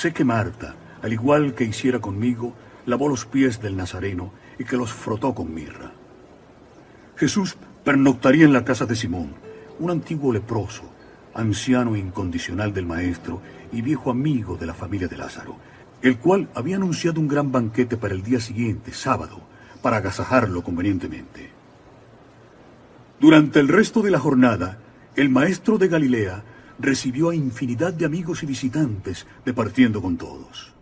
Sé que Marta, al igual que hiciera conmigo, lavó los pies del Nazareno y que los frotó con mirra. Jesús pernoctaría en la casa de Simón, un antiguo leproso, anciano incondicional del Maestro y viejo amigo de la familia de Lázaro, el cual había anunciado un gran banquete para el día siguiente, sábado, para agasajarlo convenientemente. Durante el resto de la jornada, el Maestro de Galilea recibió a infinidad de amigos y visitantes, departiendo con todos.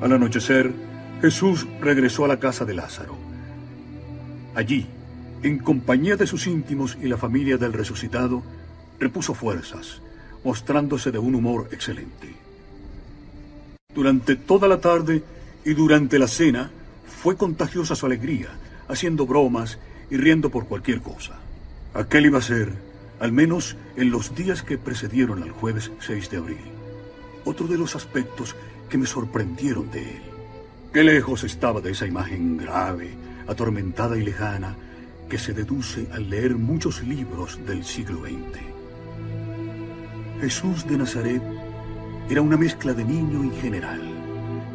Al anochecer, Jesús regresó a la casa de Lázaro. Allí, en compañía de sus íntimos y la familia del resucitado, repuso fuerzas, mostrándose de un humor excelente. Durante toda la tarde y durante la cena fue contagiosa su alegría, haciendo bromas y riendo por cualquier cosa. Aquel iba a ser, al menos en los días que precedieron al jueves 6 de abril, otro de los aspectos que me sorprendieron de él. Qué lejos estaba de esa imagen grave, atormentada y lejana que se deduce al leer muchos libros del siglo XX. Jesús de Nazaret era una mezcla de niño y general,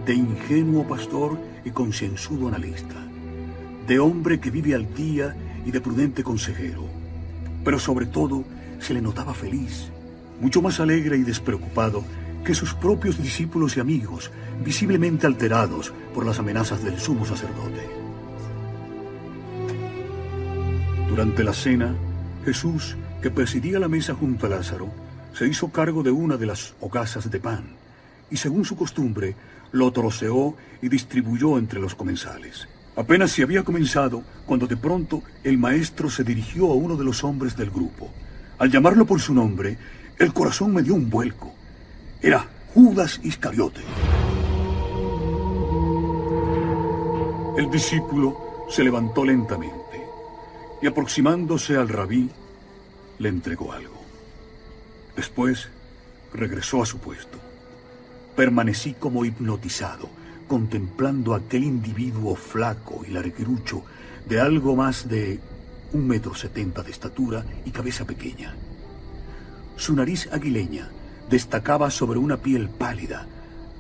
de ingenuo pastor y concienzudo analista, de hombre que vive al día y de prudente consejero, pero sobre todo se le notaba feliz, mucho más alegre y despreocupado que sus propios discípulos y amigos, visiblemente alterados por las amenazas del sumo sacerdote. Durante la cena, Jesús, que presidía la mesa junto a Lázaro, se hizo cargo de una de las hogazas de pan y según su costumbre lo troceó y distribuyó entre los comensales. Apenas se había comenzado cuando de pronto el maestro se dirigió a uno de los hombres del grupo. Al llamarlo por su nombre, el corazón me dio un vuelco. Era Judas Iscariote. El discípulo se levantó lentamente y aproximándose al rabí, le entregó algo. Después regresó a su puesto. Permanecí como hipnotizado, contemplando a aquel individuo flaco y larguirucho de algo más de un metro setenta de estatura y cabeza pequeña. Su nariz aguileña destacaba sobre una piel pálida,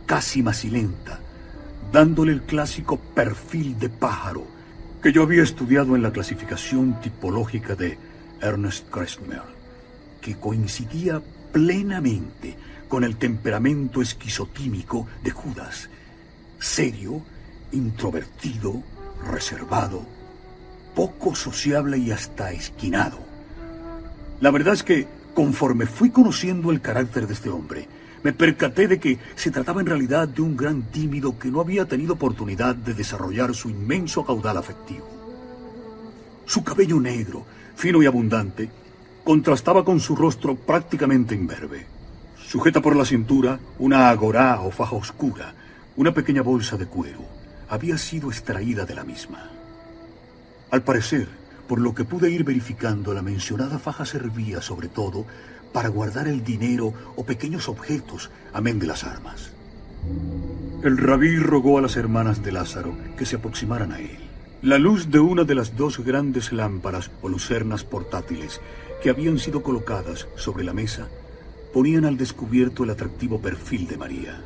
casi macilenta, dándole el clásico perfil de pájaro que yo había estudiado en la clasificación tipológica de Ernest Kressmer, que coincidía plenamente con el temperamento esquizotímico de Judas, serio, introvertido, reservado, poco sociable y hasta esquinado. La verdad es que, conforme fui conociendo el carácter de este hombre, me percaté de que se trataba en realidad de un gran tímido que no había tenido oportunidad de desarrollar su inmenso caudal afectivo. Su cabello negro, fino y abundante, contrastaba con su rostro prácticamente imberbe. Sujeta por la cintura una agorá o faja oscura, una pequeña bolsa de cuero, había sido extraída de la misma. Al parecer, por lo que pude ir verificando, la mencionada faja servía sobre todo para guardar el dinero o pequeños objetos, amén de las armas. El rabí rogó a las hermanas de Lázaro que se aproximaran a él. La luz de una de las dos grandes lámparas o lucernas portátiles que habían sido colocadas sobre la mesa ponían al descubierto el atractivo perfil de María.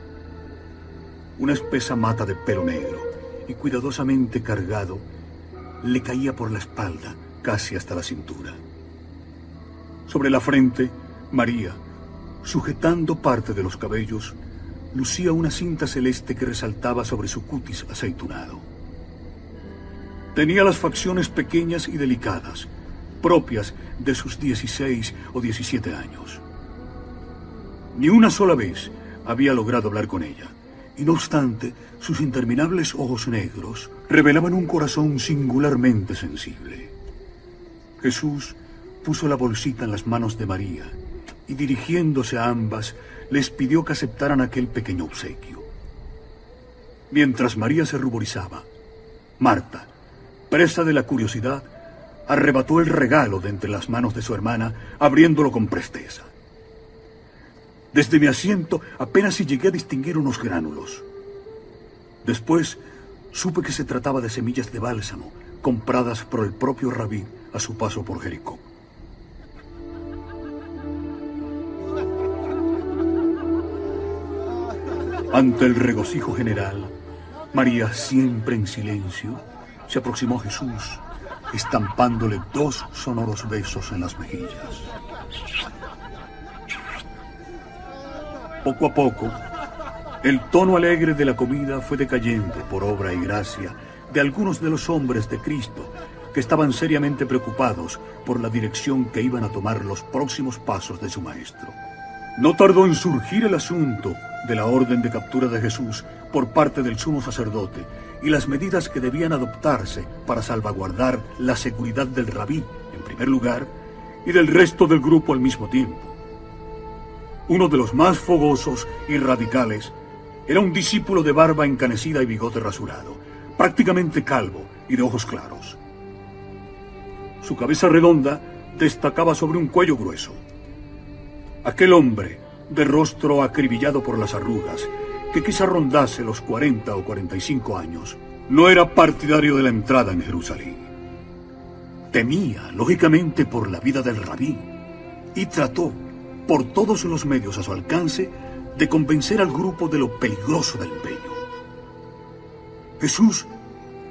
Una espesa mata de pelo negro y cuidadosamente cargado le caía por la espalda casi hasta la cintura. Sobre la frente María, sujetando parte de los cabellos, lucía una cinta celeste que resaltaba sobre su cutis aceitunado. Tenía las facciones pequeñas y delicadas, propias de sus 16 o 17 años. Ni una sola vez había logrado hablar con ella, y no obstante, sus interminables ojos negros revelaban un corazón singularmente sensible. Jesús puso la bolsita en las manos de María y dirigiéndose a ambas, les pidió que aceptaran aquel pequeño obsequio. Mientras María se ruborizaba, Marta, presa de la curiosidad, arrebató el regalo de entre las manos de su hermana, abriéndolo con presteza. Desde mi asiento apenas si llegué a distinguir unos gránulos. Después supe que se trataba de semillas de bálsamo compradas por el propio rabí a su paso por Jericó. Ante el regocijo general, María, siempre en silencio, se aproximó a Jesús, estampándole dos sonoros besos en las mejillas. Poco a poco, el tono alegre de la comida fue decayendo por obra y gracia de algunos de los hombres de Cristo que estaban seriamente preocupados por la dirección que iban a tomar los próximos pasos de su maestro. No tardó en surgir el asunto de la orden de captura de Jesús por parte del sumo sacerdote y las medidas que debían adoptarse para salvaguardar la seguridad del rabí, en primer lugar, y del resto del grupo al mismo tiempo. Uno de los más fogosos y radicales era un discípulo de barba encanecida y bigote rasurado, prácticamente calvo y de ojos claros. Su cabeza redonda destacaba sobre un cuello grueso. Aquel hombre, de rostro acribillado por las arrugas, que quizá rondase los 40 o 45 años, no era partidario de la entrada en Jerusalén. Temía, lógicamente, por la vida del rabí y trató, por todos los medios a su alcance, de convencer al grupo de lo peligroso del empeño. Jesús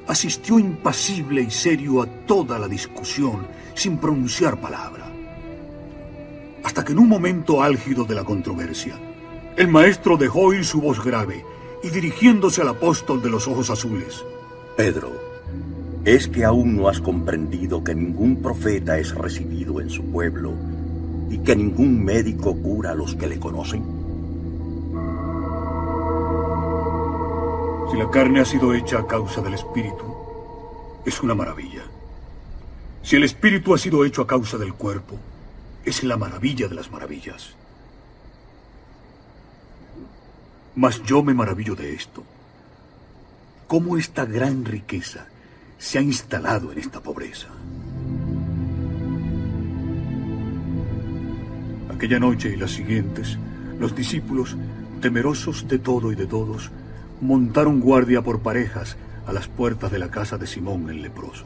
asistió impasible y serio a toda la discusión sin pronunciar palabra. Hasta que en un momento álgido de la controversia, el maestro dejó oír su voz grave y dirigiéndose al apóstol de los ojos azules. Pedro, ¿es que aún no has comprendido que ningún profeta es recibido en su pueblo y que ningún médico cura a los que le conocen? Si la carne ha sido hecha a causa del espíritu, es una maravilla. Si el espíritu ha sido hecho a causa del cuerpo, es la maravilla de las maravillas. Mas yo me maravillo de esto. ¿Cómo esta gran riqueza se ha instalado en esta pobreza? Aquella noche y las siguientes, los discípulos, temerosos de todo y de todos, montaron guardia por parejas a las puertas de la casa de Simón el leproso.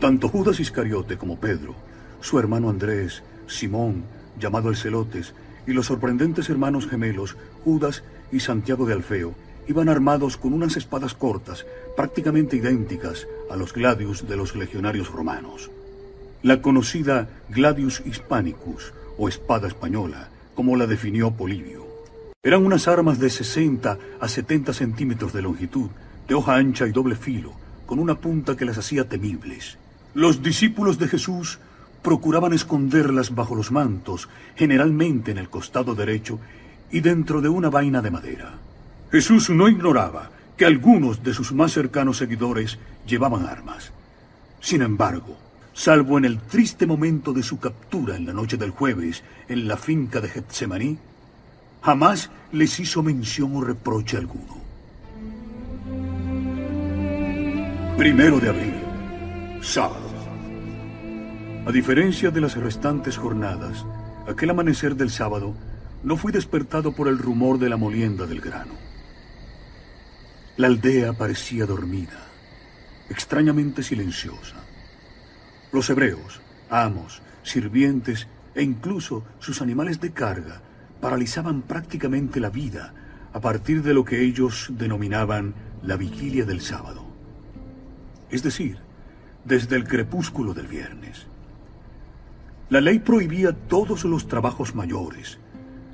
Tanto Judas Iscariote como Pedro, su hermano Andrés, Simón, llamado el Celotes, y los sorprendentes hermanos gemelos, Judas y Santiago de Alfeo, iban armados con unas espadas cortas, prácticamente idénticas a los gladius de los legionarios romanos. La conocida Gladius Hispanicus, o espada española, como la definió Polibio. Eran unas armas de 60 a 70 centímetros de longitud, de hoja ancha y doble filo, con una punta que las hacía temibles. Los discípulos de Jesús procuraban esconderlas bajo los mantos, generalmente en el costado derecho y dentro de una vaina de madera. Jesús no ignoraba que algunos de sus más cercanos seguidores llevaban armas. Sin embargo, salvo en el triste momento de su captura en la noche del jueves en la finca de Getsemaní, jamás les hizo mención o reproche alguno. Primero de abril, sábado. A diferencia de las restantes jornadas, aquel amanecer del sábado no fui despertado por el rumor de la molienda del grano. La aldea parecía dormida, extrañamente silenciosa. Los hebreos, amos, sirvientes e incluso sus animales de carga paralizaban prácticamente la vida a partir de lo que ellos denominaban la vigilia del sábado. Es decir, desde el crepúsculo del viernes. La ley prohibía todos los trabajos mayores,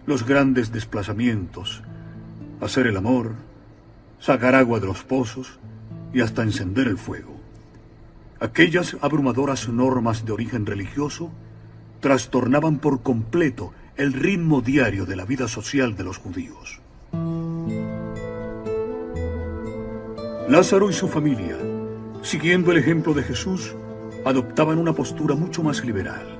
los grandes desplazamientos, hacer el amor, sacar agua de los pozos y hasta encender el fuego. Aquellas abrumadoras normas de origen religioso trastornaban por completo el ritmo diario de la vida social de los judíos. Lázaro y su familia, siguiendo el ejemplo de Jesús, adoptaban una postura mucho más liberal.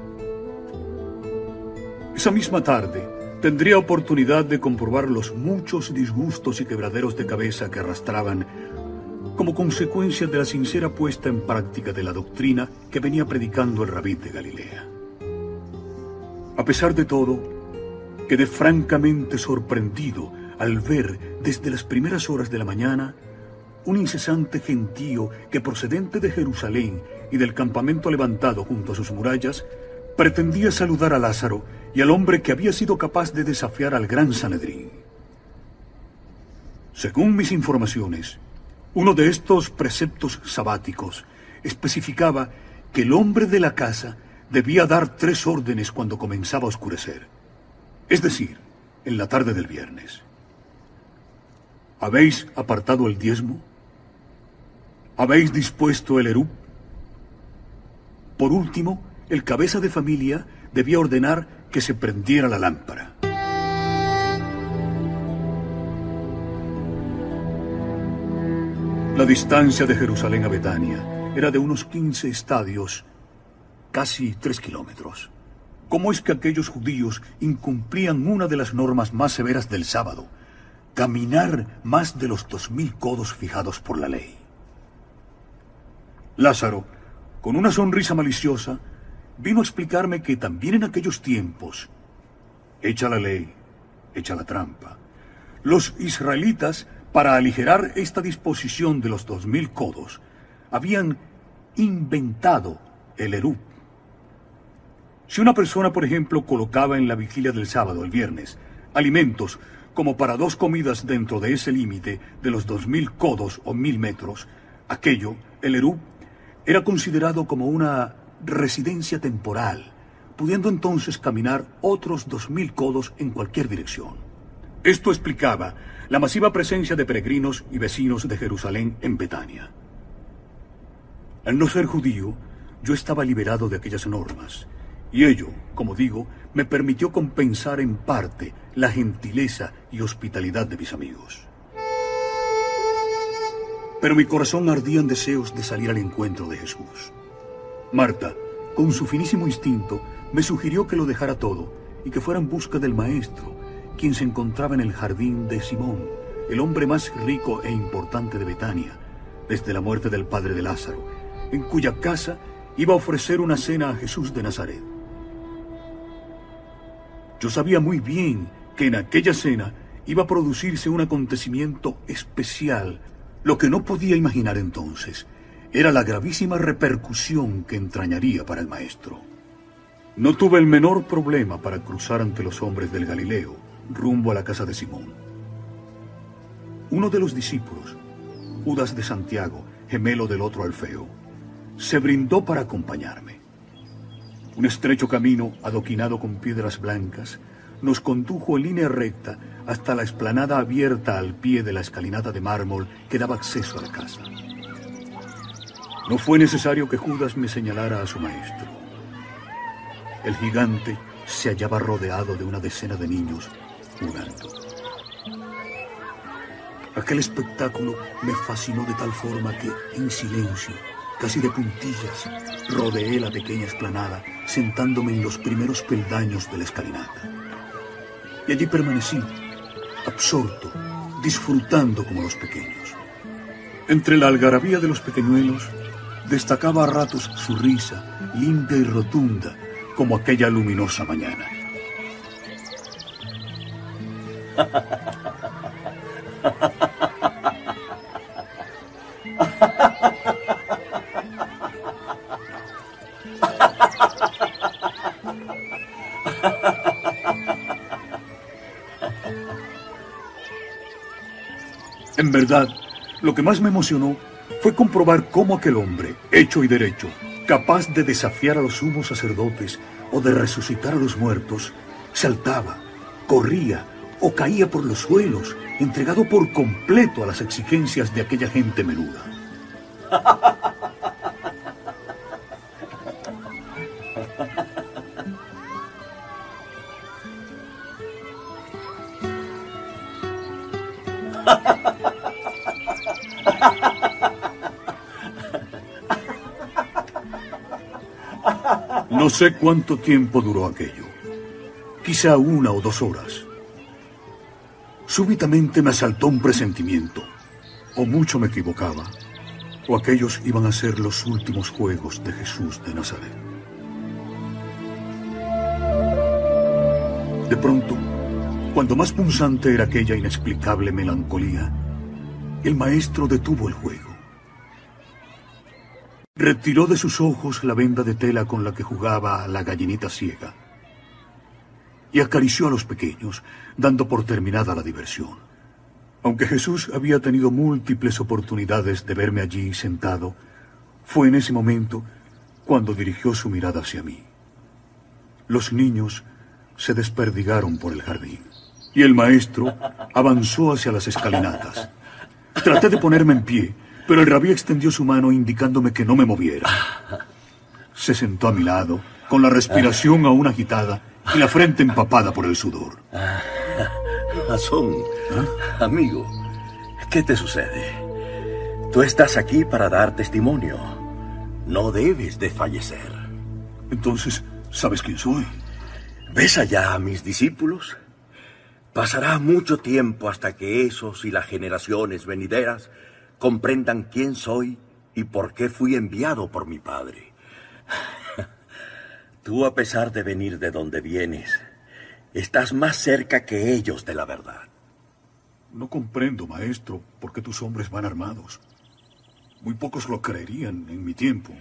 Esa misma tarde tendría oportunidad de comprobar los muchos disgustos y quebraderos de cabeza que arrastraban como consecuencia de la sincera puesta en práctica de la doctrina que venía predicando el rabí de Galilea. A pesar de todo, quedé francamente sorprendido al ver desde las primeras horas de la mañana un incesante gentío que procedente de Jerusalén y del campamento levantado junto a sus murallas, pretendía saludar a Lázaro y al hombre que había sido capaz de desafiar al gran Sanedrín. Según mis informaciones, uno de estos preceptos sabáticos especificaba que el hombre de la casa debía dar tres órdenes cuando comenzaba a oscurecer, es decir, en la tarde del viernes. ¿Habéis apartado el diezmo? ¿Habéis dispuesto el erú? Por último, el cabeza de familia debía ordenar que se prendiera la lámpara. La distancia de Jerusalén a Betania era de unos 15 estadios, casi tres kilómetros. ¿Cómo es que aquellos judíos incumplían una de las normas más severas del sábado? Caminar más de los dos mil codos fijados por la ley. Lázaro, con una sonrisa maliciosa, vino a explicarme que también en aquellos tiempos, hecha la ley, hecha la trampa, los israelitas, para aligerar esta disposición de los dos mil codos, habían inventado el erup. Si una persona, por ejemplo, colocaba en la vigilia del sábado, el viernes, alimentos como para dos comidas dentro de ese límite de los dos mil codos o mil metros, aquello, el erup, era considerado como una residencia temporal, pudiendo entonces caminar otros dos mil codos en cualquier dirección. Esto explicaba la masiva presencia de peregrinos y vecinos de Jerusalén en Betania. Al no ser judío, yo estaba liberado de aquellas normas, y ello, como digo, me permitió compensar en parte la gentileza y hospitalidad de mis amigos. Pero mi corazón ardía en deseos de salir al encuentro de Jesús. Marta, con su finísimo instinto, me sugirió que lo dejara todo y que fuera en busca del maestro, quien se encontraba en el jardín de Simón, el hombre más rico e importante de Betania, desde la muerte del padre de Lázaro, en cuya casa iba a ofrecer una cena a Jesús de Nazaret. Yo sabía muy bien que en aquella cena iba a producirse un acontecimiento especial, lo que no podía imaginar entonces era la gravísima repercusión que entrañaría para el maestro. No tuve el menor problema para cruzar ante los hombres del Galileo, rumbo a la casa de Simón. Uno de los discípulos, Judas de Santiago, gemelo del otro Alfeo, se brindó para acompañarme. Un estrecho camino, adoquinado con piedras blancas, nos condujo en línea recta hasta la explanada abierta al pie de la escalinata de mármol que daba acceso a la casa. No fue necesario que Judas me señalara a su maestro. El gigante se hallaba rodeado de una decena de niños Aquel espectáculo me fascinó de tal forma que, en silencio, casi de puntillas, rodeé la pequeña esplanada, sentándome en los primeros peldaños de la escalinata. Y allí permanecí, absorto, disfrutando como los pequeños. Entre la algarabía de los pequeñuelos, destacaba a ratos su risa, limpia y rotunda, como aquella luminosa mañana. En verdad, lo que más me emocionó fue comprobar cómo aquel hombre, hecho y derecho, capaz de desafiar a los sumos sacerdotes o de resucitar a los muertos, saltaba, corría o caía por los suelos, entregado por completo a las exigencias de aquella gente menuda. No sé cuánto tiempo duró aquello. Quizá una o dos horas. Súbitamente me asaltó un presentimiento. O mucho me equivocaba, o aquellos iban a ser los últimos juegos de Jesús de Nazaret. De pronto, cuando más punzante era aquella inexplicable melancolía, el maestro detuvo el juego. Retiró de sus ojos la venda de tela con la que jugaba la gallinita ciega y acarició a los pequeños, dando por terminada la diversión. Aunque Jesús había tenido múltiples oportunidades de verme allí sentado, fue en ese momento cuando dirigió su mirada hacia mí. Los niños se desperdigaron por el jardín y el maestro avanzó hacia las escalinatas. Traté de ponerme en pie, pero el rabí extendió su mano indicándome que no me moviera. Se sentó a mi lado, con la respiración aún agitada y la frente empapada por el sudor. Razón, amigo, ¿qué te sucede? Tú estás aquí para dar testimonio. No debes de fallecer. Entonces, ¿sabes quién soy? ¿Ves allá a mis discípulos? Pasará mucho tiempo hasta que esos y las generaciones venideras comprendan quién soy y por qué fui enviado por mi Padre. Tú, a pesar de venir de donde vienes, estás más cerca que ellos de la verdad. No comprendo, maestro, por qué tus hombres van armados. Muy pocos lo creerían en mi tiempo.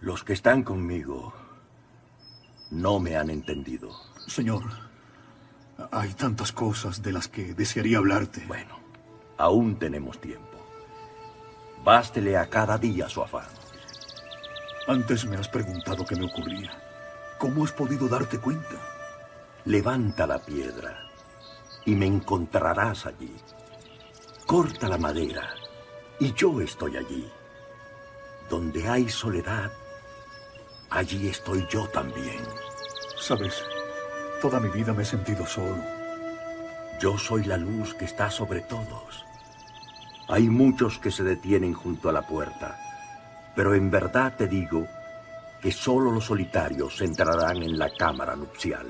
Los que están conmigo no me han entendido. Señor, hay tantas cosas de las que desearía hablarte. Bueno, aún tenemos tiempo. Bástele a cada día su afán. Antes me has preguntado qué me ocurría. ¿Cómo has podido darte cuenta? Levanta la piedra y me encontrarás allí. Corta la madera y yo estoy allí. Donde hay soledad, allí estoy yo también. Sabes, toda mi vida me he sentido solo. Yo soy la luz que está sobre todos. Hay muchos que se detienen junto a la puerta, pero en verdad te digo que solo los solitarios entrarán en la cámara nupcial.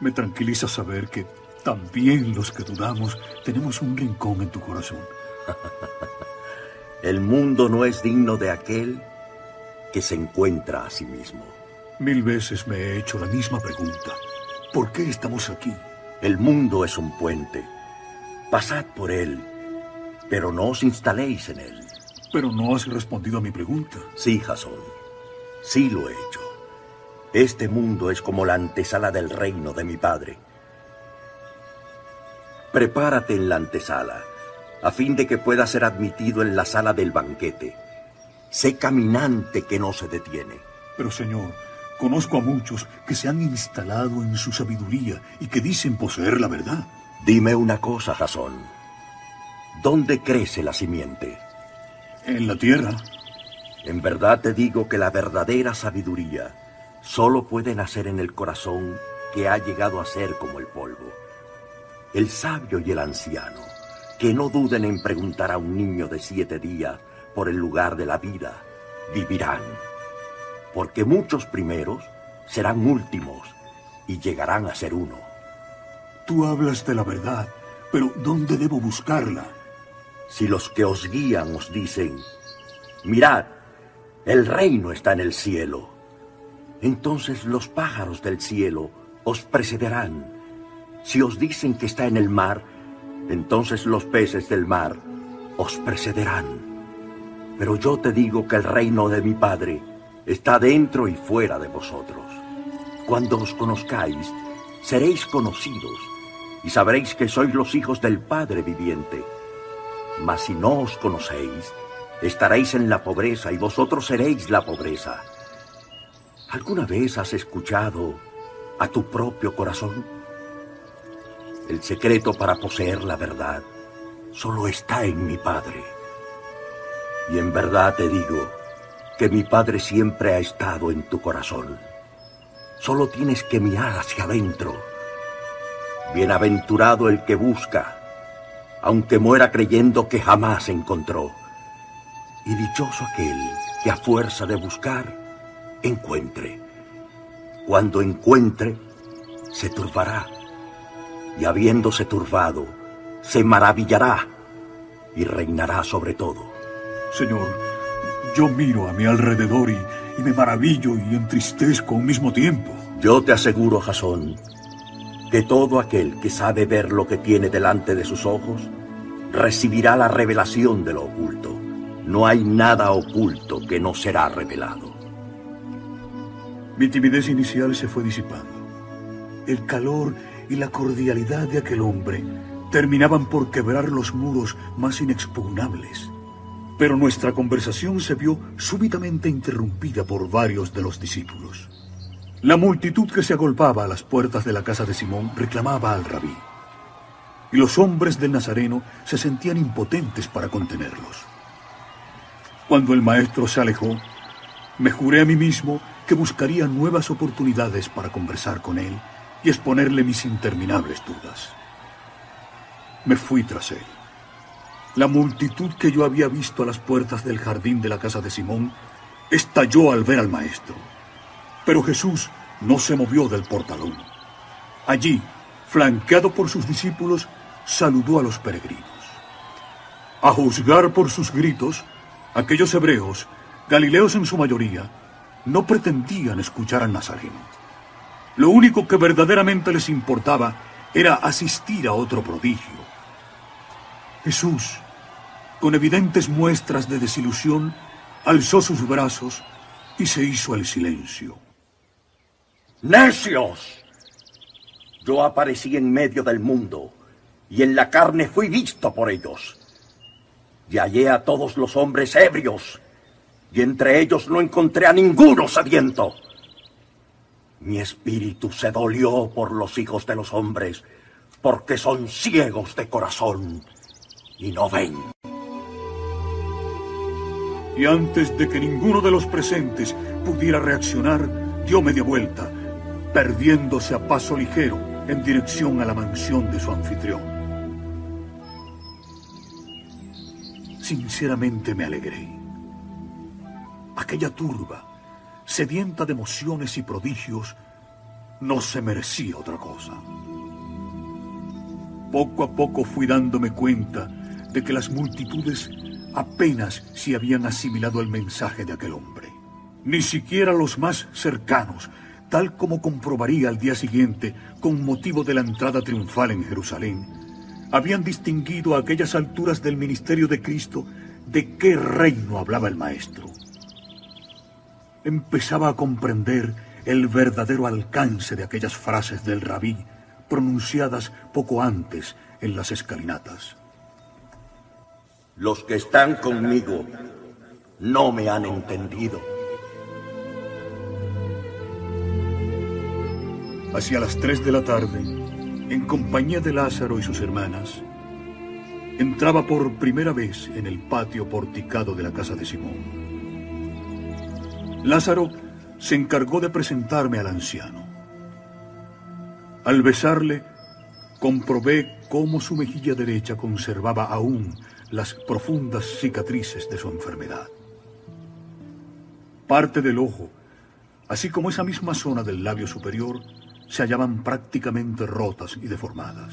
Me tranquiliza saber que también los que dudamos tenemos un rincón en tu corazón. El mundo no es digno de aquel que se encuentra a sí mismo. Mil veces me he hecho la misma pregunta. ¿Por qué estamos aquí? El mundo es un puente. Pasad por él, pero no os instaléis en él. Pero no has respondido a mi pregunta. Sí, Jasón. Sí lo he hecho. Este mundo es como la antesala del reino de mi padre. Prepárate en la antesala, a fin de que puedas ser admitido en la sala del banquete. Sé caminante que no se detiene. Pero, señor, conozco a muchos que se han instalado en su sabiduría y que dicen poseer la verdad. Dime una cosa, Jasón. ¿Dónde crece la simiente? En la tierra. En verdad te digo que la verdadera sabiduría solo puede nacer en el corazón que ha llegado a ser como el polvo. El sabio y el anciano, que no duden en preguntar a un niño de siete días por el lugar de la vida, vivirán. Porque muchos primeros serán últimos y llegarán a ser uno. Tú hablas de la verdad, pero ¿dónde debo buscarla? Si los que os guían os dicen, mirad, el reino está en el cielo, entonces los pájaros del cielo os precederán. Si os dicen que está en el mar, entonces los peces del mar os precederán. Pero yo te digo que el reino de mi Padre está dentro y fuera de vosotros. Cuando os conozcáis, seréis conocidos y sabréis que sois los hijos del Padre viviente. Mas si no os conocéis, estaréis en la pobreza y vosotros seréis la pobreza. ¿Alguna vez has escuchado a tu propio corazón? El secreto para poseer la verdad solo está en mi Padre. Y en verdad te digo que mi Padre siempre ha estado en tu corazón. Solo tienes que mirar hacia adentro. Bienaventurado el que busca, aunque muera creyendo que jamás encontró. Y dichoso aquel que a fuerza de buscar, encuentre. Cuando encuentre, se turbará. Y habiéndose turbado, se maravillará y reinará sobre todo. Señor, yo miro a mi alrededor y, y me maravillo y entristezco al mismo tiempo. Yo te aseguro, Jasón, que todo aquel que sabe ver lo que tiene delante de sus ojos, recibirá la revelación de lo oculto. No hay nada oculto que no será revelado. Mi timidez inicial se fue disipando. El calor y la cordialidad de aquel hombre terminaban por quebrar los muros más inexpugnables. Pero nuestra conversación se vio súbitamente interrumpida por varios de los discípulos. La multitud que se agolpaba a las puertas de la casa de Simón reclamaba al rabí. Y los hombres del Nazareno se sentían impotentes para contenerlos. Cuando el maestro se alejó, me juré a mí mismo que buscaría nuevas oportunidades para conversar con él y exponerle mis interminables dudas. Me fui tras él. La multitud que yo había visto a las puertas del jardín de la casa de Simón estalló al ver al maestro. Pero Jesús no se movió del portalón. Allí, flanqueado por sus discípulos, saludó a los peregrinos. A juzgar por sus gritos, aquellos hebreos, galileos en su mayoría, no pretendían escuchar al Nazareno. Lo único que verdaderamente les importaba era asistir a otro prodigio. Jesús, con evidentes muestras de desilusión, alzó sus brazos y se hizo el silencio. ¡Necios! Yo aparecí en medio del mundo y en la carne fui visto por ellos. Y hallé a todos los hombres ebrios y entre ellos no encontré a ninguno sediento. Mi espíritu se dolió por los hijos de los hombres porque son ciegos de corazón y no ven. Y antes de que ninguno de los presentes pudiera reaccionar, dio media vuelta, perdiéndose a paso ligero en dirección a la mansión de su anfitrión. Sinceramente me alegré. Aquella turba, sedienta de emociones y prodigios, no se merecía otra cosa. Poco a poco fui dándome cuenta de que las multitudes apenas se habían asimilado el mensaje de aquel hombre. Ni siquiera los más cercanos, tal como comprobaría al día siguiente con motivo de la entrada triunfal en Jerusalén, habían distinguido a aquellas alturas del ministerio de Cristo de qué reino hablaba el Maestro. Empezaba a comprender el verdadero alcance de aquellas frases del rabí pronunciadas poco antes en las escalinatas. Los que están conmigo no me han entendido. Hacia las tres de la tarde, en compañía de Lázaro y sus hermanas, entraba por primera vez en el patio porticado de la casa de Simón. Lázaro se encargó de presentarme al anciano. Al besarle, comprobé cómo su mejilla derecha conservaba aún las profundas cicatrices de su enfermedad. Parte del ojo, así como esa misma zona del labio superior, se hallaban prácticamente rotas y deformadas.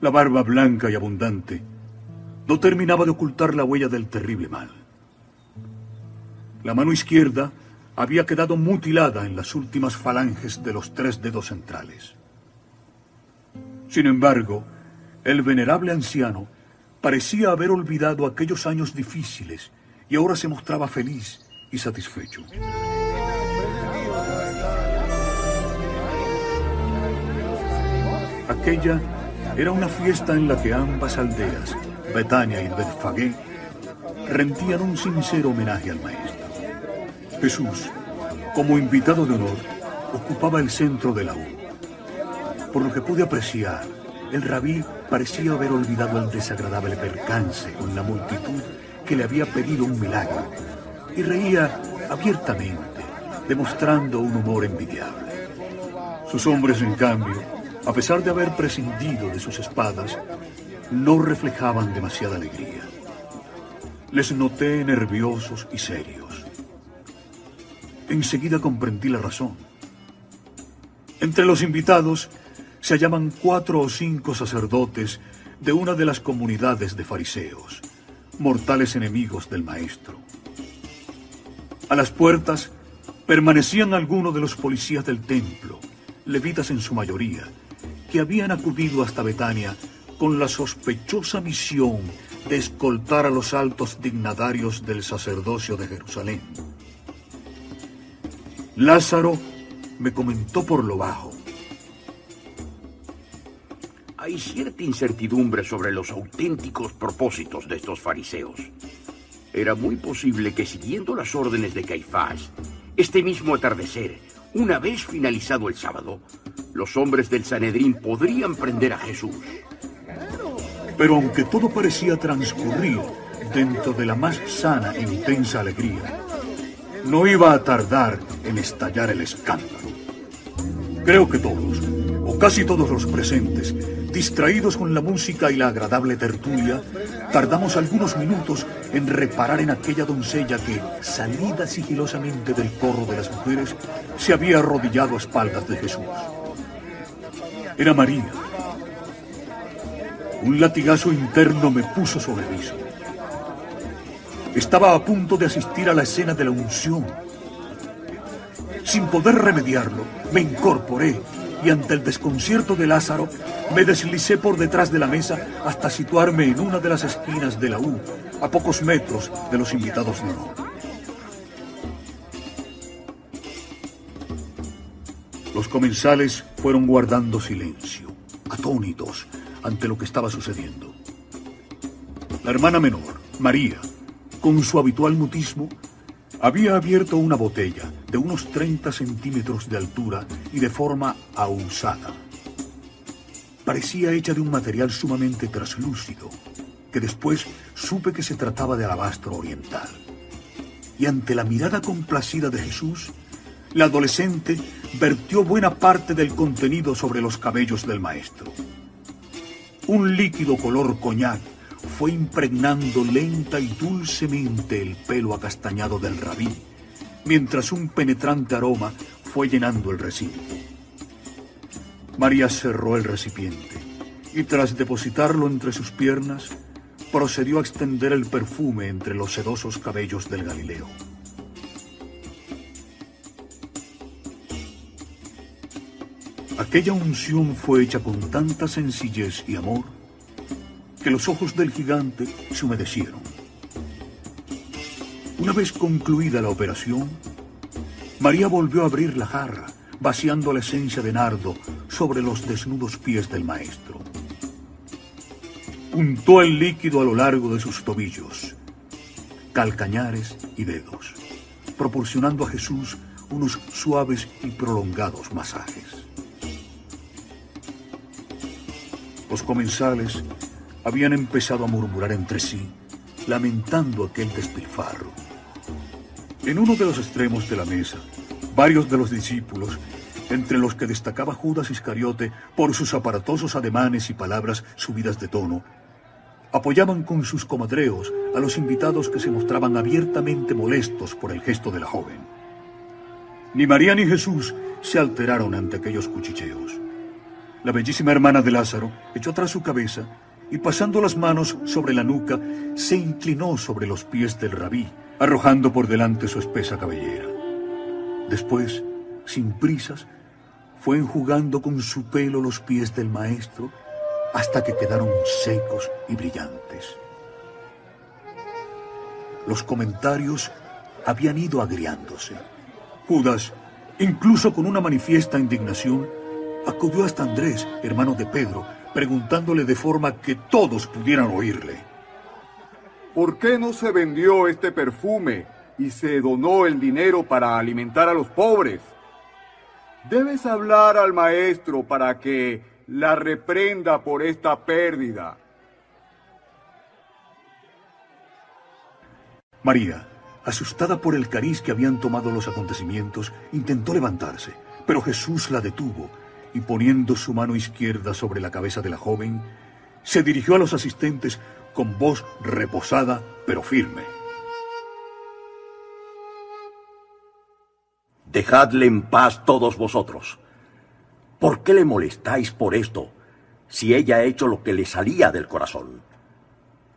La barba blanca y abundante no terminaba de ocultar la huella del terrible mal. La mano izquierda había quedado mutilada en las últimas falanges de los tres dedos centrales. Sin embargo, el venerable anciano parecía haber olvidado aquellos años difíciles y ahora se mostraba feliz y satisfecho. Aquella era una fiesta en la que ambas aldeas, Betania y Betfagé, rendían un sincero homenaje al maestro. Jesús, como invitado de honor, ocupaba el centro de la U. Por lo que pude apreciar, el rabí parecía haber olvidado el desagradable percance con la multitud que le había pedido un milagro y reía abiertamente, demostrando un humor envidiable. Sus hombres, en cambio, a pesar de haber prescindido de sus espadas, no reflejaban demasiada alegría. Les noté nerviosos y serios. Enseguida comprendí la razón. Entre los invitados se hallaban cuatro o cinco sacerdotes de una de las comunidades de fariseos, mortales enemigos del maestro. A las puertas permanecían algunos de los policías del templo, levitas en su mayoría, que habían acudido hasta Betania con la sospechosa misión de escoltar a los altos dignatarios del sacerdocio de Jerusalén. Lázaro me comentó por lo bajo. Hay cierta incertidumbre sobre los auténticos propósitos de estos fariseos. Era muy posible que siguiendo las órdenes de Caifás, este mismo atardecer, una vez finalizado el sábado, los hombres del Sanedrín podrían prender a Jesús. Pero aunque todo parecía transcurrir dentro de la más sana e intensa alegría, no iba a tardar en estallar el escándalo. Creo que todos, o casi todos los presentes, distraídos con la música y la agradable tertulia, tardamos algunos minutos en reparar en aquella doncella que, salida sigilosamente del corro de las mujeres, se había arrodillado a espaldas de Jesús. Era María. Un latigazo interno me puso sobre aviso. Estaba a punto de asistir a la escena de la unción. Sin poder remediarlo, me incorporé y ante el desconcierto de Lázaro, me deslicé por detrás de la mesa hasta situarme en una de las esquinas de la U, a pocos metros de los invitados de. Los comensales fueron guardando silencio, atónitos ante lo que estaba sucediendo. La hermana menor, María, con su habitual mutismo, había abierto una botella de unos 30 centímetros de altura y de forma ahusada. Parecía hecha de un material sumamente traslúcido, que después supe que se trataba de alabastro oriental. Y ante la mirada complacida de Jesús, la adolescente vertió buena parte del contenido sobre los cabellos del maestro. Un líquido color coñac fue impregnando lenta y dulcemente el pelo acastañado del rabí, mientras un penetrante aroma fue llenando el recinto. María cerró el recipiente y tras depositarlo entre sus piernas, procedió a extender el perfume entre los sedosos cabellos del Galileo. Aquella unción fue hecha con tanta sencillez y amor que los ojos del gigante se humedecieron. Una vez concluida la operación, María volvió a abrir la jarra, vaciando la esencia de nardo sobre los desnudos pies del maestro. Untó el líquido a lo largo de sus tobillos, calcañares y dedos, proporcionando a Jesús unos suaves y prolongados masajes. Los comensales habían empezado a murmurar entre sí, lamentando aquel despilfarro. En uno de los extremos de la mesa, varios de los discípulos, entre los que destacaba Judas Iscariote por sus aparatosos ademanes y palabras subidas de tono, apoyaban con sus comadreos a los invitados que se mostraban abiertamente molestos por el gesto de la joven. Ni María ni Jesús se alteraron ante aquellos cuchicheos. La bellísima hermana de Lázaro echó atrás su cabeza y pasando las manos sobre la nuca, se inclinó sobre los pies del rabí, arrojando por delante su espesa cabellera. Después, sin prisas, fue enjugando con su pelo los pies del maestro hasta que quedaron secos y brillantes. Los comentarios habían ido agriándose. Judas, incluso con una manifiesta indignación, acudió hasta Andrés, hermano de Pedro, preguntándole de forma que todos pudieran oírle. ¿Por qué no se vendió este perfume y se donó el dinero para alimentar a los pobres? Debes hablar al maestro para que la reprenda por esta pérdida. María, asustada por el cariz que habían tomado los acontecimientos, intentó levantarse, pero Jesús la detuvo y poniendo su mano izquierda sobre la cabeza de la joven, se dirigió a los asistentes con voz reposada pero firme. Dejadle en paz todos vosotros. ¿Por qué le molestáis por esto si ella ha hecho lo que le salía del corazón?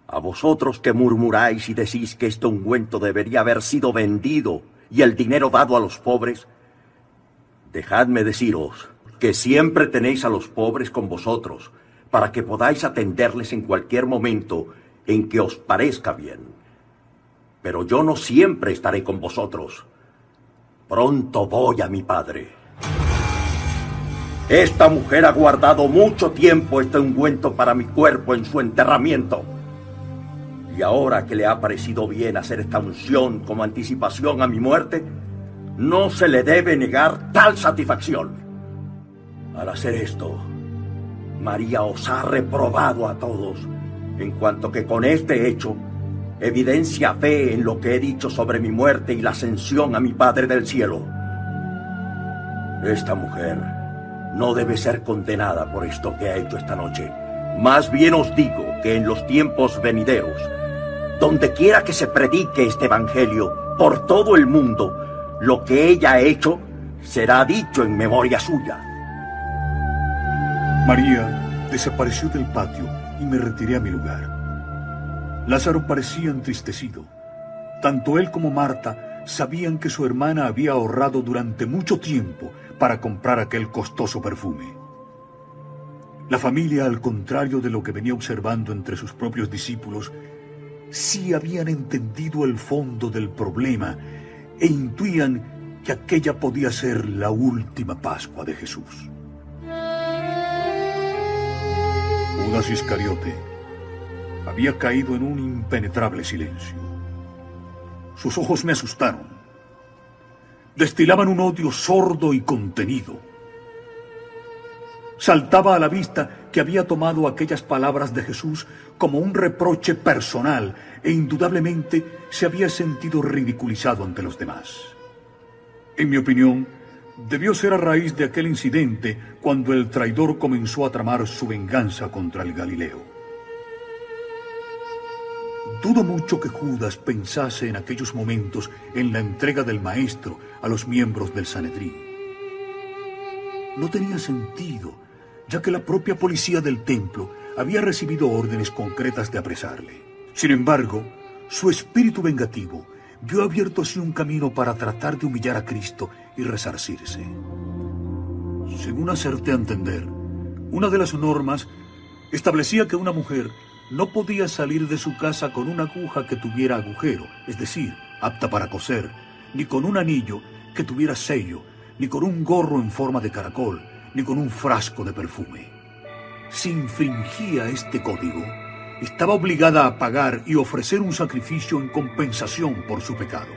A vosotros que murmuráis y decís que este ungüento debería haber sido vendido y el dinero dado a los pobres, dejadme deciros que siempre tenéis a los pobres con vosotros, para que podáis atenderles en cualquier momento en que os parezca bien. Pero yo no siempre estaré con vosotros. Pronto voy a mi padre. Esta mujer ha guardado mucho tiempo este ungüento para mi cuerpo en su enterramiento. Y ahora que le ha parecido bien hacer esta unción como anticipación a mi muerte, no se le debe negar tal satisfacción. Al hacer esto, María os ha reprobado a todos, en cuanto que con este hecho evidencia fe en lo que he dicho sobre mi muerte y la ascensión a mi Padre del cielo. Esta mujer no debe ser condenada por esto que ha hecho esta noche. Más bien os digo que en los tiempos venideros, donde quiera que se predique este Evangelio por todo el mundo, lo que ella ha hecho será dicho en memoria suya. María desapareció del patio y me retiré a mi lugar. Lázaro parecía entristecido. Tanto él como Marta sabían que su hermana había ahorrado durante mucho tiempo para comprar aquel costoso perfume. La familia, al contrario de lo que venía observando entre sus propios discípulos, sí habían entendido el fondo del problema e intuían que aquella podía ser la última Pascua de Jesús. Judas Iscariote había caído en un impenetrable silencio. Sus ojos me asustaron. Destilaban un odio sordo y contenido. Saltaba a la vista que había tomado aquellas palabras de Jesús como un reproche personal e indudablemente se había sentido ridiculizado ante los demás. En mi opinión, debió ser a raíz de aquel incidente cuando el traidor comenzó a tramar su venganza contra el Galileo. Dudo mucho que Judas pensase en aquellos momentos en la entrega del maestro a los miembros del Sanedrín. No tenía sentido, ya que la propia policía del templo había recibido órdenes concretas de apresarle. Sin embargo, su espíritu vengativo vio abierto así un camino para tratar de humillar a Cristo y resarcirse. Según acerté a entender, una de las normas establecía que una mujer no podía salir de su casa con una aguja que tuviera agujero, es decir, apta para coser, ni con un anillo que tuviera sello, ni con un gorro en forma de caracol, ni con un frasco de perfume. Si infringía este código, estaba obligada a pagar y ofrecer un sacrificio en compensación por su pecado.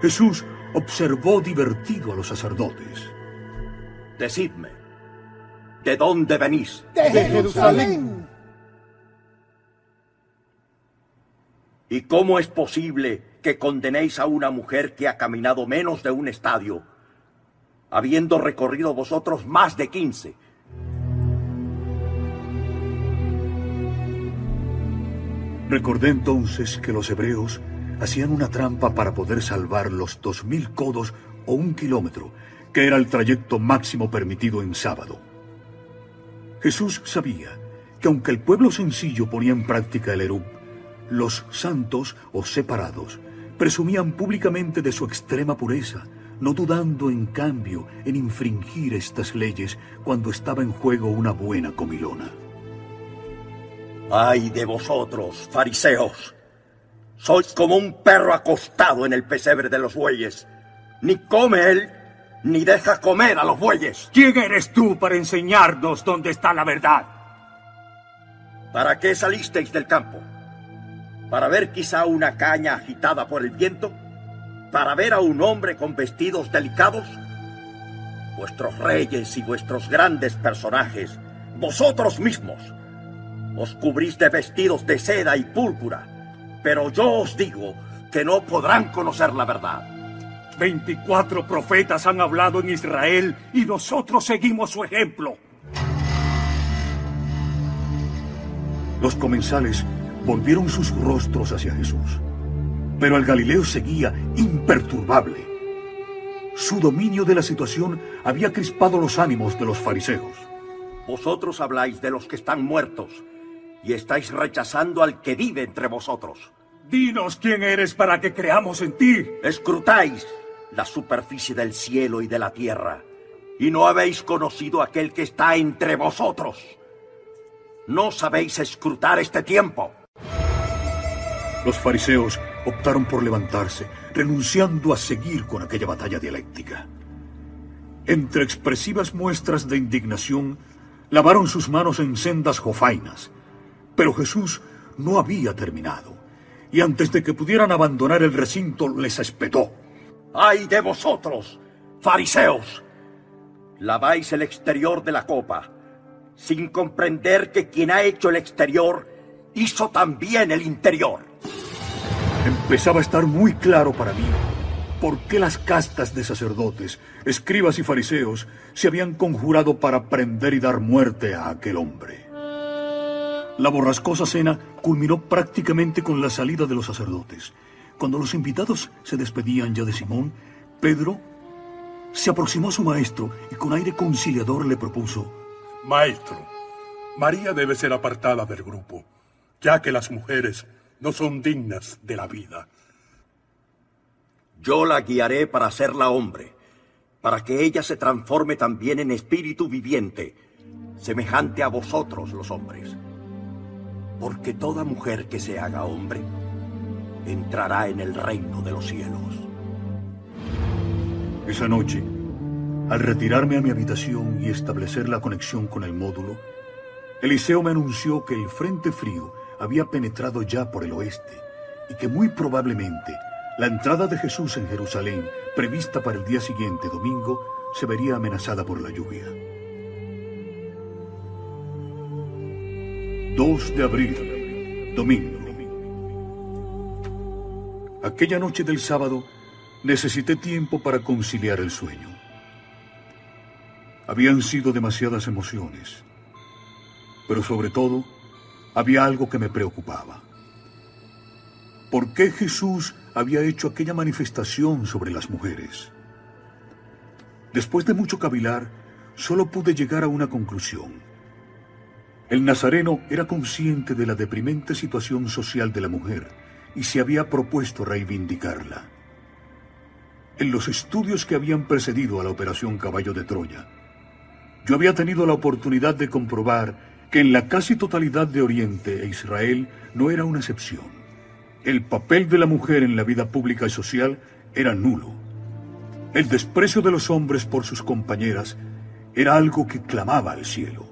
Jesús observó divertido a los sacerdotes. Decidme, ¿de dónde venís? De Jerusalén. ¿Y cómo es posible que condenéis a una mujer que ha caminado menos de un estadio, habiendo recorrido vosotros más de quince? Recordé entonces que los hebreos hacían una trampa para poder salvar los dos mil codos o un kilómetro, que era el trayecto máximo permitido en sábado. Jesús sabía que aunque el pueblo sencillo ponía en práctica el erup, los santos o separados presumían públicamente de su extrema pureza, no dudando en cambio en infringir estas leyes cuando estaba en juego una buena comilona. ¡Ay de vosotros, fariseos! Sois como un perro acostado en el pesebre de los bueyes. Ni come él, ni deja comer a los bueyes. ¿Quién eres tú para enseñarnos dónde está la verdad? ¿Para qué salisteis del campo? para ver quizá una caña agitada por el viento, para ver a un hombre con vestidos delicados. Vuestros reyes y vuestros grandes personajes, vosotros mismos, os cubrís de vestidos de seda y púrpura, pero yo os digo que no podrán conocer la verdad. Veinticuatro profetas han hablado en Israel y nosotros seguimos su ejemplo. Los comensales volvieron sus rostros hacia Jesús. Pero el Galileo seguía imperturbable. Su dominio de la situación había crispado los ánimos de los fariseos. Vosotros habláis de los que están muertos y estáis rechazando al que vive entre vosotros. Dinos quién eres para que creamos en ti. Escrutáis la superficie del cielo y de la tierra y no habéis conocido aquel que está entre vosotros. No sabéis escrutar este tiempo. Los fariseos optaron por levantarse, renunciando a seguir con aquella batalla dialéctica. entre expresivas muestras de indignación, lavaron sus manos en sendas jofainas. Pero Jesús no había terminado, y antes de que pudieran abandonar el recinto les espetó. ¡Ay de vosotros, fariseos! Laváis el exterior de la copa, sin comprender que quien ha hecho el exterior hizo también el interior. Empezaba a estar muy claro para mí por qué las castas de sacerdotes, escribas y fariseos se habían conjurado para prender y dar muerte a aquel hombre. La borrascosa cena culminó prácticamente con la salida de los sacerdotes. Cuando los invitados se despedían ya de Simón, Pedro se aproximó a su maestro y con aire conciliador le propuso, Maestro, María debe ser apartada del grupo, ya que las mujeres no son dignas de la vida. Yo la guiaré para hacerla hombre, para que ella se transforme también en espíritu viviente, semejante a vosotros los hombres. Porque toda mujer que se haga hombre entrará en el reino de los cielos. Esa noche, al retirarme a mi habitación y establecer la conexión con el módulo, Eliseo me anunció que el frente frío había penetrado ya por el oeste y que muy probablemente la entrada de Jesús en Jerusalén, prevista para el día siguiente, domingo, se vería amenazada por la lluvia. 2 de abril, domingo. Aquella noche del sábado necesité tiempo para conciliar el sueño. Habían sido demasiadas emociones, pero sobre todo había algo que me preocupaba. ¿Por qué Jesús había hecho aquella manifestación sobre las mujeres? Después de mucho cavilar, solo pude llegar a una conclusión. El nazareno era consciente de la deprimente situación social de la mujer y se había propuesto reivindicarla. En los estudios que habían precedido a la Operación Caballo de Troya, yo había tenido la oportunidad de comprobar que en la casi totalidad de Oriente e Israel no era una excepción el papel de la mujer en la vida pública y social era nulo. El desprecio de los hombres por sus compañeras era algo que clamaba al cielo.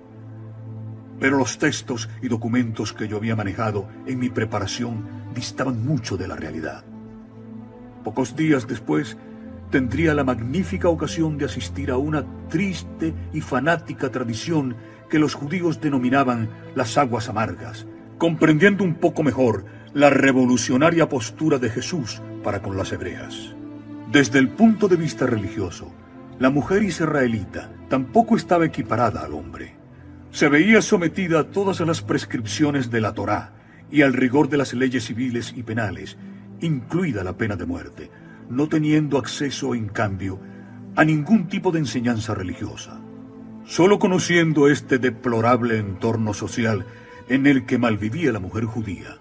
Pero los textos y documentos que yo había manejado en mi preparación distaban mucho de la realidad. Pocos días después, tendría la magnífica ocasión de asistir a una triste y fanática tradición que los judíos denominaban las aguas amargas, comprendiendo un poco mejor la revolucionaria postura de Jesús para con las hebreas. Desde el punto de vista religioso, la mujer israelita tampoco estaba equiparada al hombre. Se veía sometida a todas las prescripciones de la Torá y al rigor de las leyes civiles y penales, incluida la pena de muerte, no teniendo acceso, en cambio, a ningún tipo de enseñanza religiosa. Solo conociendo este deplorable entorno social en el que malvivía la mujer judía,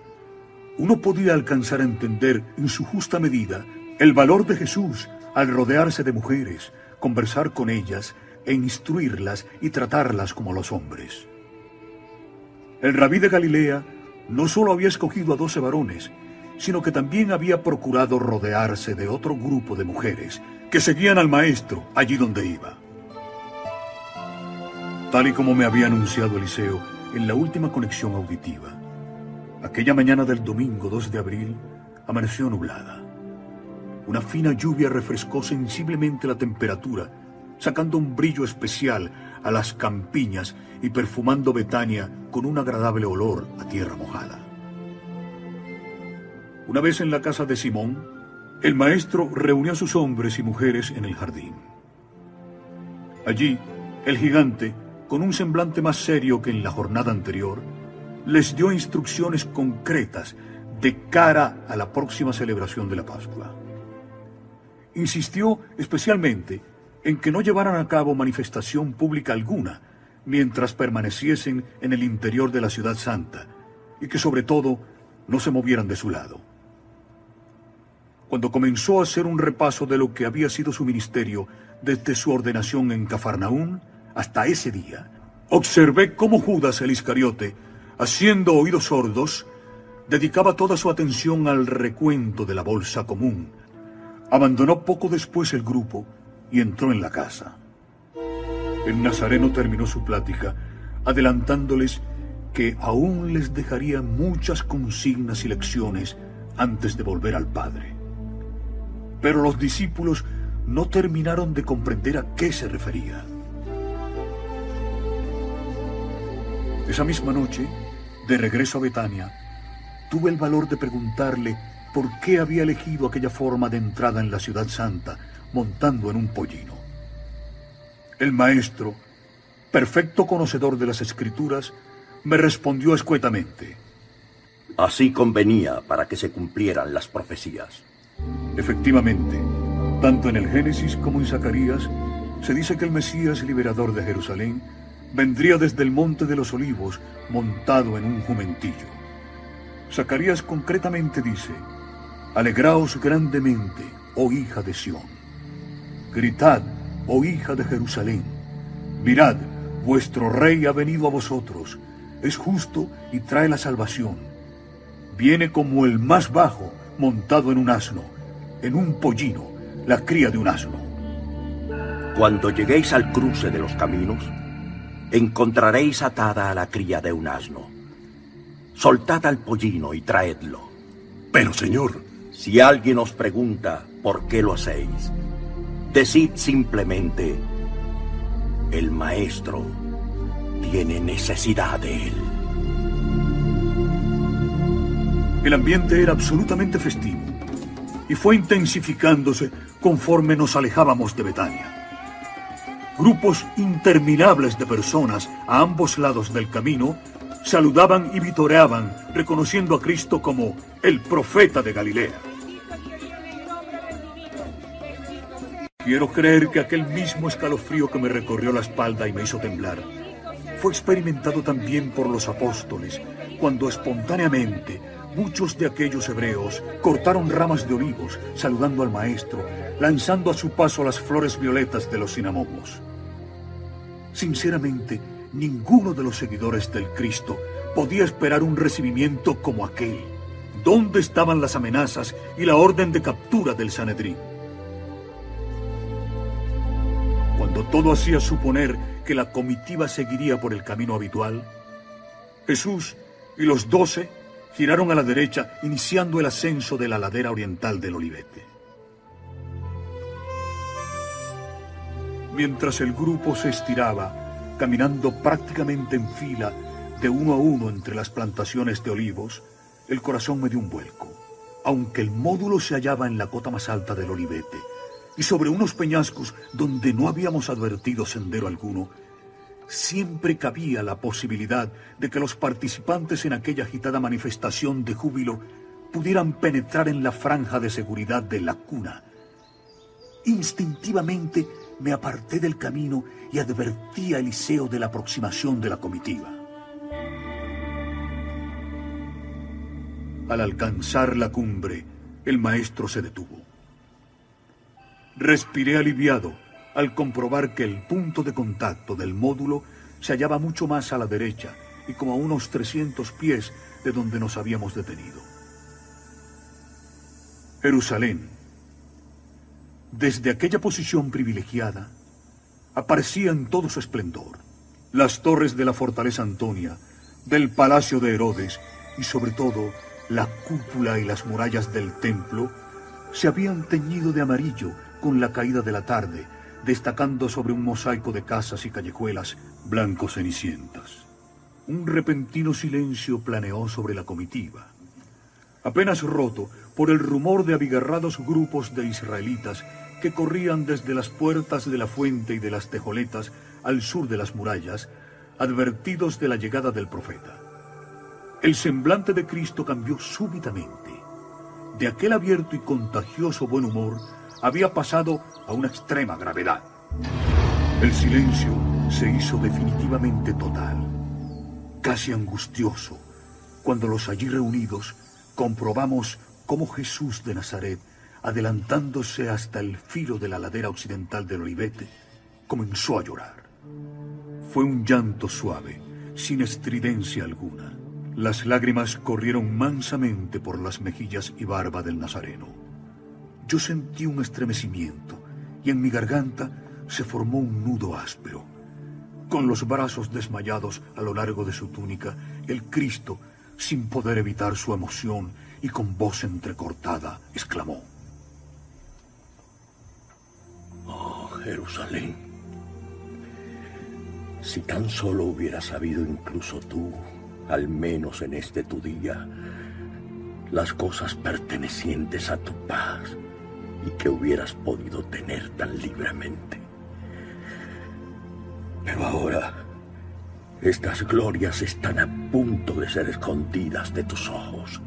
uno podía alcanzar a entender en su justa medida el valor de Jesús al rodearse de mujeres, conversar con ellas e instruirlas y tratarlas como los hombres. El rabí de Galilea no solo había escogido a doce varones, sino que también había procurado rodearse de otro grupo de mujeres que seguían al maestro allí donde iba. Tal y como me había anunciado Eliseo en la última conexión auditiva, Aquella mañana del domingo 2 de abril amaneció nublada. Una fina lluvia refrescó sensiblemente la temperatura, sacando un brillo especial a las campiñas y perfumando Betania con un agradable olor a tierra mojada. Una vez en la casa de Simón, el maestro reunió a sus hombres y mujeres en el jardín. Allí, el gigante, con un semblante más serio que en la jornada anterior, les dio instrucciones concretas de cara a la próxima celebración de la Pascua. Insistió especialmente en que no llevaran a cabo manifestación pública alguna mientras permaneciesen en el interior de la ciudad santa y que sobre todo no se movieran de su lado. Cuando comenzó a hacer un repaso de lo que había sido su ministerio desde su ordenación en Cafarnaún hasta ese día, observé cómo Judas el Iscariote haciendo oídos sordos, dedicaba toda su atención al recuento de la bolsa común. Abandonó poco después el grupo y entró en la casa. El nazareno terminó su plática adelantándoles que aún les dejaría muchas consignas y lecciones antes de volver al Padre. Pero los discípulos no terminaron de comprender a qué se refería. Esa misma noche, de regreso a Betania, tuve el valor de preguntarle por qué había elegido aquella forma de entrada en la ciudad santa montando en un pollino. El maestro, perfecto conocedor de las escrituras, me respondió escuetamente. Así convenía para que se cumplieran las profecías. Efectivamente, tanto en el Génesis como en Zacarías, se dice que el Mesías liberador de Jerusalén vendría desde el monte de los olivos montado en un jumentillo. Zacarías concretamente dice, Alegraos grandemente, oh hija de Sión. Gritad, oh hija de Jerusalén. Mirad, vuestro rey ha venido a vosotros, es justo y trae la salvación. Viene como el más bajo, montado en un asno, en un pollino, la cría de un asno. Cuando lleguéis al cruce de los caminos, encontraréis atada a la cría de un asno. Soltad al pollino y traedlo. Pero, señor... Si alguien os pregunta por qué lo hacéis, decid simplemente, el maestro tiene necesidad de él. El ambiente era absolutamente festivo y fue intensificándose conforme nos alejábamos de Betania. Grupos interminables de personas a ambos lados del camino saludaban y vitoreaban, reconociendo a Cristo como el profeta de Galilea. Quiero creer que aquel mismo escalofrío que me recorrió la espalda y me hizo temblar fue experimentado también por los apóstoles cuando espontáneamente muchos de aquellos hebreos cortaron ramas de olivos saludando al maestro, lanzando a su paso las flores violetas de los cinamomos. Sinceramente, ninguno de los seguidores del Cristo podía esperar un recibimiento como aquel. ¿Dónde estaban las amenazas y la orden de captura del Sanedrín? Cuando todo hacía suponer que la comitiva seguiría por el camino habitual, Jesús y los doce giraron a la derecha, iniciando el ascenso de la ladera oriental del Olivete. Mientras el grupo se estiraba, caminando prácticamente en fila, de uno a uno entre las plantaciones de olivos, el corazón me dio un vuelco. Aunque el módulo se hallaba en la cota más alta del Olivete, y sobre unos peñascos donde no habíamos advertido sendero alguno, siempre cabía la posibilidad de que los participantes en aquella agitada manifestación de júbilo pudieran penetrar en la franja de seguridad de la cuna. Instintivamente me aparté del camino y advertí a Eliseo de la aproximación de la comitiva. Al alcanzar la cumbre, el maestro se detuvo. Respiré aliviado al comprobar que el punto de contacto del módulo se hallaba mucho más a la derecha y como a unos 300 pies de donde nos habíamos detenido. Jerusalén, desde aquella posición privilegiada, aparecía en todo su esplendor. Las torres de la fortaleza Antonia, del palacio de Herodes y sobre todo la cúpula y las murallas del templo se habían teñido de amarillo con la caída de la tarde, destacando sobre un mosaico de casas y callejuelas blancos cenicientas. Un repentino silencio planeó sobre la comitiva, apenas roto por el rumor de abigarrados grupos de israelitas que corrían desde las puertas de la fuente y de las tejoletas al sur de las murallas, advertidos de la llegada del profeta. El semblante de Cristo cambió súbitamente. De aquel abierto y contagioso buen humor había pasado a una extrema gravedad. El silencio se hizo definitivamente total, casi angustioso, cuando los allí reunidos comprobamos cómo Jesús de Nazaret, adelantándose hasta el filo de la ladera occidental del Olivete, comenzó a llorar. Fue un llanto suave, sin estridencia alguna. Las lágrimas corrieron mansamente por las mejillas y barba del Nazareno yo sentí un estremecimiento y en mi garganta se formó un nudo áspero. con los brazos desmayados a lo largo de su túnica, el Cristo, sin poder evitar su emoción y con voz entrecortada, exclamó. Oh, Jerusalén, si tan solo hubieras sabido incluso tú, al menos en este tu día, las cosas pertenecientes a tu paz y que hubieras podido tener tan libremente. Pero ahora, estas glorias están a punto de ser escondidas de tus ojos.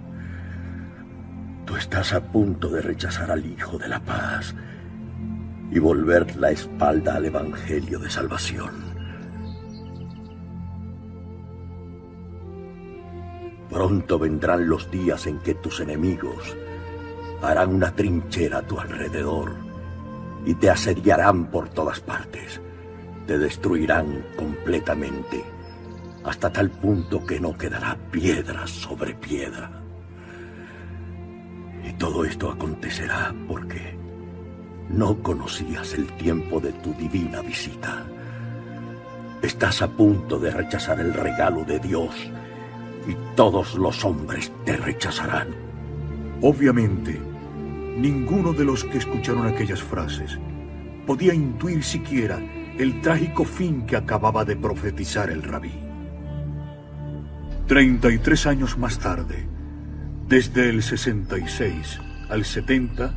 Tú estás a punto de rechazar al Hijo de la Paz y volver la espalda al Evangelio de Salvación. Pronto vendrán los días en que tus enemigos harán una trinchera a tu alrededor y te asediarán por todas partes. Te destruirán completamente hasta tal punto que no quedará piedra sobre piedra. Y todo esto acontecerá porque no conocías el tiempo de tu divina visita. Estás a punto de rechazar el regalo de Dios y todos los hombres te rechazarán. Obviamente, ninguno de los que escucharon aquellas frases podía intuir siquiera el trágico fin que acababa de profetizar el rabí. Treinta y tres años más tarde, desde el 66 al 70,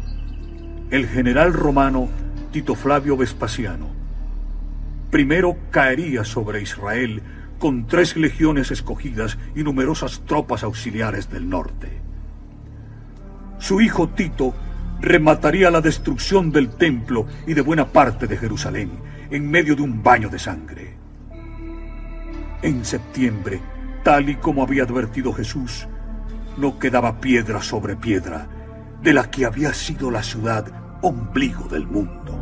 el general romano Tito Flavio Vespasiano primero caería sobre Israel con tres legiones escogidas y numerosas tropas auxiliares del norte. Su hijo Tito remataría la destrucción del templo y de buena parte de Jerusalén en medio de un baño de sangre. En septiembre, tal y como había advertido Jesús, no quedaba piedra sobre piedra de la que había sido la ciudad ombligo del mundo.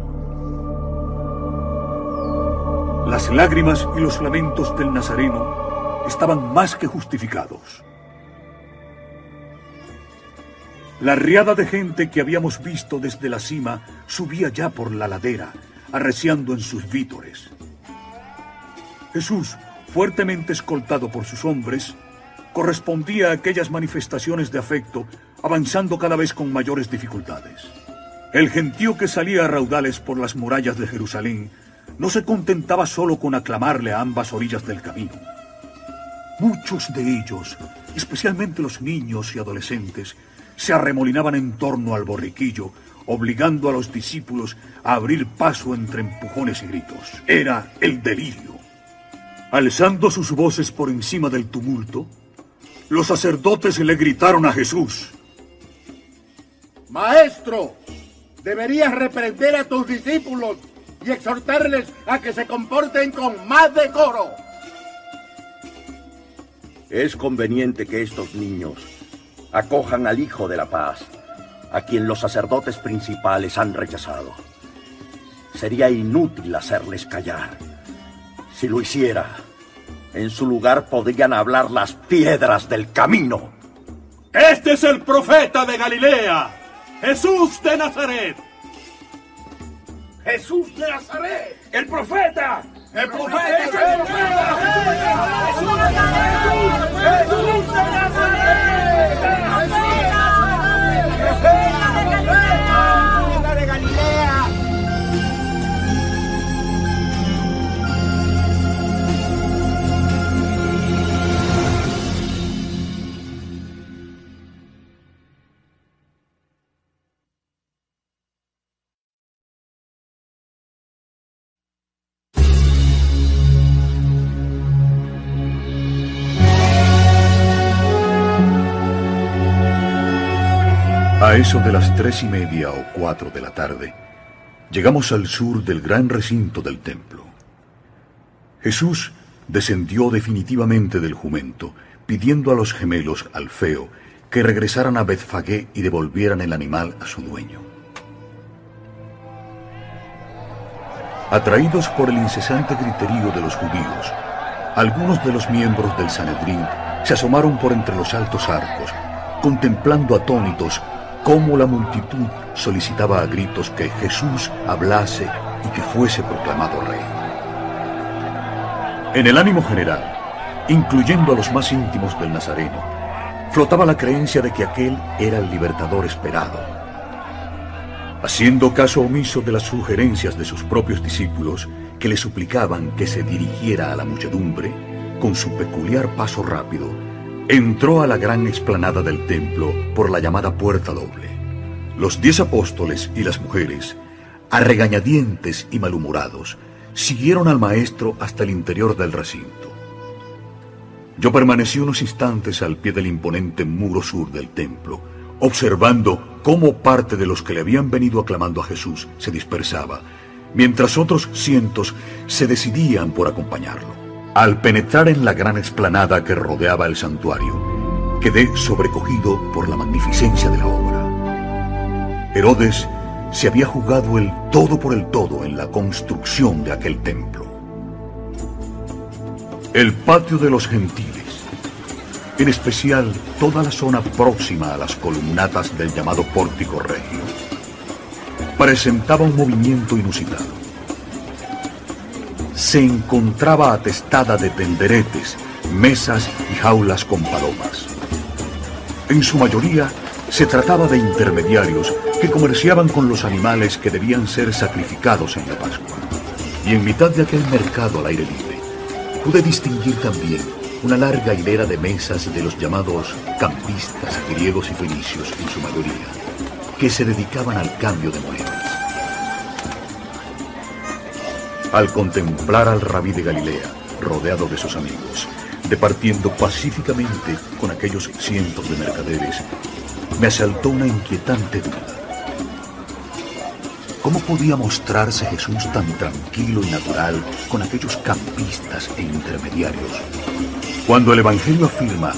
Las lágrimas y los lamentos del Nazareno estaban más que justificados. La riada de gente que habíamos visto desde la cima subía ya por la ladera, arreciando en sus vítores. Jesús, fuertemente escoltado por sus hombres, correspondía a aquellas manifestaciones de afecto, avanzando cada vez con mayores dificultades. El gentío que salía a raudales por las murallas de Jerusalén no se contentaba solo con aclamarle a ambas orillas del camino. Muchos de ellos, especialmente los niños y adolescentes, se arremolinaban en torno al borriquillo, obligando a los discípulos a abrir paso entre empujones y gritos. Era el delirio. Alzando sus voces por encima del tumulto, los sacerdotes le gritaron a Jesús. Maestro, deberías reprender a tus discípulos y exhortarles a que se comporten con más decoro. Es conveniente que estos niños acojan al Hijo de la Paz, a quien los sacerdotes principales han rechazado. Sería inútil hacerles callar. Si lo hiciera, en su lugar podrían hablar las piedras del camino. Este es el profeta de Galilea, Jesús de Nazaret. Jesús de Nazaret, el profeta. El profeta, el profeta, Jesús de Nazaret, Jesús de eso de las tres y media o cuatro de la tarde, llegamos al sur del gran recinto del templo. Jesús descendió definitivamente del jumento, pidiendo a los gemelos Alfeo que regresaran a Betfagé y devolvieran el animal a su dueño. Atraídos por el incesante griterío de los judíos, algunos de los miembros del Sanedrín se asomaron por entre los altos arcos, contemplando atónitos cómo la multitud solicitaba a gritos que Jesús hablase y que fuese proclamado rey. En el ánimo general, incluyendo a los más íntimos del Nazareno, flotaba la creencia de que aquel era el libertador esperado. Haciendo caso omiso de las sugerencias de sus propios discípulos, que le suplicaban que se dirigiera a la muchedumbre, con su peculiar paso rápido, entró a la gran explanada del templo por la llamada puerta doble. Los diez apóstoles y las mujeres, a regañadientes y malhumorados, siguieron al maestro hasta el interior del recinto. Yo permanecí unos instantes al pie del imponente muro sur del templo, observando cómo parte de los que le habían venido aclamando a Jesús se dispersaba, mientras otros cientos se decidían por acompañarlo. Al penetrar en la gran explanada que rodeaba el santuario, quedé sobrecogido por la magnificencia de la obra. Herodes se había jugado el todo por el todo en la construcción de aquel templo. El patio de los gentiles, en especial toda la zona próxima a las columnatas del llamado pórtico regio, presentaba un movimiento inusitado. Se encontraba atestada de tenderetes, mesas y jaulas con palomas. En su mayoría se trataba de intermediarios que comerciaban con los animales que debían ser sacrificados en la Pascua. Y en mitad de aquel mercado al aire libre, pude distinguir también una larga hilera de mesas de los llamados campistas griegos y fenicios en su mayoría, que se dedicaban al cambio de monedas. Al contemplar al rabí de Galilea, rodeado de sus amigos, departiendo pacíficamente con aquellos cientos de mercaderes me asaltó una inquietante duda. ¿Cómo podía mostrarse Jesús tan tranquilo y natural con aquellos campistas e intermediarios? Cuando el Evangelio afirma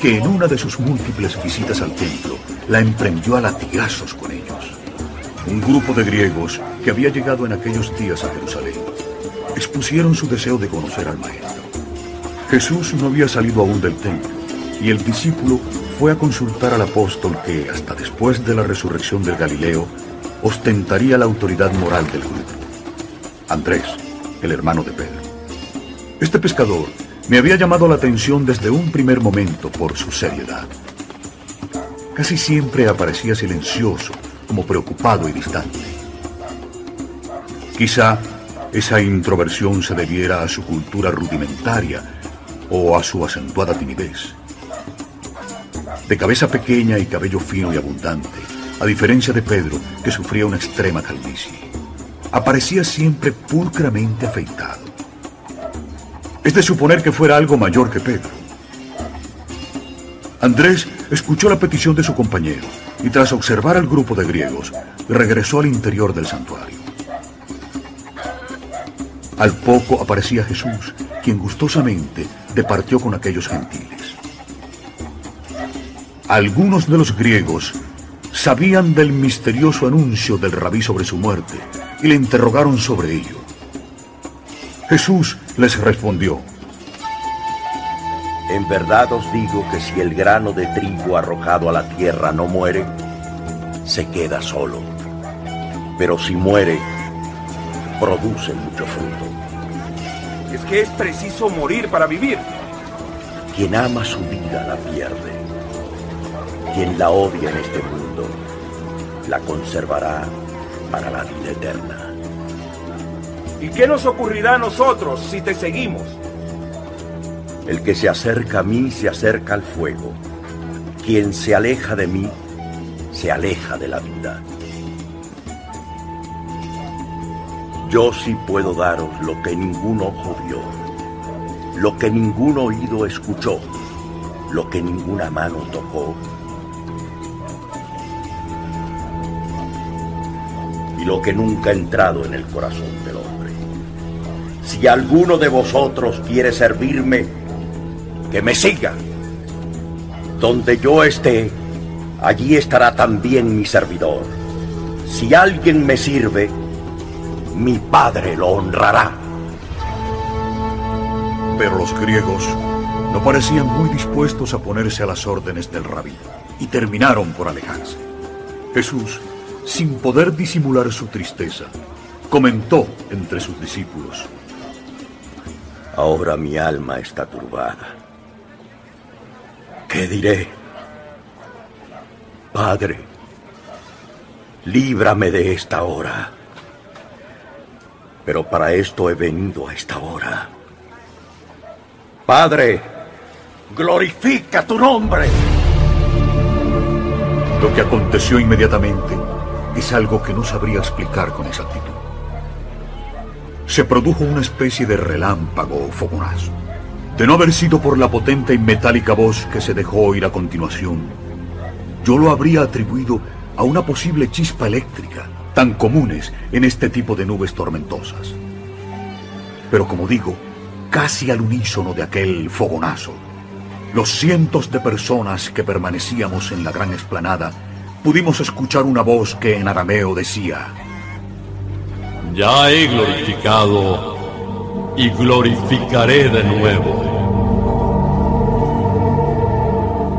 que en una de sus múltiples visitas al templo la emprendió a latigazos con ellos. Un grupo de griegos que había llegado en aquellos días a Jerusalén expusieron su deseo de conocer al Maestro. Jesús no había salido aún del templo y el discípulo fue a consultar al apóstol que, hasta después de la resurrección del Galileo, ostentaría la autoridad moral del grupo. Andrés, el hermano de Pedro. Este pescador me había llamado la atención desde un primer momento por su seriedad. Casi siempre aparecía silencioso, como preocupado y distante. Quizá esa introversión se debiera a su cultura rudimentaria o a su acentuada timidez de cabeza pequeña y cabello fino y abundante, a diferencia de Pedro, que sufría una extrema calvicie. Aparecía siempre pulcramente afeitado. Es de suponer que fuera algo mayor que Pedro. Andrés escuchó la petición de su compañero y tras observar al grupo de griegos, regresó al interior del santuario. Al poco aparecía Jesús, quien gustosamente departió con aquellos gentiles. Algunos de los griegos sabían del misterioso anuncio del rabí sobre su muerte y le interrogaron sobre ello. Jesús les respondió, En verdad os digo que si el grano de trigo arrojado a la tierra no muere, se queda solo. Pero si muere, produce mucho fruto. Es que es preciso morir para vivir. Quien ama su vida la pierde quien la odia en este mundo, la conservará para la vida eterna. ¿Y qué nos ocurrirá a nosotros si te seguimos? El que se acerca a mí se acerca al fuego. Quien se aleja de mí se aleja de la vida. Yo sí puedo daros lo que ningún ojo vio, lo que ningún oído escuchó, lo que ninguna mano tocó lo que nunca ha entrado en el corazón del hombre. Si alguno de vosotros quiere servirme, que me siga. Donde yo esté, allí estará también mi servidor. Si alguien me sirve, mi Padre lo honrará. Pero los griegos no parecían muy dispuestos a ponerse a las órdenes del rabí y terminaron por alejarse. Jesús sin poder disimular su tristeza, comentó entre sus discípulos. Ahora mi alma está turbada. ¿Qué diré? Padre, líbrame de esta hora. Pero para esto he venido a esta hora. Padre, glorifica tu nombre. Lo que aconteció inmediatamente es algo que no sabría explicar con exactitud. Se produjo una especie de relámpago o fogonazo. De no haber sido por la potente y metálica voz que se dejó oír a continuación, yo lo habría atribuido a una posible chispa eléctrica, tan comunes en este tipo de nubes tormentosas. Pero como digo, casi al unísono de aquel fogonazo, los cientos de personas que permanecíamos en la gran explanada pudimos escuchar una voz que en arameo decía, Ya he glorificado y glorificaré de nuevo.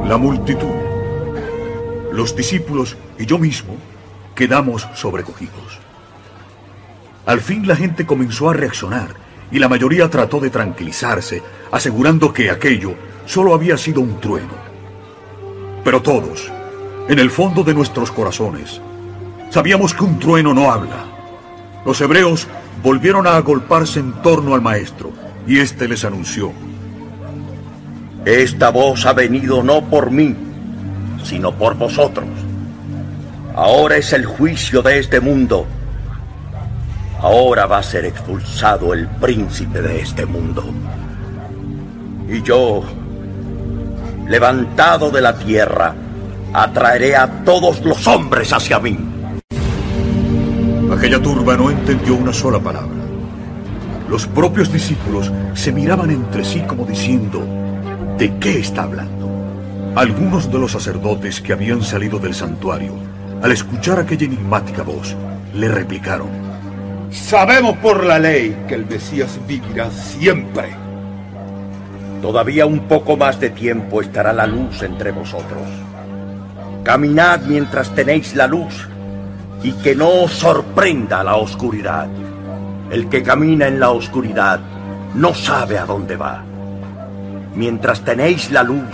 La multitud, los discípulos y yo mismo quedamos sobrecogidos. Al fin la gente comenzó a reaccionar y la mayoría trató de tranquilizarse, asegurando que aquello solo había sido un trueno. Pero todos, en el fondo de nuestros corazones, sabíamos que un trueno no habla. Los hebreos volvieron a agolparse en torno al maestro y éste les anunció. Esta voz ha venido no por mí, sino por vosotros. Ahora es el juicio de este mundo. Ahora va a ser expulsado el príncipe de este mundo. Y yo, levantado de la tierra, atraeré a todos los hombres hacia mí. Aquella turba no entendió una sola palabra. Los propios discípulos se miraban entre sí como diciendo, ¿de qué está hablando? Algunos de los sacerdotes que habían salido del santuario, al escuchar aquella enigmática voz, le replicaron, Sabemos por la ley que el Mesías vivirá siempre. Todavía un poco más de tiempo estará la luz entre vosotros. Caminad mientras tenéis la luz y que no os sorprenda la oscuridad. El que camina en la oscuridad no sabe a dónde va. Mientras tenéis la luz,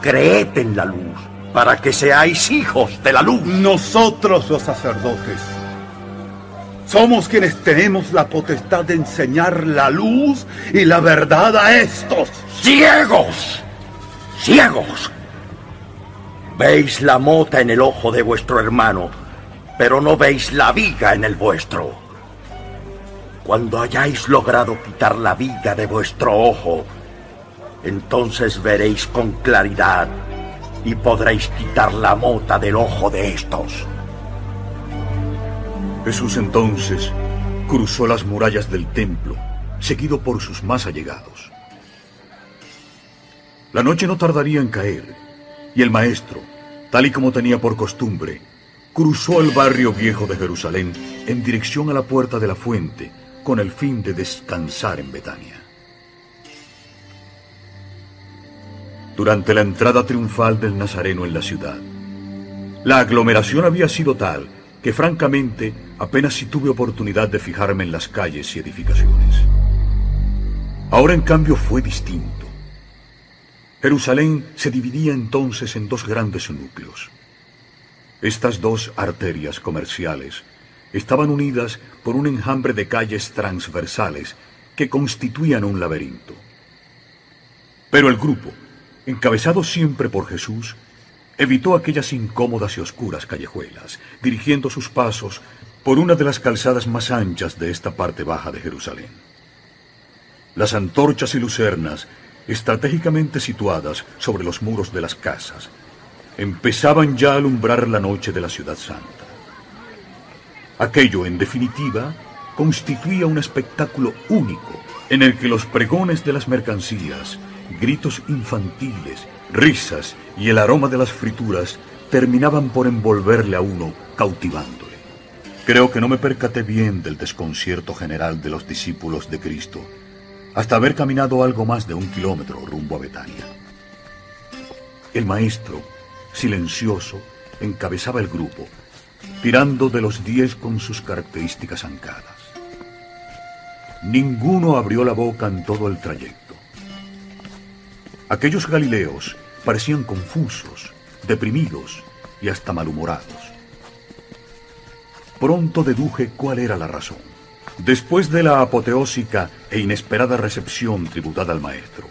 creed en la luz para que seáis hijos de la luz. Nosotros los sacerdotes somos quienes tenemos la potestad de enseñar la luz y la verdad a estos. ¡Ciegos! ¡Ciegos! Veis la mota en el ojo de vuestro hermano, pero no veis la viga en el vuestro. Cuando hayáis logrado quitar la viga de vuestro ojo, entonces veréis con claridad y podréis quitar la mota del ojo de estos. Jesús entonces cruzó las murallas del templo, seguido por sus más allegados. La noche no tardaría en caer, y el maestro, tal y como tenía por costumbre, cruzó el barrio viejo de Jerusalén en dirección a la puerta de la fuente, con el fin de descansar en Betania. Durante la entrada triunfal del Nazareno en la ciudad, la aglomeración había sido tal que francamente apenas si tuve oportunidad de fijarme en las calles y edificaciones. Ahora en cambio fue distinto. Jerusalén se dividía entonces en dos grandes núcleos. Estas dos arterias comerciales estaban unidas por un enjambre de calles transversales que constituían un laberinto. Pero el grupo, encabezado siempre por Jesús, evitó aquellas incómodas y oscuras callejuelas, dirigiendo sus pasos por una de las calzadas más anchas de esta parte baja de Jerusalén. Las antorchas y lucernas, estratégicamente situadas sobre los muros de las casas, empezaban ya a alumbrar la noche de la ciudad santa. Aquello, en definitiva, constituía un espectáculo único en el que los pregones de las mercancías, gritos infantiles, risas y el aroma de las frituras terminaban por envolverle a uno, cautivándole. Creo que no me percaté bien del desconcierto general de los discípulos de Cristo, hasta haber caminado algo más de un kilómetro rumbo a Betania. El maestro, silencioso, encabezaba el grupo, tirando de los diez con sus características ancadas. ninguno abrió la boca en todo el trayecto. Aquellos galileos parecían confusos, deprimidos y hasta malhumorados. Pronto deduje cuál era la razón. Después de la apoteósica e inesperada recepción tributada al Maestro,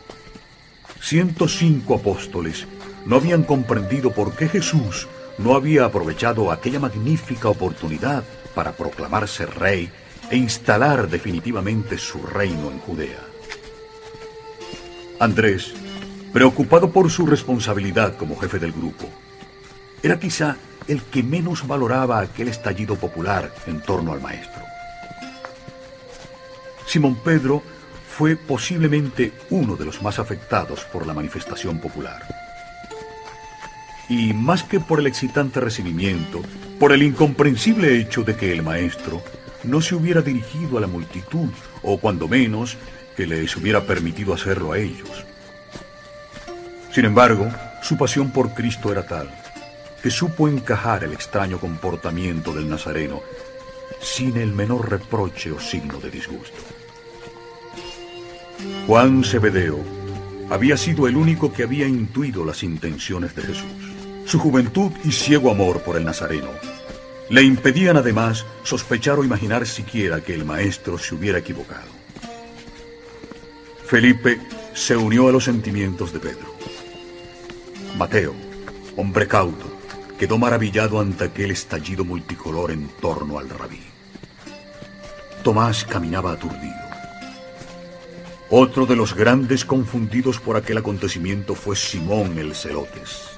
105 apóstoles no habían comprendido por qué Jesús no había aprovechado aquella magnífica oportunidad para proclamarse rey e instalar definitivamente su reino en Judea. Andrés, preocupado por su responsabilidad como jefe del grupo, era quizá el que menos valoraba aquel estallido popular en torno al maestro. Simón Pedro fue posiblemente uno de los más afectados por la manifestación popular. Y más que por el excitante recibimiento, por el incomprensible hecho de que el maestro no se hubiera dirigido a la multitud, o cuando menos, que les hubiera permitido hacerlo a ellos. Sin embargo, su pasión por Cristo era tal que supo encajar el extraño comportamiento del Nazareno sin el menor reproche o signo de disgusto. Juan Cebedeo había sido el único que había intuido las intenciones de Jesús. Su juventud y ciego amor por el Nazareno le impedían además sospechar o imaginar siquiera que el maestro se hubiera equivocado. Felipe se unió a los sentimientos de Pedro. Mateo, hombre cauto, quedó maravillado ante aquel estallido multicolor en torno al rabí. Tomás caminaba aturdido. Otro de los grandes confundidos por aquel acontecimiento fue Simón el Celotes.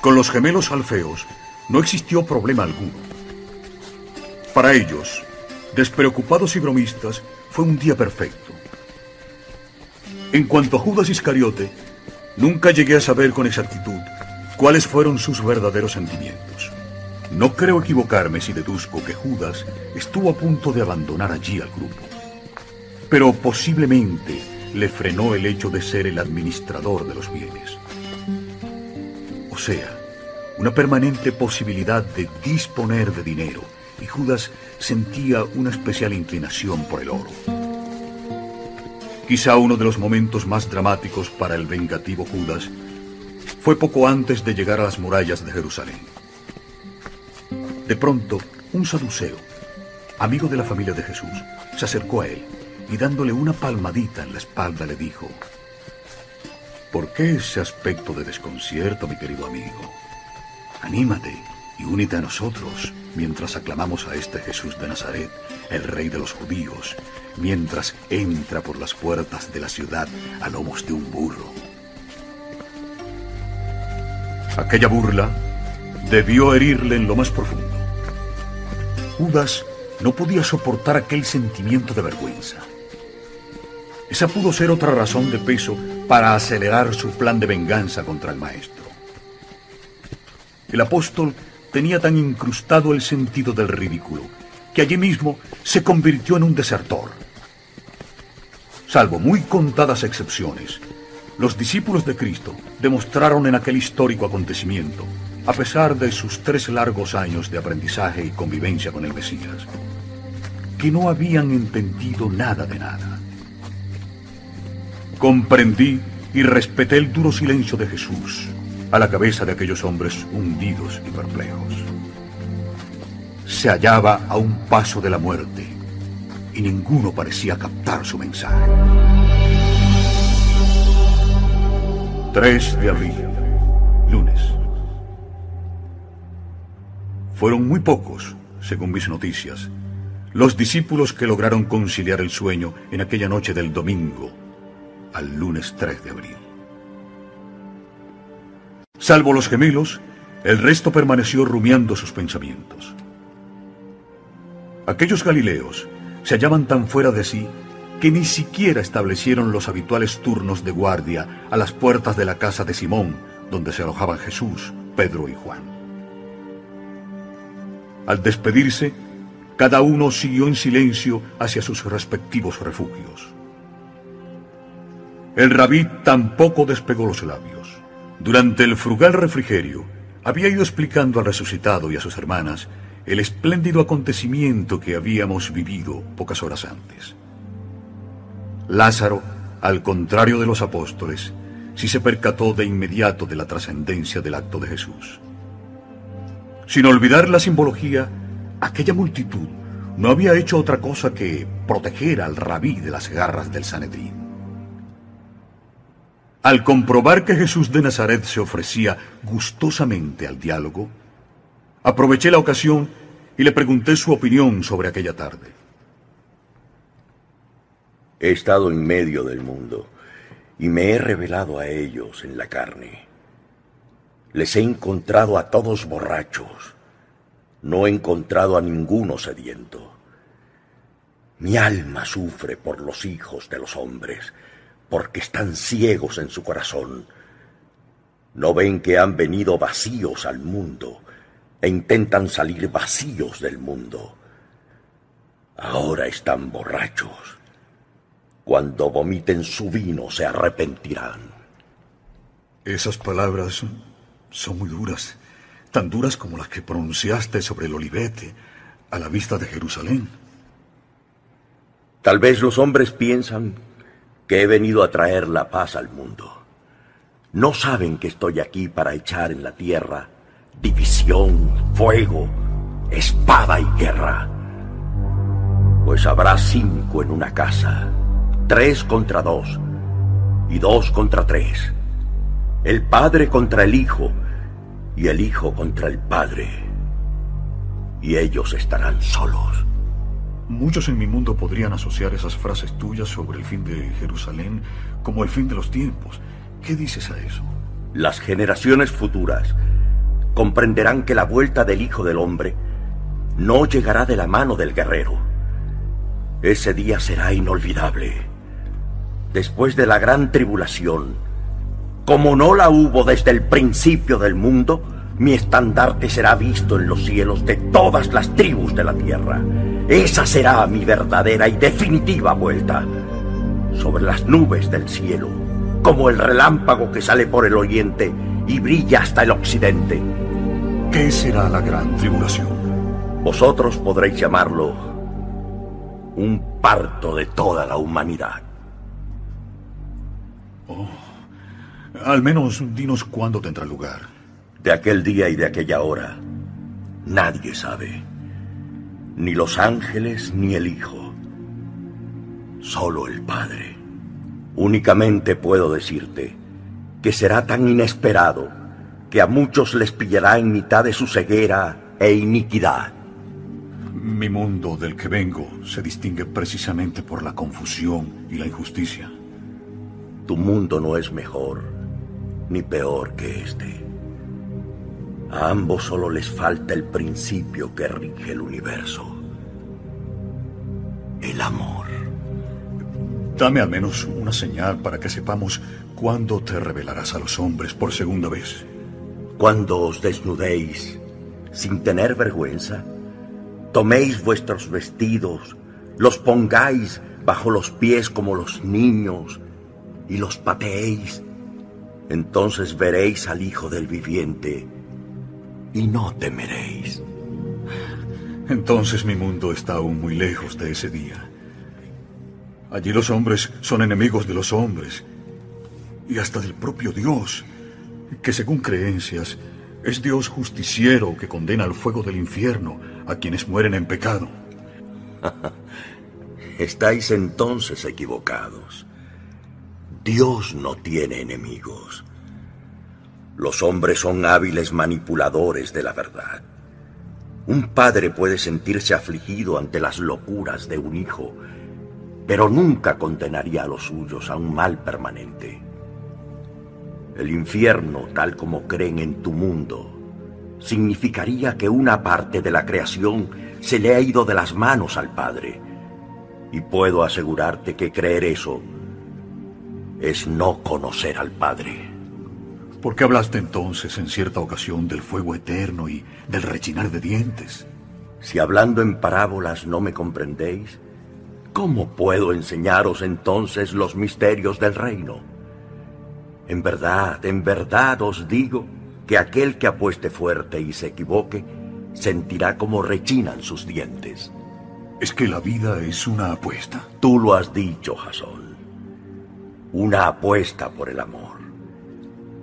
Con los gemelos alfeos no existió problema alguno. Para ellos, despreocupados y bromistas, fue un día perfecto. En cuanto a Judas Iscariote, nunca llegué a saber con exactitud cuáles fueron sus verdaderos sentimientos. No creo equivocarme si deduzco que Judas estuvo a punto de abandonar allí al grupo. Pero posiblemente le frenó el hecho de ser el administrador de los bienes. O sea, una permanente posibilidad de disponer de dinero, y Judas sentía una especial inclinación por el oro. Quizá uno de los momentos más dramáticos para el vengativo Judas fue poco antes de llegar a las murallas de Jerusalén. De pronto, un saduceo, amigo de la familia de Jesús, se acercó a él y dándole una palmadita en la espalda le dijo, ¿Por qué ese aspecto de desconcierto, mi querido amigo? Anímate y únete a nosotros mientras aclamamos a este Jesús de Nazaret, el rey de los judíos, mientras entra por las puertas de la ciudad a lomos de un burro. Aquella burla debió herirle en lo más profundo. Judas no podía soportar aquel sentimiento de vergüenza. Esa pudo ser otra razón de peso para acelerar su plan de venganza contra el maestro. El apóstol tenía tan incrustado el sentido del ridículo que allí mismo se convirtió en un desertor. Salvo muy contadas excepciones, los discípulos de Cristo demostraron en aquel histórico acontecimiento, a pesar de sus tres largos años de aprendizaje y convivencia con el Mesías, que no habían entendido nada de nada. Comprendí y respeté el duro silencio de Jesús a la cabeza de aquellos hombres hundidos y perplejos. Se hallaba a un paso de la muerte y ninguno parecía captar su mensaje. 3 de abril, lunes. Fueron muy pocos, según mis noticias, los discípulos que lograron conciliar el sueño en aquella noche del domingo al lunes 3 de abril. Salvo los gemelos, el resto permaneció rumiando sus pensamientos. Aquellos galileos se hallaban tan fuera de sí que ni siquiera establecieron los habituales turnos de guardia a las puertas de la casa de Simón, donde se alojaban Jesús, Pedro y Juan. Al despedirse, cada uno siguió en silencio hacia sus respectivos refugios. El rabí tampoco despegó los labios. Durante el frugal refrigerio, había ido explicando al resucitado y a sus hermanas el espléndido acontecimiento que habíamos vivido pocas horas antes. Lázaro, al contrario de los apóstoles, sí se percató de inmediato de la trascendencia del acto de Jesús. Sin olvidar la simbología, aquella multitud no había hecho otra cosa que proteger al rabí de las garras del Sanedrín. Al comprobar que Jesús de Nazaret se ofrecía gustosamente al diálogo, aproveché la ocasión y le pregunté su opinión sobre aquella tarde. He estado en medio del mundo y me he revelado a ellos en la carne. Les he encontrado a todos borrachos no he encontrado a ninguno sediento. Mi alma sufre por los hijos de los hombres, porque están ciegos en su corazón. No ven que han venido vacíos al mundo e intentan salir vacíos del mundo. Ahora están borrachos. Cuando vomiten su vino se arrepentirán. Esas palabras son muy duras tan duras como las que pronunciaste sobre el olivete a la vista de Jerusalén. Tal vez los hombres piensan que he venido a traer la paz al mundo. No saben que estoy aquí para echar en la tierra división, fuego, espada y guerra. Pues habrá cinco en una casa, tres contra dos y dos contra tres. El padre contra el hijo y el Hijo contra el Padre, y ellos estarán solos. Muchos en mi mundo podrían asociar esas frases tuyas sobre el fin de Jerusalén como el fin de los tiempos. ¿Qué dices a eso? Las generaciones futuras comprenderán que la vuelta del Hijo del Hombre no llegará de la mano del guerrero. Ese día será inolvidable. Después de la gran tribulación, como no la hubo desde el principio del mundo, mi estandarte será visto en los cielos de todas las tribus de la tierra. Esa será mi verdadera y definitiva vuelta. Sobre las nubes del cielo, como el relámpago que sale por el oriente y brilla hasta el occidente. ¿Qué será la gran tribulación? Vosotros podréis llamarlo un parto de toda la humanidad. Oh. Al menos dinos cuándo tendrá lugar. De aquel día y de aquella hora, nadie sabe. Ni los ángeles ni el Hijo. Solo el Padre. Únicamente puedo decirte que será tan inesperado que a muchos les pillará en mitad de su ceguera e iniquidad. Mi mundo del que vengo se distingue precisamente por la confusión y la injusticia. Tu mundo no es mejor ni peor que este. A ambos solo les falta el principio que rige el universo. El amor. Dame al menos una señal para que sepamos cuándo te revelarás a los hombres por segunda vez. Cuando os desnudéis sin tener vergüenza, toméis vuestros vestidos, los pongáis bajo los pies como los niños y los pateéis entonces veréis al Hijo del Viviente y no temeréis. Entonces mi mundo está aún muy lejos de ese día. Allí los hombres son enemigos de los hombres y hasta del propio Dios, que según creencias es Dios justiciero que condena al fuego del infierno a quienes mueren en pecado. Estáis entonces equivocados. Dios no tiene enemigos. Los hombres son hábiles manipuladores de la verdad. Un padre puede sentirse afligido ante las locuras de un hijo, pero nunca condenaría a los suyos a un mal permanente. El infierno, tal como creen en tu mundo, significaría que una parte de la creación se le ha ido de las manos al Padre. Y puedo asegurarte que creer eso es no conocer al Padre. ¿Por qué hablaste entonces en cierta ocasión del fuego eterno y del rechinar de dientes? Si hablando en parábolas no me comprendéis, ¿cómo puedo enseñaros entonces los misterios del reino? En verdad, en verdad os digo que aquel que apueste fuerte y se equivoque, sentirá como rechinan sus dientes. ¿Es que la vida es una apuesta? Tú lo has dicho, Jasón. Una apuesta por el amor.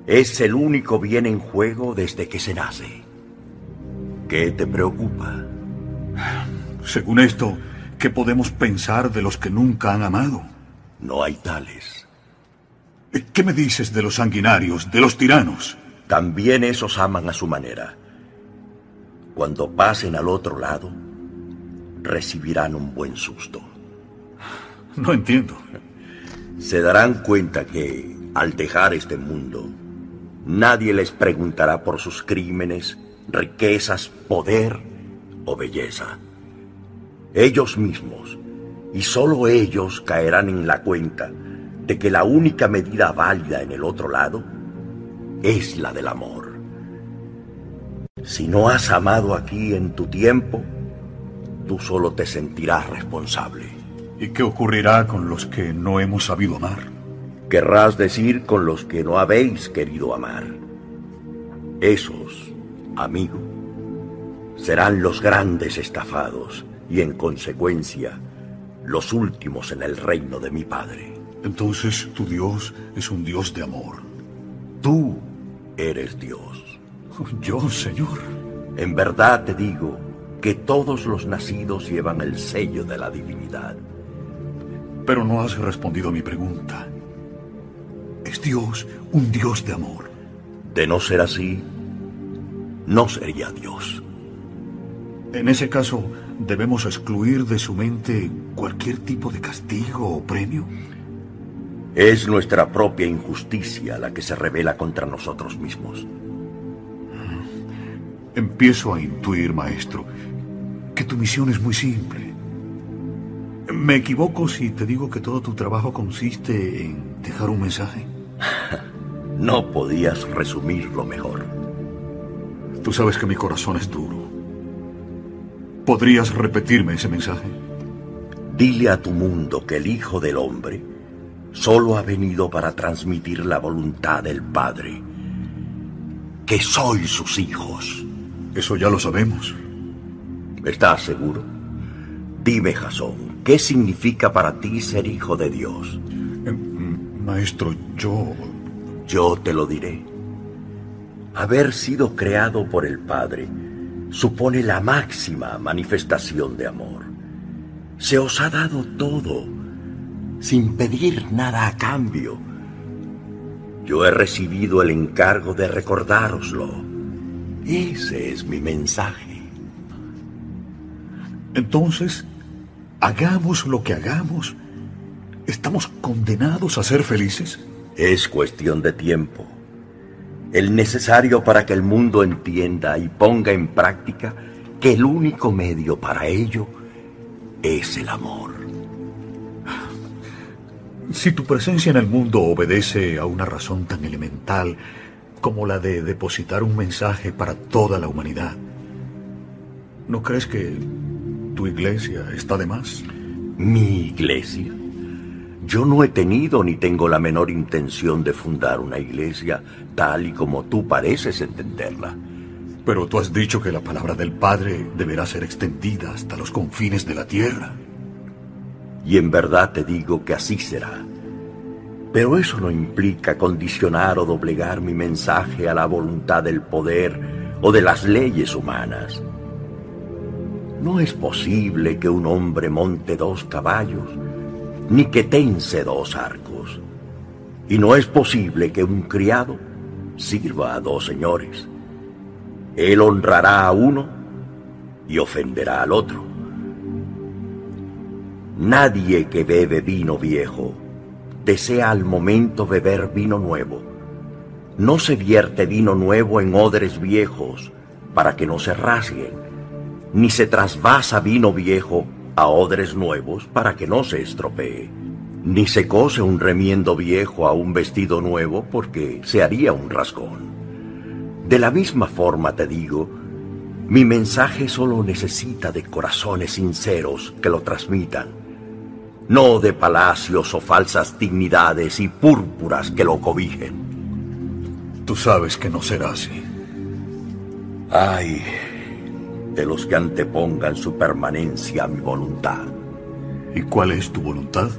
Es el único bien en juego desde que se nace. ¿Qué te preocupa? Según esto, ¿qué podemos pensar de los que nunca han amado? No hay tales. ¿Qué me dices de los sanguinarios, de los tiranos? También esos aman a su manera. Cuando pasen al otro lado, recibirán un buen susto. No entiendo. Se darán cuenta que, al dejar este mundo, nadie les preguntará por sus crímenes, riquezas, poder o belleza. Ellos mismos, y solo ellos caerán en la cuenta de que la única medida válida en el otro lado es la del amor. Si no has amado aquí en tu tiempo, tú solo te sentirás responsable. ¿Y qué ocurrirá con los que no hemos sabido amar? Querrás decir con los que no habéis querido amar. Esos, amigo, serán los grandes estafados y en consecuencia los últimos en el reino de mi Padre. Entonces tu Dios es un Dios de amor. Tú eres Dios. Yo, Señor. En verdad te digo que todos los nacidos llevan el sello de la divinidad. Pero no has respondido a mi pregunta. ¿Es Dios un Dios de amor? De no ser así, no sería Dios. En ese caso, ¿debemos excluir de su mente cualquier tipo de castigo o premio? Es nuestra propia injusticia la que se revela contra nosotros mismos. Empiezo a intuir, maestro, que tu misión es muy simple. ¿Me equivoco si te digo que todo tu trabajo consiste en dejar un mensaje? No podías resumirlo mejor. Tú sabes que mi corazón es duro. ¿Podrías repetirme ese mensaje? Dile a tu mundo que el Hijo del Hombre solo ha venido para transmitir la voluntad del Padre. Que soy sus hijos. Eso ya lo sabemos. ¿Estás seguro? Dime, Jasón, ¿qué significa para ti ser hijo de Dios? Eh, maestro, yo... Yo te lo diré. Haber sido creado por el Padre supone la máxima manifestación de amor. Se os ha dado todo sin pedir nada a cambio. Yo he recibido el encargo de recordároslo. Ese es mi mensaje. Entonces, hagamos lo que hagamos. ¿Estamos condenados a ser felices? Es cuestión de tiempo. El necesario para que el mundo entienda y ponga en práctica que el único medio para ello es el amor. Si tu presencia en el mundo obedece a una razón tan elemental como la de depositar un mensaje para toda la humanidad, ¿no crees que tu iglesia está de más? ¿Mi iglesia? Yo no he tenido ni tengo la menor intención de fundar una iglesia tal y como tú pareces entenderla. Pero tú has dicho que la palabra del Padre deberá ser extendida hasta los confines de la tierra y en verdad te digo que así será. Pero eso no implica condicionar o doblegar mi mensaje a la voluntad del poder o de las leyes humanas. No es posible que un hombre monte dos caballos, ni que tense dos arcos. Y no es posible que un criado sirva a dos señores. Él honrará a uno y ofenderá al otro. Nadie que bebe vino viejo desea al momento beber vino nuevo. No se vierte vino nuevo en odres viejos para que no se rasguen, ni se trasvasa vino viejo a odres nuevos para que no se estropee, ni se cose un remiendo viejo a un vestido nuevo porque se haría un rasgón. De la misma forma te digo, mi mensaje solo necesita de corazones sinceros que lo transmitan no de palacios o falsas dignidades y púrpuras que lo cobijen. Tú sabes que no será así. Ay, de los que antepongan su permanencia a mi voluntad. ¿Y cuál es tu voluntad?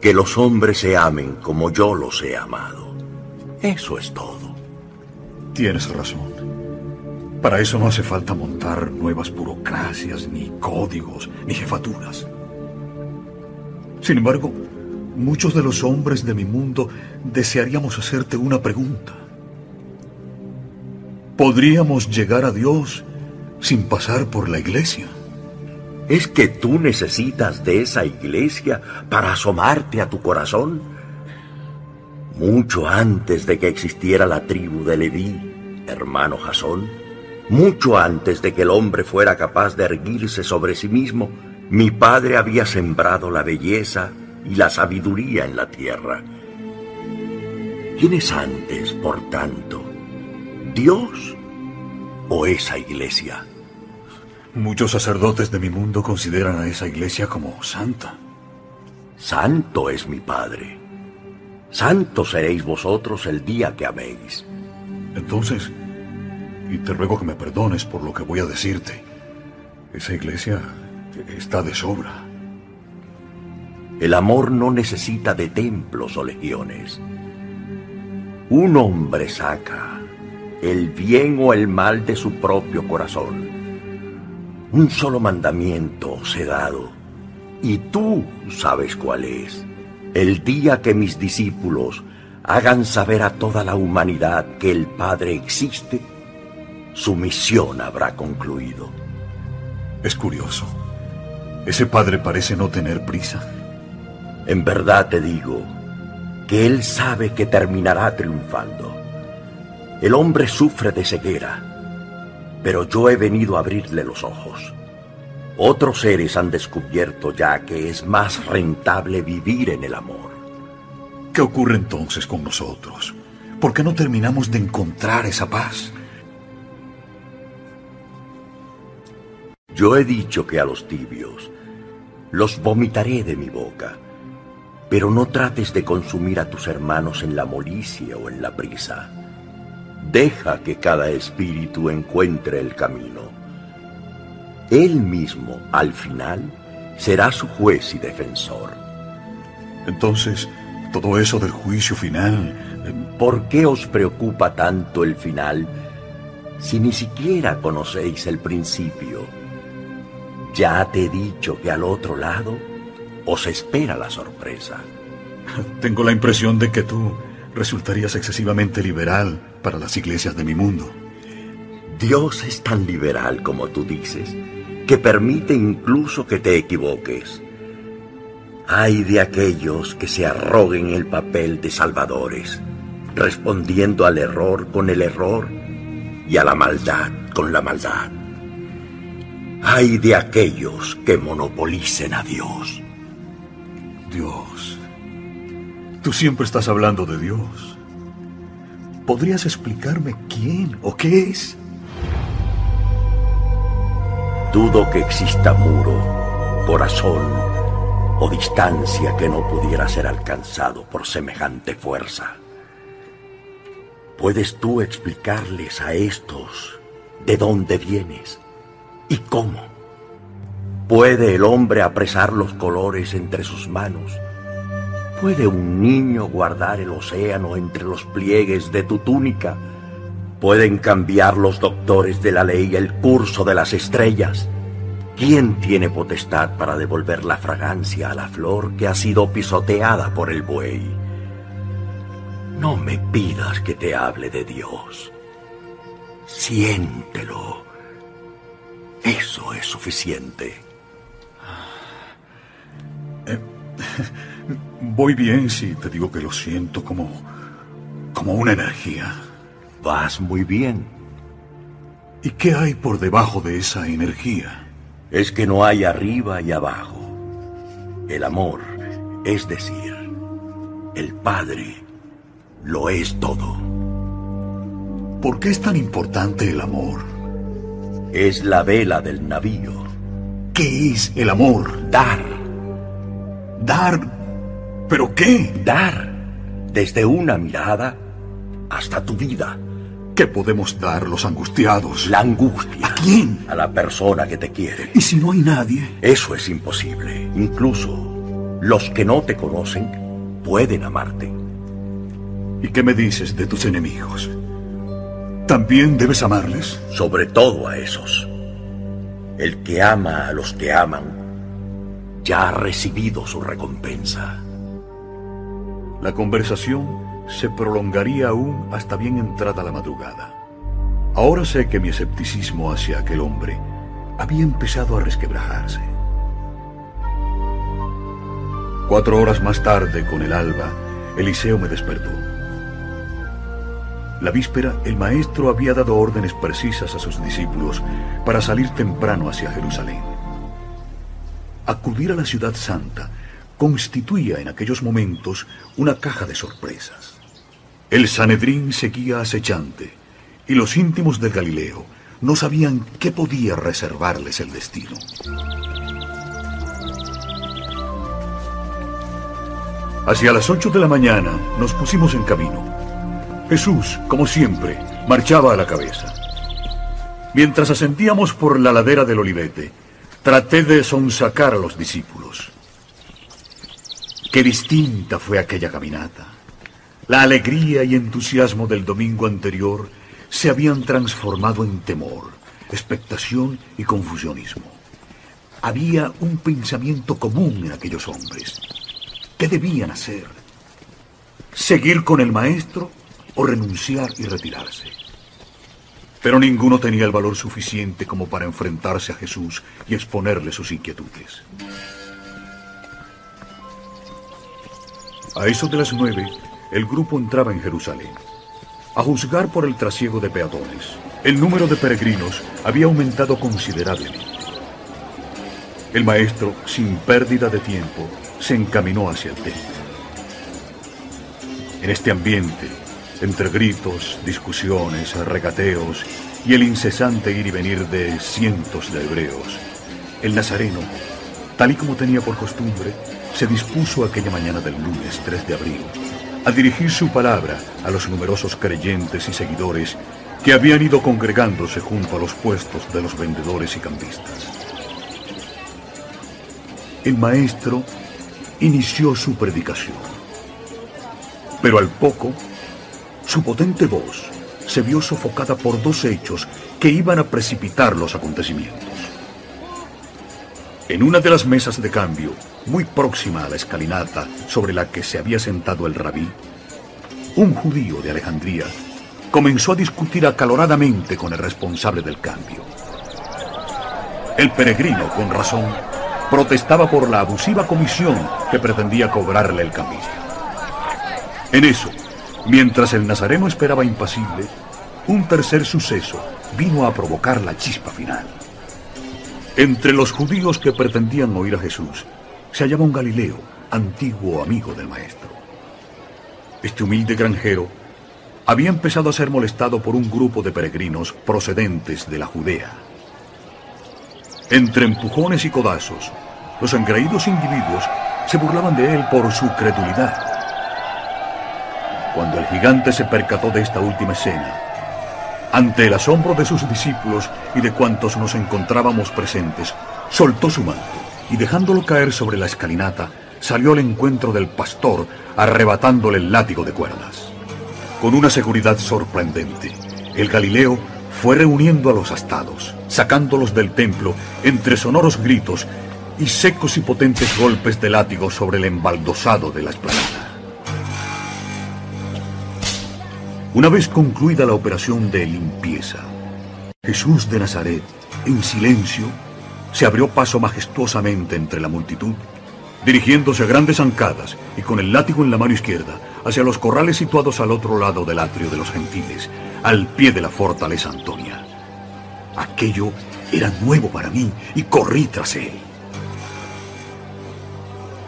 Que los hombres se amen como yo los he amado. Eso es todo. Tienes razón. Para eso no hace falta montar nuevas burocracias, ni códigos, ni jefaturas. Sin embargo, muchos de los hombres de mi mundo desearíamos hacerte una pregunta. ¿Podríamos llegar a Dios sin pasar por la iglesia? ¿Es que tú necesitas de esa iglesia para asomarte a tu corazón? Mucho antes de que existiera la tribu de Leví, hermano Jasón, mucho antes de que el hombre fuera capaz de erguirse sobre sí mismo, mi padre había sembrado la belleza y la sabiduría en la tierra. ¿Quién es antes, por tanto? ¿Dios o esa iglesia? Muchos sacerdotes de mi mundo consideran a esa iglesia como santa. Santo es mi Padre. Santo seréis vosotros el día que améis. Entonces, y te ruego que me perdones por lo que voy a decirte, esa iglesia está de sobra. El amor no necesita de templos o legiones. Un hombre saca el bien o el mal de su propio corazón. Un solo mandamiento os he dado, y tú sabes cuál es. El día que mis discípulos hagan saber a toda la humanidad que el Padre existe, su misión habrá concluido. Es curioso. Ese Padre parece no tener prisa. En verdad te digo que Él sabe que terminará triunfando. El hombre sufre de ceguera, pero yo he venido a abrirle los ojos. Otros seres han descubierto ya que es más rentable vivir en el amor. ¿Qué ocurre entonces con nosotros? ¿Por qué no terminamos de encontrar esa paz? Yo he dicho que a los tibios los vomitaré de mi boca, pero no trates de consumir a tus hermanos en la molicie o en la prisa. Deja que cada espíritu encuentre el camino. Él mismo, al final, será su juez y defensor. Entonces, todo eso del juicio final... ¿Por qué os preocupa tanto el final si ni siquiera conocéis el principio? Ya te he dicho que al otro lado os espera la sorpresa. Tengo la impresión de que tú resultarías excesivamente liberal para las iglesias de mi mundo. Dios es tan liberal como tú dices, que permite incluso que te equivoques. Hay de aquellos que se arroguen el papel de salvadores, respondiendo al error con el error y a la maldad con la maldad. Hay de aquellos que monopolicen a Dios. Dios. Tú siempre estás hablando de Dios. ¿Podrías explicarme quién o qué es? Dudo que exista muro, corazón o distancia que no pudiera ser alcanzado por semejante fuerza. ¿Puedes tú explicarles a estos de dónde vienes y cómo? ¿Puede el hombre apresar los colores entre sus manos? ¿Puede un niño guardar el océano entre los pliegues de tu túnica? ¿Pueden cambiar los doctores de la ley el curso de las estrellas? ¿Quién tiene potestad para devolver la fragancia a la flor que ha sido pisoteada por el buey? No me pidas que te hable de Dios. Siéntelo. Eso es suficiente. Eh, voy bien si te digo que lo siento como como una energía. Vas muy bien. ¿Y qué hay por debajo de esa energía? Es que no hay arriba y abajo. El amor, es decir, el Padre, lo es todo. ¿Por qué es tan importante el amor? Es la vela del navío. ¿Qué es el amor? Dar. Dar. ¿Pero qué? Dar. Desde una mirada hasta tu vida. ¿Qué podemos dar los angustiados? La angustia. ¿A quién? A la persona que te quiere. ¿Y si no hay nadie? Eso es imposible. Incluso los que no te conocen pueden amarte. ¿Y qué me dices de tus enemigos? ¿También debes amarles? Sobre todo a esos. El que ama a los que aman ya ha recibido su recompensa. La conversación se prolongaría aún hasta bien entrada la madrugada. Ahora sé que mi escepticismo hacia aquel hombre había empezado a resquebrajarse. Cuatro horas más tarde, con el alba, Eliseo me despertó. La víspera, el maestro había dado órdenes precisas a sus discípulos para salir temprano hacia Jerusalén. Acudir a la ciudad santa constituía en aquellos momentos una caja de sorpresas. El Sanedrín seguía acechante y los íntimos de Galileo no sabían qué podía reservarles el destino. Hacia las ocho de la mañana nos pusimos en camino. Jesús, como siempre, marchaba a la cabeza. Mientras ascendíamos por la ladera del Olivete, traté de sonsacar a los discípulos. Qué distinta fue aquella caminata. La alegría y entusiasmo del domingo anterior se habían transformado en temor, expectación y confusionismo. Había un pensamiento común en aquellos hombres. ¿Qué debían hacer? ¿Seguir con el maestro o renunciar y retirarse? Pero ninguno tenía el valor suficiente como para enfrentarse a Jesús y exponerle sus inquietudes. A eso de las nueve, el grupo entraba en Jerusalén. A juzgar por el trasiego de peatones, el número de peregrinos había aumentado considerablemente. El maestro, sin pérdida de tiempo, se encaminó hacia el templo. En este ambiente, entre gritos, discusiones, regateos y el incesante ir y venir de cientos de hebreos, el nazareno, tal y como tenía por costumbre, se dispuso aquella mañana del lunes 3 de abril a dirigir su palabra a los numerosos creyentes y seguidores que habían ido congregándose junto a los puestos de los vendedores y campistas. El maestro inició su predicación, pero al poco, su potente voz se vio sofocada por dos hechos que iban a precipitar los acontecimientos. En una de las mesas de cambio, muy próxima a la escalinata sobre la que se había sentado el rabí, un judío de Alejandría comenzó a discutir acaloradamente con el responsable del cambio. El peregrino, con razón, protestaba por la abusiva comisión que pretendía cobrarle el cambista. En eso, mientras el nazareno esperaba impasible, un tercer suceso vino a provocar la chispa final. Entre los judíos que pretendían oír a Jesús se hallaba un Galileo, antiguo amigo del maestro. Este humilde granjero había empezado a ser molestado por un grupo de peregrinos procedentes de la Judea. Entre empujones y codazos, los engreídos individuos se burlaban de él por su credulidad. Cuando el gigante se percató de esta última escena, ante el asombro de sus discípulos y de cuantos nos encontrábamos presentes, soltó su manto y dejándolo caer sobre la escalinata, salió al encuentro del pastor, arrebatándole el látigo de cuerdas. Con una seguridad sorprendente, el Galileo fue reuniendo a los astados, sacándolos del templo entre sonoros gritos y secos y potentes golpes de látigo sobre el embaldosado de la esplanada. Una vez concluida la operación de limpieza, Jesús de Nazaret, en silencio, se abrió paso majestuosamente entre la multitud, dirigiéndose a grandes zancadas y con el látigo en la mano izquierda hacia los corrales situados al otro lado del atrio de los gentiles, al pie de la fortaleza Antonia. Aquello era nuevo para mí y corrí tras él.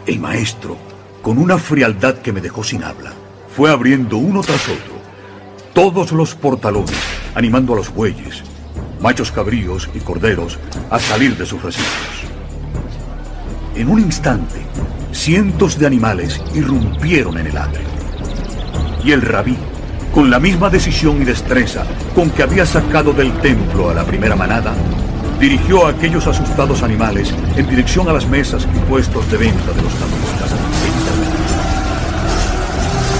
El maestro, con una frialdad que me dejó sin habla, fue abriendo uno tras otro todos los portalones, animando a los bueyes, machos cabríos y corderos a salir de sus recintos. En un instante, cientos de animales irrumpieron en el atrio. Y el rabí, con la misma decisión y destreza con que había sacado del templo a la primera manada, dirigió a aquellos asustados animales en dirección a las mesas y puestos de venta de los cambistas.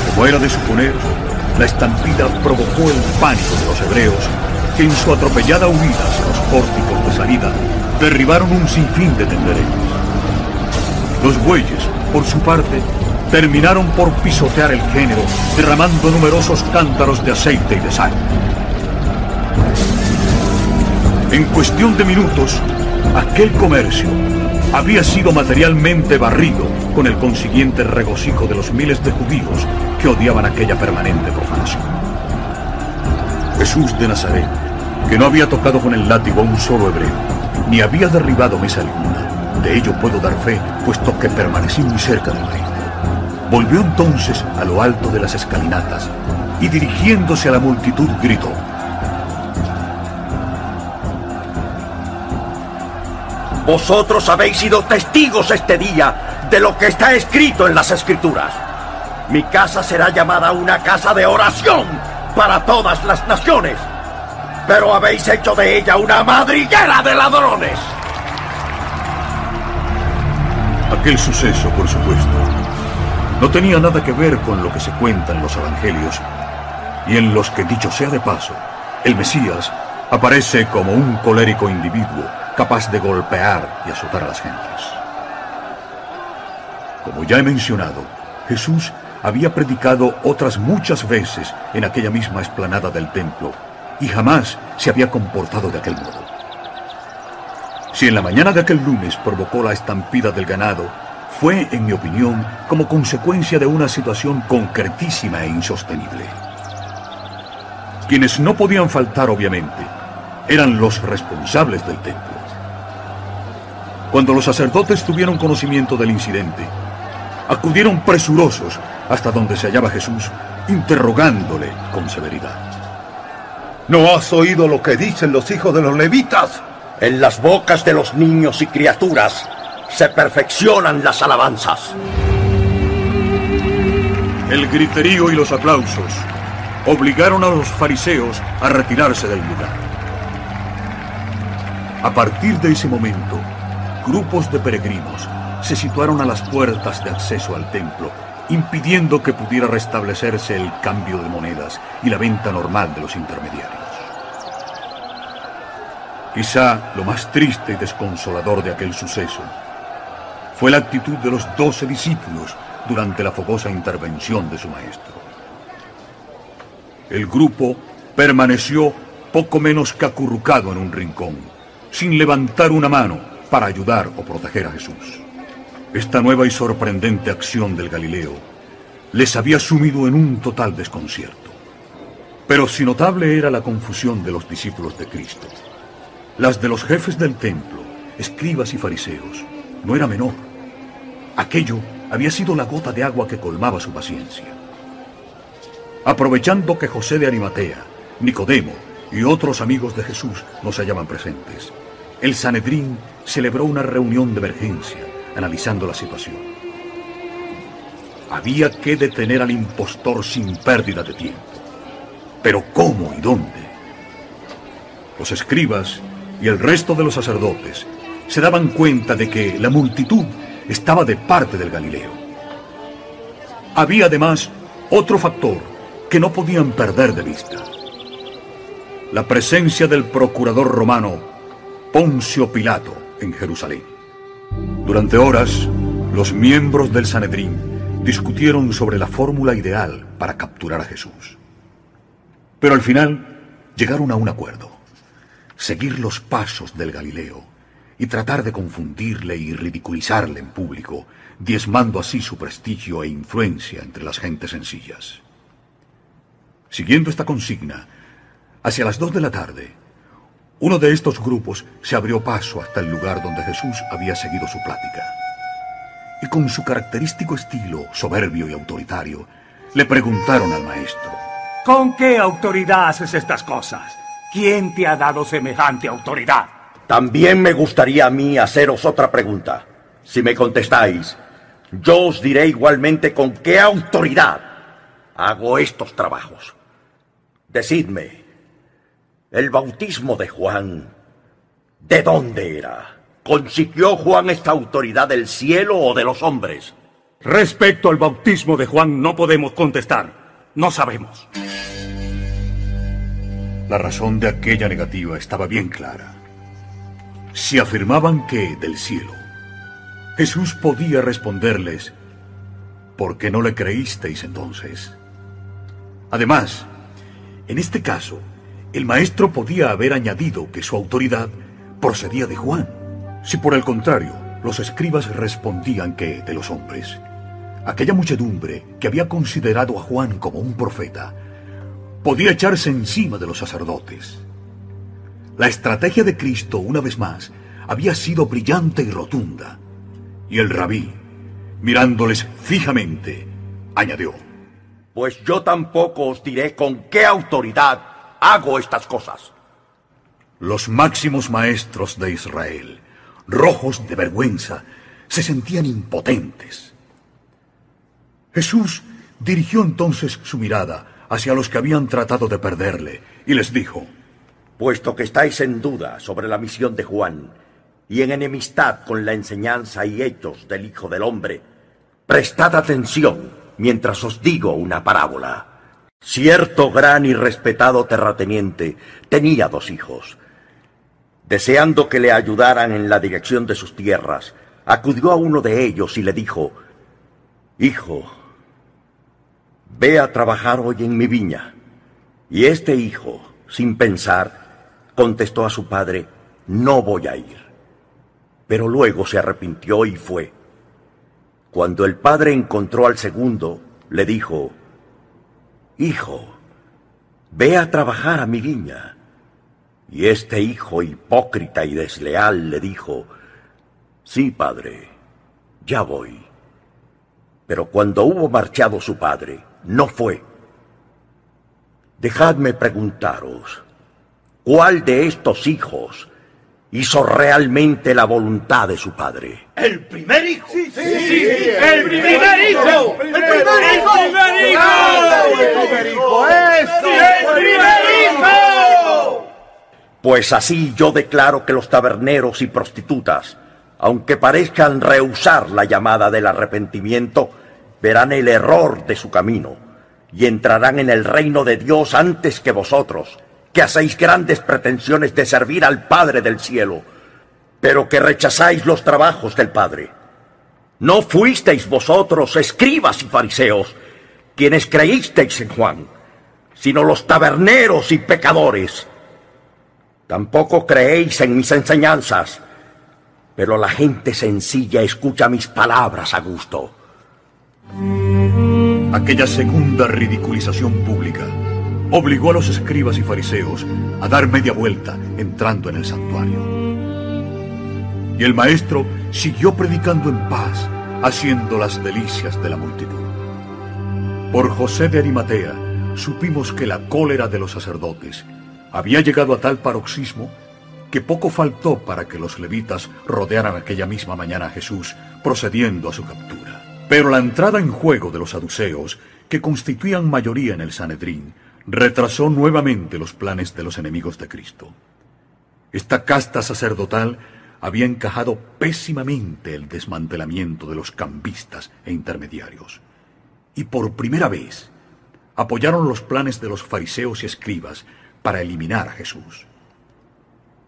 Como era de suponer, la estampida provocó el pánico de los hebreos, que en su atropellada huida hacia los pórticos de salida derribaron un sinfín de tenderetes. Los bueyes, por su parte, terminaron por pisotear el género, derramando numerosos cántaros de aceite y de sal. En cuestión de minutos, aquel comercio había sido materialmente barrido con el consiguiente regocijo de los miles de judíos que odiaban aquella permanente profanación. Jesús de Nazaret, que no había tocado con el látigo a un solo hebreo, ni había derribado mesa alguna, de ello puedo dar fe, puesto que permanecí muy cerca del rey. Volvió entonces a lo alto de las escalinatas y dirigiéndose a la multitud gritó, Vosotros habéis sido testigos este día de lo que está escrito en las escrituras. Mi casa será llamada una casa de oración para todas las naciones, pero habéis hecho de ella una madriguera de ladrones. Aquel suceso, por supuesto, no tenía nada que ver con lo que se cuenta en los evangelios y en los que, dicho sea de paso, el Mesías aparece como un colérico individuo capaz de golpear y azotar a las gentes. Como ya he mencionado, Jesús había predicado otras muchas veces en aquella misma explanada del templo y jamás se había comportado de aquel modo. Si en la mañana de aquel lunes provocó la estampida del ganado, fue, en mi opinión, como consecuencia de una situación concretísima e insostenible. Quienes no podían faltar, obviamente, eran los responsables del templo. Cuando los sacerdotes tuvieron conocimiento del incidente, acudieron presurosos hasta donde se hallaba Jesús, interrogándole con severidad. ¿No has oído lo que dicen los hijos de los levitas? En las bocas de los niños y criaturas se perfeccionan las alabanzas. El griterío y los aplausos obligaron a los fariseos a retirarse del lugar. A partir de ese momento, grupos de peregrinos se situaron a las puertas de acceso al templo, impidiendo que pudiera restablecerse el cambio de monedas y la venta normal de los intermediarios. Quizá lo más triste y desconsolador de aquel suceso fue la actitud de los doce discípulos durante la fogosa intervención de su maestro. El grupo permaneció poco menos que acurrucado en un rincón, sin levantar una mano para ayudar o proteger a Jesús. Esta nueva y sorprendente acción del Galileo les había sumido en un total desconcierto. Pero si notable era la confusión de los discípulos de Cristo, las de los jefes del templo, escribas y fariseos, no era menor. Aquello había sido la gota de agua que colmaba su paciencia. Aprovechando que José de Arimatea, Nicodemo y otros amigos de Jesús no se hallaban presentes, el Sanedrín celebró una reunión de emergencia analizando la situación. Había que detener al impostor sin pérdida de tiempo. Pero ¿cómo y dónde? Los escribas y el resto de los sacerdotes se daban cuenta de que la multitud estaba de parte del Galileo. Había además otro factor que no podían perder de vista. La presencia del procurador romano Poncio Pilato en Jerusalén. Durante horas, los miembros del Sanedrín discutieron sobre la fórmula ideal para capturar a Jesús. Pero al final llegaron a un acuerdo. Seguir los pasos del Galileo y tratar de confundirle y ridiculizarle en público, diezmando así su prestigio e influencia entre las gentes sencillas. Siguiendo esta consigna, hacia las dos de la tarde, uno de estos grupos se abrió paso hasta el lugar donde Jesús había seguido su plática. Y con su característico estilo soberbio y autoritario, le preguntaron al maestro, ¿Con qué autoridad haces estas cosas? ¿Quién te ha dado semejante autoridad? También me gustaría a mí haceros otra pregunta. Si me contestáis, yo os diré igualmente con qué autoridad hago estos trabajos. Decidme, el bautismo de Juan, ¿de dónde era? ¿Consiguió Juan esta autoridad del cielo o de los hombres? Respecto al bautismo de Juan no podemos contestar. No sabemos. La razón de aquella negativa estaba bien clara. Si afirmaban que del cielo, Jesús podía responderles, ¿por qué no le creísteis entonces? Además, en este caso, el maestro podía haber añadido que su autoridad procedía de Juan. Si por el contrario, los escribas respondían que de los hombres, aquella muchedumbre que había considerado a Juan como un profeta, podía echarse encima de los sacerdotes. La estrategia de Cristo, una vez más, había sido brillante y rotunda. Y el rabí, mirándoles fijamente, añadió, Pues yo tampoco os diré con qué autoridad hago estas cosas. Los máximos maestros de Israel, rojos de vergüenza, se sentían impotentes. Jesús dirigió entonces su mirada hacia los que habían tratado de perderle y les dijo, Puesto que estáis en duda sobre la misión de Juan y en enemistad con la enseñanza y hechos del Hijo del Hombre, prestad atención mientras os digo una parábola. Cierto gran y respetado terrateniente tenía dos hijos. Deseando que le ayudaran en la dirección de sus tierras, acudió a uno de ellos y le dijo, Hijo, ve a trabajar hoy en mi viña. Y este hijo, sin pensar, contestó a su padre, no voy a ir. Pero luego se arrepintió y fue. Cuando el padre encontró al segundo, le dijo, Hijo, ve a trabajar a mi viña. Y este hijo hipócrita y desleal le dijo, Sí, padre, ya voy. Pero cuando hubo marchado su padre, no fue. Dejadme preguntaros, ¿cuál de estos hijos hizo realmente la voluntad de su padre? ¿El primer hijo? Sí, sí, sí, el primer hijo. El primer hijo. El primer hijo. El primer hijo. Eso. El primer hijo. Pues así yo declaro que los taberneros y prostitutas, aunque parezcan rehusar la llamada del arrepentimiento, verán el error de su camino y entrarán en el reino de Dios antes que vosotros, que hacéis grandes pretensiones de servir al Padre del cielo, pero que rechazáis los trabajos del Padre. No fuisteis vosotros, escribas y fariseos, quienes creísteis en Juan, sino los taberneros y pecadores. Tampoco creéis en mis enseñanzas, pero la gente sencilla escucha mis palabras a gusto. Aquella segunda ridiculización pública obligó a los escribas y fariseos a dar media vuelta entrando en el santuario. Y el maestro siguió predicando en paz, haciendo las delicias de la multitud. Por José de Arimatea supimos que la cólera de los sacerdotes había llegado a tal paroxismo que poco faltó para que los levitas rodearan aquella misma mañana a Jesús procediendo a su captura. Pero la entrada en juego de los saduceos, que constituían mayoría en el Sanedrín, retrasó nuevamente los planes de los enemigos de Cristo. Esta casta sacerdotal había encajado pésimamente el desmantelamiento de los cambistas e intermediarios. Y por primera vez apoyaron los planes de los fariseos y escribas para eliminar a Jesús.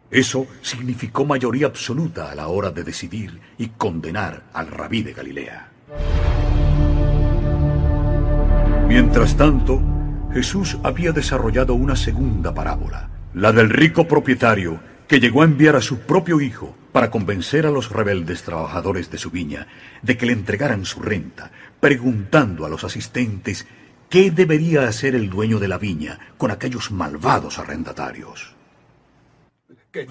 Eso significó mayoría absoluta a la hora de decidir y condenar al rabí de Galilea. Mientras tanto, Jesús había desarrollado una segunda parábola, la del rico propietario que llegó a enviar a su propio hijo para convencer a los rebeldes trabajadores de su viña de que le entregaran su renta, preguntando a los asistentes qué debería hacer el dueño de la viña con aquellos malvados arrendatarios.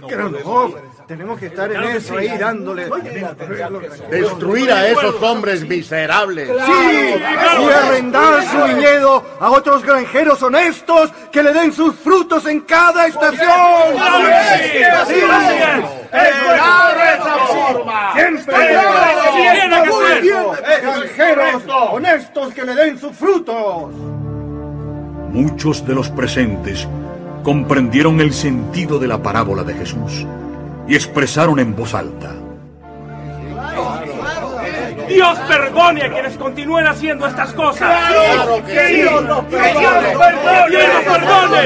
Pero no, tenemos que estar en eso ahí dándole. Destruir a esos hombres miserables. Sí, y arrendar su viñedo a otros granjeros honestos que le den sus frutos en cada estación. Sí, esa forma. Siempre. Granjeros honestos que le den sus frutos. Muchos de los presentes comprendieron el sentido de la parábola de Jesús y expresaron en voz alta. Dios perdone a quienes continúen haciendo estas cosas. ¡Claro que sí! ¡Dios perdone! ¡Dios perdone!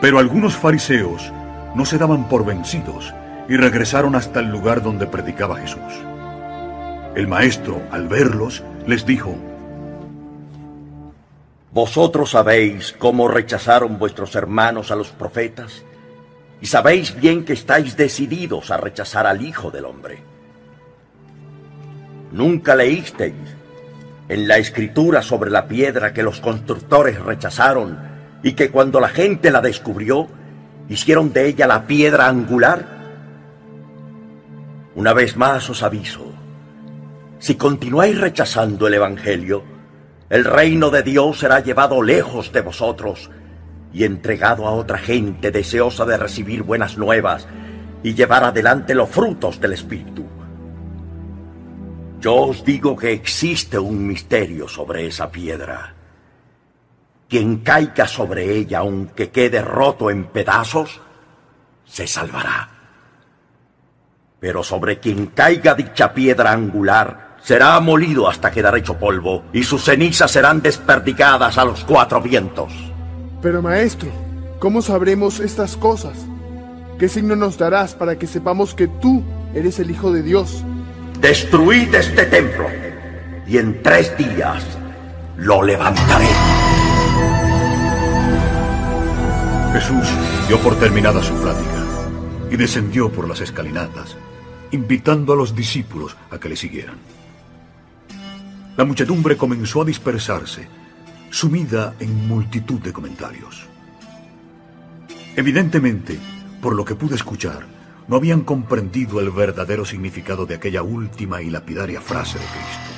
Pero algunos fariseos no se daban por vencidos y regresaron hasta el lugar donde predicaba Jesús. El maestro, al verlos, les dijo, Vosotros sabéis cómo rechazaron vuestros hermanos a los profetas y sabéis bien que estáis decididos a rechazar al Hijo del Hombre. Nunca leísteis en la escritura sobre la piedra que los constructores rechazaron y que cuando la gente la descubrió, hicieron de ella la piedra angular. Una vez más os aviso, si continuáis rechazando el Evangelio, el reino de Dios será llevado lejos de vosotros y entregado a otra gente deseosa de recibir buenas nuevas y llevar adelante los frutos del Espíritu. Yo os digo que existe un misterio sobre esa piedra. Quien caiga sobre ella, aunque quede roto en pedazos, se salvará. Pero sobre quien caiga dicha piedra angular, será molido hasta quedar hecho polvo, y sus cenizas serán desperdigadas a los cuatro vientos. Pero maestro, ¿cómo sabremos estas cosas? ¿Qué signo nos darás para que sepamos que tú eres el Hijo de Dios? Destruid este templo, y en tres días lo levantaré. Jesús dio por terminada su plática y descendió por las escalinatas, invitando a los discípulos a que le siguieran. La muchedumbre comenzó a dispersarse, sumida en multitud de comentarios. Evidentemente, por lo que pude escuchar, no habían comprendido el verdadero significado de aquella última y lapidaria frase de Cristo.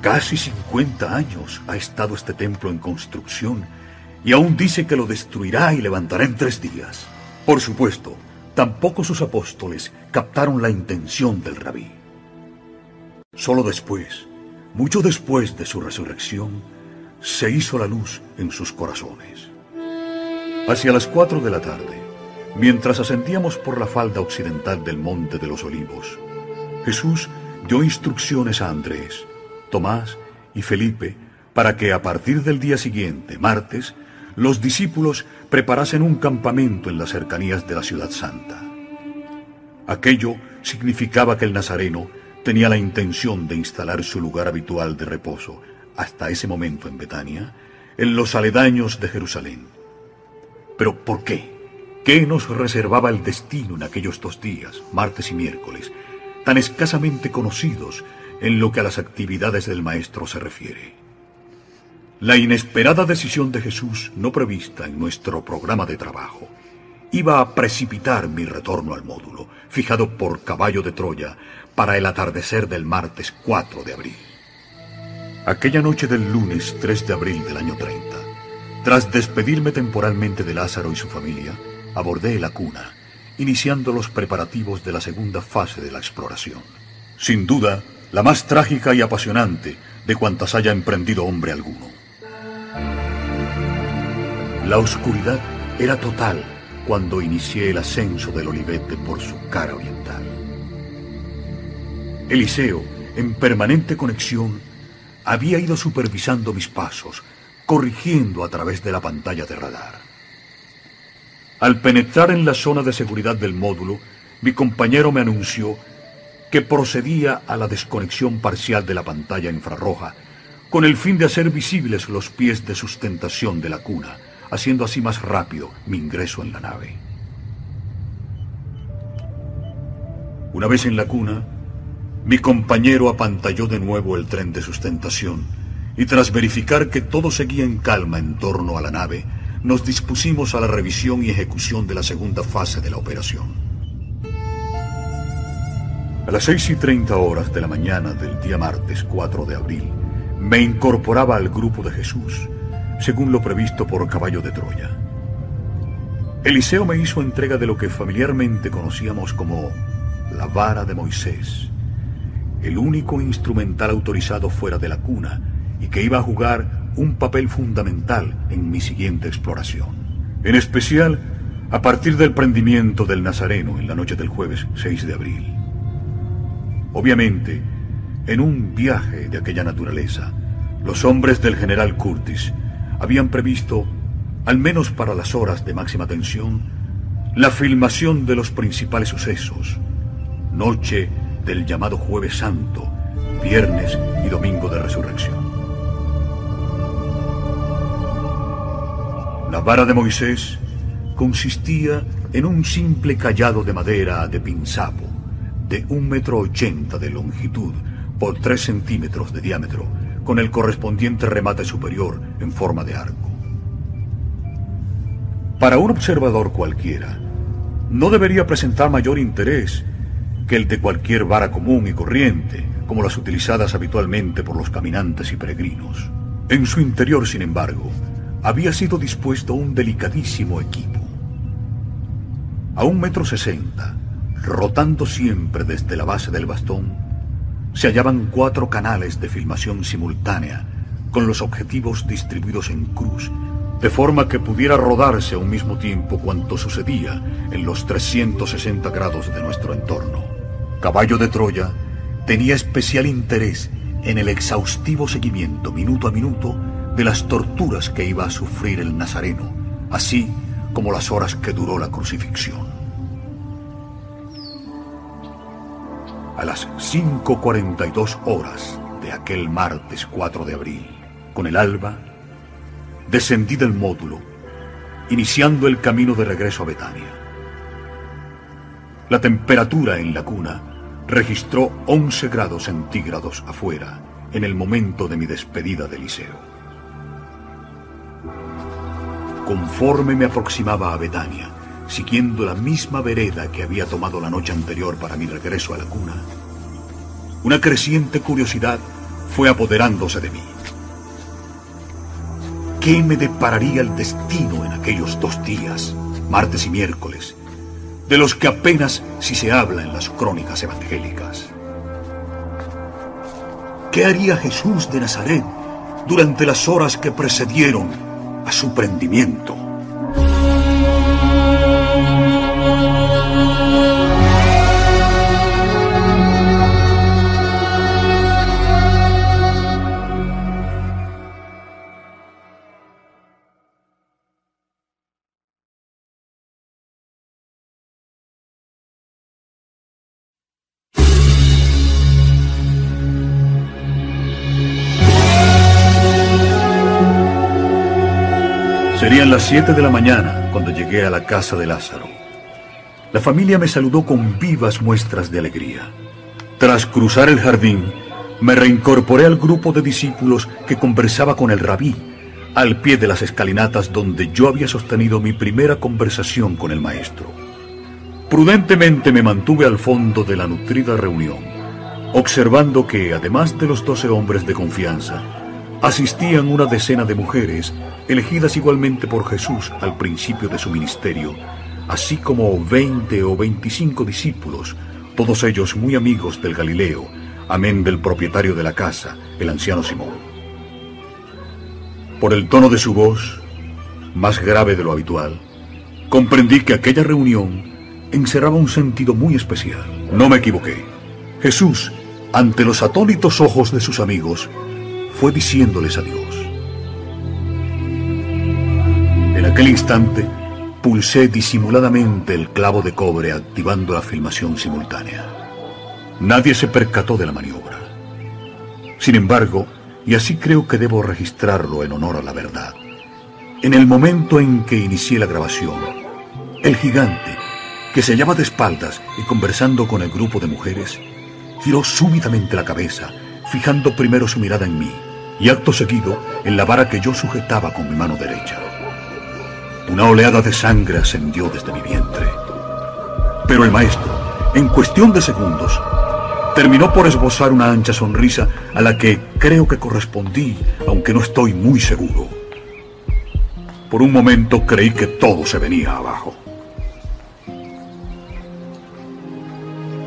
Casi 50 años ha estado este templo en construcción y aún dice que lo destruirá y levantará en tres días. Por supuesto, tampoco sus apóstoles captaron la intención del rabí. Solo después, mucho después de su resurrección, se hizo la luz en sus corazones. Hacia las cuatro de la tarde, mientras ascendíamos por la falda occidental del Monte de los Olivos, Jesús dio instrucciones a Andrés, Tomás y Felipe para que a partir del día siguiente, martes, los discípulos preparasen un campamento en las cercanías de la ciudad santa. Aquello significaba que el nazareno tenía la intención de instalar su lugar habitual de reposo hasta ese momento en Betania, en los aledaños de Jerusalén. Pero ¿por qué? ¿Qué nos reservaba el destino en aquellos dos días, martes y miércoles, tan escasamente conocidos en lo que a las actividades del Maestro se refiere? La inesperada decisión de Jesús, no prevista en nuestro programa de trabajo, iba a precipitar mi retorno al módulo, fijado por caballo de Troya para el atardecer del martes 4 de abril. Aquella noche del lunes 3 de abril del año 30, tras despedirme temporalmente de Lázaro y su familia, abordé la cuna, iniciando los preparativos de la segunda fase de la exploración. Sin duda, la más trágica y apasionante de cuantas haya emprendido hombre alguno. La oscuridad era total cuando inicié el ascenso del olivete por su cara oriental. Eliseo, en permanente conexión, había ido supervisando mis pasos, corrigiendo a través de la pantalla de radar. Al penetrar en la zona de seguridad del módulo, mi compañero me anunció que procedía a la desconexión parcial de la pantalla infrarroja, con el fin de hacer visibles los pies de sustentación de la cuna, haciendo así más rápido mi ingreso en la nave. Una vez en la cuna, mi compañero apantalló de nuevo el tren de sustentación y tras verificar que todo seguía en calma en torno a la nave, nos dispusimos a la revisión y ejecución de la segunda fase de la operación. A las 6 y 30 horas de la mañana del día martes 4 de abril, me incorporaba al grupo de Jesús, según lo previsto por Caballo de Troya. Eliseo me hizo entrega de lo que familiarmente conocíamos como la vara de Moisés, el único instrumental autorizado fuera de la cuna y que iba a jugar un papel fundamental en mi siguiente exploración. En especial, a partir del prendimiento del Nazareno en la noche del jueves 6 de abril. Obviamente, en un viaje de aquella naturaleza, los hombres del general Curtis habían previsto, al menos para las horas de máxima tensión, la filmación de los principales sucesos, noche del llamado Jueves Santo, viernes y domingo de resurrección. La vara de Moisés consistía en un simple callado de madera de pinzapo de un metro ochenta de longitud por tres centímetros de diámetro, con el correspondiente remate superior en forma de arco. Para un observador cualquiera, no debería presentar mayor interés que el de cualquier vara común y corriente, como las utilizadas habitualmente por los caminantes y peregrinos. En su interior, sin embargo, había sido dispuesto un delicadísimo equipo. A un metro sesenta, rotando siempre desde la base del bastón, se hallaban cuatro canales de filmación simultánea, con los objetivos distribuidos en cruz, de forma que pudiera rodarse a un mismo tiempo cuanto sucedía en los 360 grados de nuestro entorno. Caballo de Troya tenía especial interés en el exhaustivo seguimiento minuto a minuto de las torturas que iba a sufrir el Nazareno, así como las horas que duró la crucifixión. A las 5.42 horas de aquel martes 4 de abril, con el alba, descendí del módulo, iniciando el camino de regreso a Betania. La temperatura en la cuna registró 11 grados centígrados afuera en el momento de mi despedida del liceo. Conforme me aproximaba a Betania, siguiendo la misma vereda que había tomado la noche anterior para mi regreso a la cuna, una creciente curiosidad fue apoderándose de mí. ¿Qué me depararía el destino en aquellos dos días, martes y miércoles, de los que apenas si se habla en las crónicas evangélicas? ¿Qué haría Jesús de Nazaret durante las horas que precedieron a su prendimiento? Las 7 de la mañana cuando llegué a la casa de Lázaro. La familia me saludó con vivas muestras de alegría. Tras cruzar el jardín, me reincorporé al grupo de discípulos que conversaba con el rabí, al pie de las escalinatas donde yo había sostenido mi primera conversación con el maestro. Prudentemente me mantuve al fondo de la nutrida reunión, observando que, además de los doce hombres de confianza, asistían una decena de mujeres, elegidas igualmente por Jesús al principio de su ministerio, así como veinte o veinticinco discípulos, todos ellos muy amigos del Galileo, amén del propietario de la casa, el anciano Simón. Por el tono de su voz, más grave de lo habitual, comprendí que aquella reunión encerraba un sentido muy especial. No me equivoqué. Jesús, ante los atónitos ojos de sus amigos, fue diciéndoles adiós. En aquel instante, pulsé disimuladamente el clavo de cobre activando la filmación simultánea. Nadie se percató de la maniobra. Sin embargo, y así creo que debo registrarlo en honor a la verdad, en el momento en que inicié la grabación, el gigante, que se hallaba de espaldas y conversando con el grupo de mujeres, giró súbitamente la cabeza, fijando primero su mirada en mí y acto seguido en la vara que yo sujetaba con mi mano derecha. Una oleada de sangre ascendió desde mi vientre. Pero el maestro, en cuestión de segundos, terminó por esbozar una ancha sonrisa a la que creo que correspondí, aunque no estoy muy seguro. Por un momento creí que todo se venía abajo.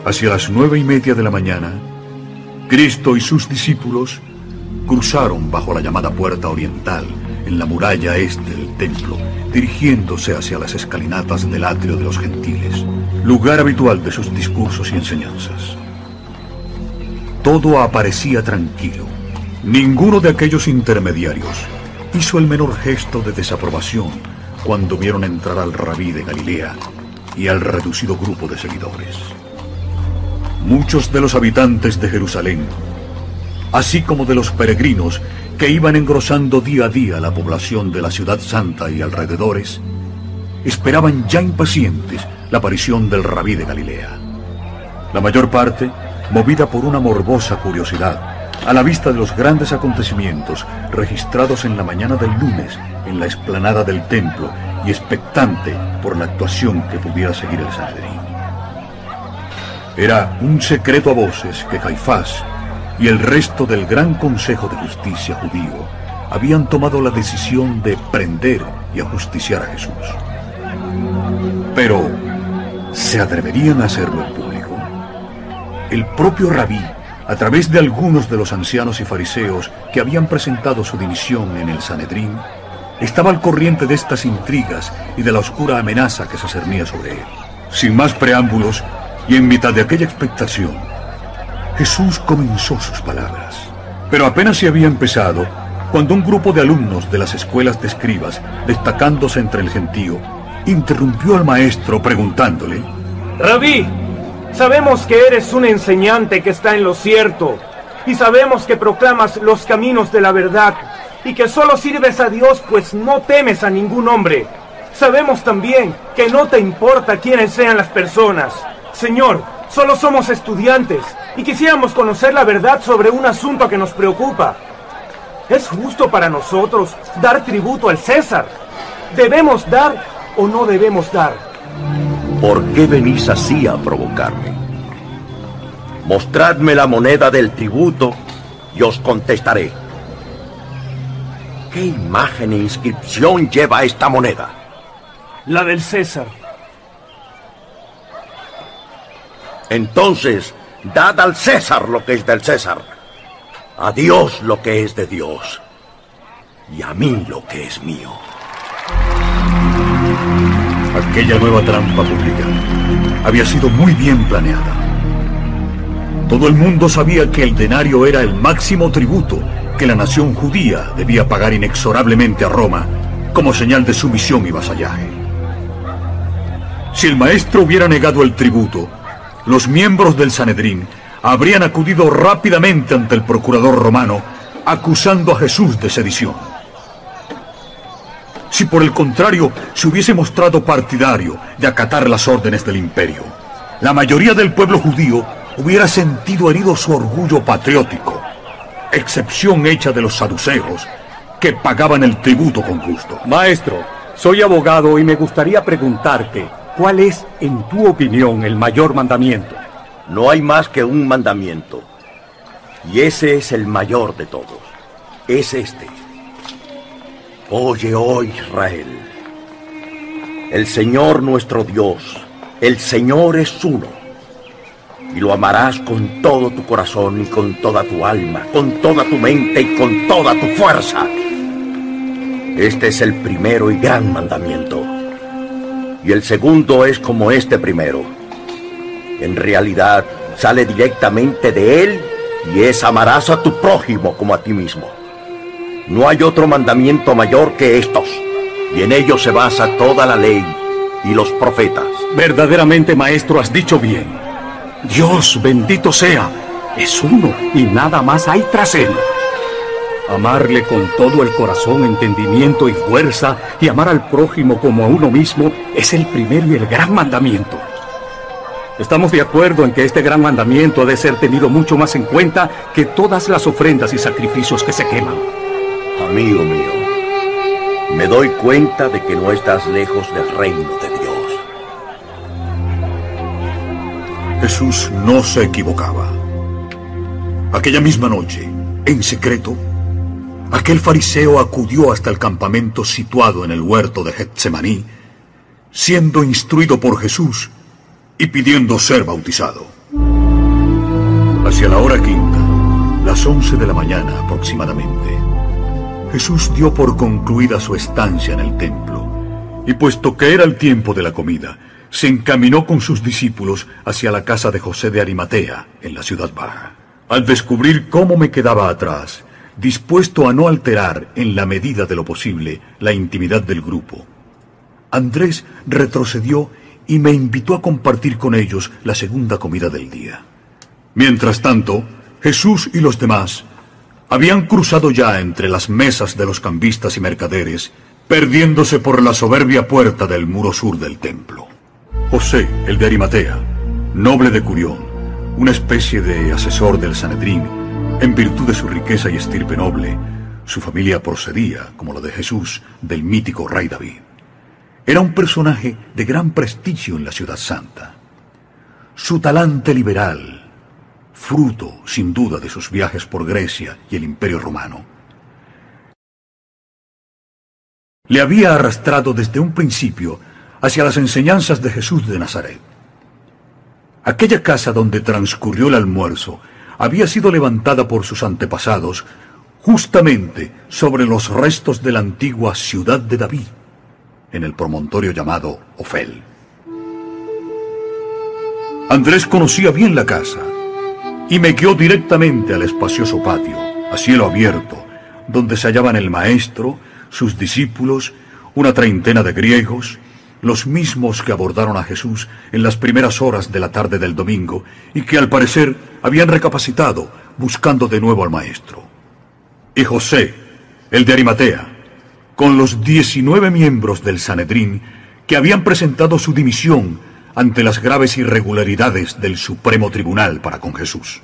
Hacia las nueve y media de la mañana, Cristo y sus discípulos cruzaron bajo la llamada puerta oriental en la muralla este del templo, dirigiéndose hacia las escalinatas del atrio de los gentiles, lugar habitual de sus discursos y enseñanzas. Todo aparecía tranquilo. Ninguno de aquellos intermediarios hizo el menor gesto de desaprobación cuando vieron entrar al rabí de Galilea y al reducido grupo de seguidores. Muchos de los habitantes de Jerusalén, así como de los peregrinos que iban engrosando día a día la población de la ciudad santa y alrededores, esperaban ya impacientes la aparición del rabí de Galilea. La mayor parte, movida por una morbosa curiosidad, a la vista de los grandes acontecimientos registrados en la mañana del lunes en la explanada del templo y expectante por la actuación que pudiera seguir el Sanedrín. Era un secreto a voces que Caifás y el resto del gran Consejo de Justicia judío habían tomado la decisión de prender y ajusticiar a Jesús. Pero, ¿se atreverían a hacerlo en público? El propio rabí a través de algunos de los ancianos y fariseos que habían presentado su dimisión en el Sanedrín, estaba al corriente de estas intrigas y de la oscura amenaza que se cernía sobre él. Sin más preámbulos, y en mitad de aquella expectación, Jesús comenzó sus palabras. Pero apenas se había empezado, cuando un grupo de alumnos de las escuelas de escribas, destacándose entre el gentío, interrumpió al maestro preguntándole, Rabí, Sabemos que eres un enseñante que está en lo cierto y sabemos que proclamas los caminos de la verdad y que solo sirves a Dios pues no temes a ningún hombre. Sabemos también que no te importa quiénes sean las personas. Señor, solo somos estudiantes y quisiéramos conocer la verdad sobre un asunto que nos preocupa. ¿Es justo para nosotros dar tributo al César? ¿Debemos dar o no debemos dar? ¿Por qué venís así a provocarme? Mostradme la moneda del tributo y os contestaré. ¿Qué imagen e inscripción lleva esta moneda? La del César. Entonces, dad al César lo que es del César, a Dios lo que es de Dios, y a mí lo que es mío. Aquella nueva trampa pública había sido muy bien planeada. Todo el mundo sabía que el denario era el máximo tributo que la nación judía debía pagar inexorablemente a Roma como señal de sumisión y vasallaje. Si el maestro hubiera negado el tributo, los miembros del Sanedrín habrían acudido rápidamente ante el procurador romano acusando a Jesús de sedición. Si por el contrario se hubiese mostrado partidario de acatar las órdenes del imperio, la mayoría del pueblo judío hubiera sentido herido su orgullo patriótico, excepción hecha de los saduceos, que pagaban el tributo con gusto. Maestro, soy abogado y me gustaría preguntarte, ¿cuál es, en tu opinión, el mayor mandamiento? No hay más que un mandamiento, y ese es el mayor de todos. Es este. Oye, oh Israel, el Señor nuestro Dios, el Señor es uno, y lo amarás con todo tu corazón y con toda tu alma, con toda tu mente y con toda tu fuerza. Este es el primero y gran mandamiento. Y el segundo es como este primero. En realidad sale directamente de él y es amarás a tu prójimo como a ti mismo. No hay otro mandamiento mayor que estos, y en ellos se basa toda la ley y los profetas. Verdaderamente, maestro, has dicho bien. Dios bendito sea, es uno y nada más hay tras él. Amarle con todo el corazón, entendimiento y fuerza y amar al prójimo como a uno mismo es el primero y el gran mandamiento. Estamos de acuerdo en que este gran mandamiento ha de ser tenido mucho más en cuenta que todas las ofrendas y sacrificios que se queman. Amigo mío, me doy cuenta de que no estás lejos del reino de Dios. Jesús no se equivocaba. Aquella misma noche, en secreto, aquel fariseo acudió hasta el campamento situado en el huerto de Getsemaní, siendo instruido por Jesús y pidiendo ser bautizado. Hacia la hora quinta, las once de la mañana aproximadamente, Jesús dio por concluida su estancia en el templo, y puesto que era el tiempo de la comida, se encaminó con sus discípulos hacia la casa de José de Arimatea, en la ciudad baja. Al descubrir cómo me quedaba atrás, dispuesto a no alterar en la medida de lo posible la intimidad del grupo, Andrés retrocedió y me invitó a compartir con ellos la segunda comida del día. Mientras tanto, Jesús y los demás habían cruzado ya entre las mesas de los cambistas y mercaderes, perdiéndose por la soberbia puerta del muro sur del templo. José, el de Arimatea, noble de Curión, una especie de asesor del Sanedrín, en virtud de su riqueza y estirpe noble, su familia procedía, como la de Jesús, del mítico rey David. Era un personaje de gran prestigio en la ciudad santa. Su talante liberal, fruto, sin duda, de sus viajes por Grecia y el Imperio Romano, le había arrastrado desde un principio hacia las enseñanzas de Jesús de Nazaret. Aquella casa donde transcurrió el almuerzo había sido levantada por sus antepasados justamente sobre los restos de la antigua ciudad de David, en el promontorio llamado Ofel. Andrés conocía bien la casa y me guió directamente al espacioso patio, a cielo abierto, donde se hallaban el maestro, sus discípulos, una treintena de griegos, los mismos que abordaron a Jesús en las primeras horas de la tarde del domingo y que al parecer habían recapacitado buscando de nuevo al maestro. Y José, el de Arimatea, con los 19 miembros del Sanedrín que habían presentado su dimisión ante las graves irregularidades del Supremo Tribunal para con Jesús.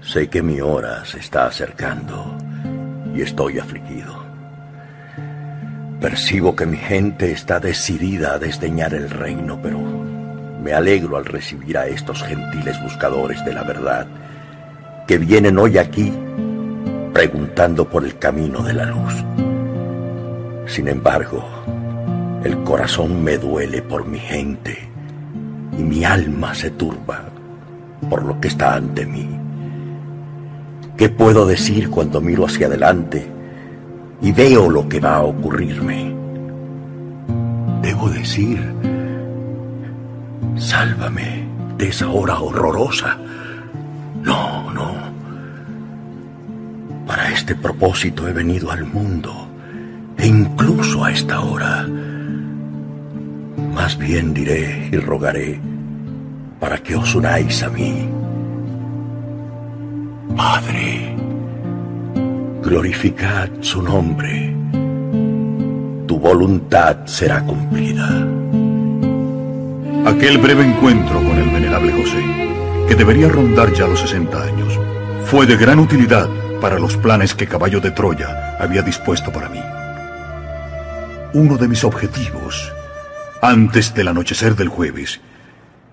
Sé que mi hora se está acercando y estoy afligido. Percibo que mi gente está decidida a desdeñar el reino, pero me alegro al recibir a estos gentiles buscadores de la verdad que vienen hoy aquí preguntando por el camino de la luz. Sin embargo, el corazón me duele por mi gente y mi alma se turba por lo que está ante mí. ¿Qué puedo decir cuando miro hacia adelante y veo lo que va a ocurrirme? Debo decir, sálvame de esa hora horrorosa. No, no. Para este propósito he venido al mundo, e incluso a esta hora. Más bien diré y rogaré para que os unáis a mí. Padre, glorificad su nombre. Tu voluntad será cumplida. Aquel breve encuentro con el venerable José, que debería rondar ya los 60 años, fue de gran utilidad para los planes que Caballo de Troya había dispuesto para mí. Uno de mis objetivos, antes del anochecer del jueves,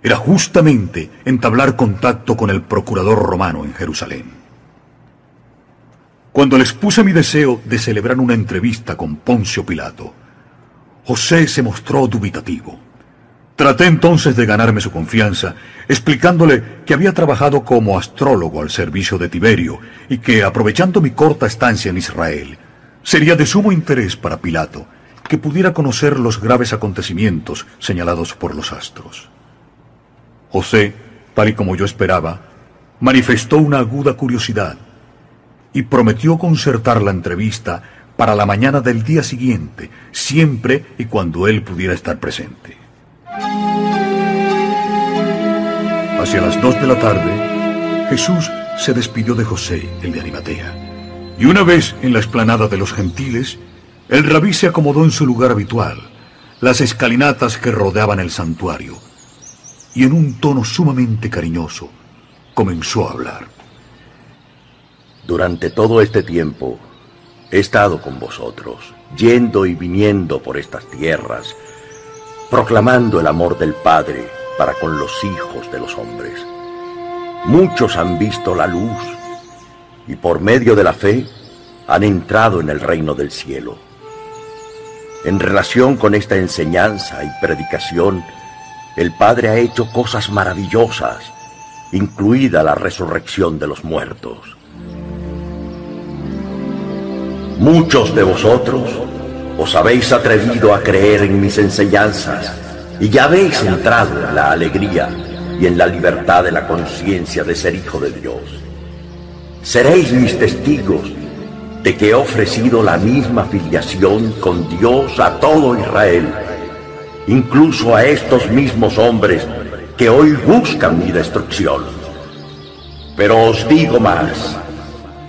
era justamente entablar contacto con el procurador romano en Jerusalén. Cuando le expuse mi deseo de celebrar una entrevista con Poncio Pilato, José se mostró dubitativo. Traté entonces de ganarme su confianza, explicándole que había trabajado como astrólogo al servicio de Tiberio y que, aprovechando mi corta estancia en Israel, sería de sumo interés para Pilato que pudiera conocer los graves acontecimientos señalados por los astros. José, tal y como yo esperaba, manifestó una aguda curiosidad y prometió concertar la entrevista para la mañana del día siguiente, siempre y cuando él pudiera estar presente. Hacia las dos de la tarde, Jesús se despidió de José, el de Arimatea. Y una vez en la explanada de los gentiles, el rabí se acomodó en su lugar habitual, las escalinatas que rodeaban el santuario, y en un tono sumamente cariñoso comenzó a hablar. Durante todo este tiempo he estado con vosotros, yendo y viniendo por estas tierras, proclamando el amor del Padre para con los hijos de los hombres. Muchos han visto la luz y por medio de la fe han entrado en el reino del cielo. En relación con esta enseñanza y predicación, el Padre ha hecho cosas maravillosas incluida la resurrección de los muertos. Muchos de vosotros os habéis atrevido a creer en mis enseñanzas y ya habéis entrado en la alegría y en la libertad de la conciencia de ser hijo de Dios. Seréis mis testigos de que he ofrecido la misma filiación con Dios a todo Israel, incluso a estos mismos hombres que hoy buscan mi destrucción. Pero os digo más,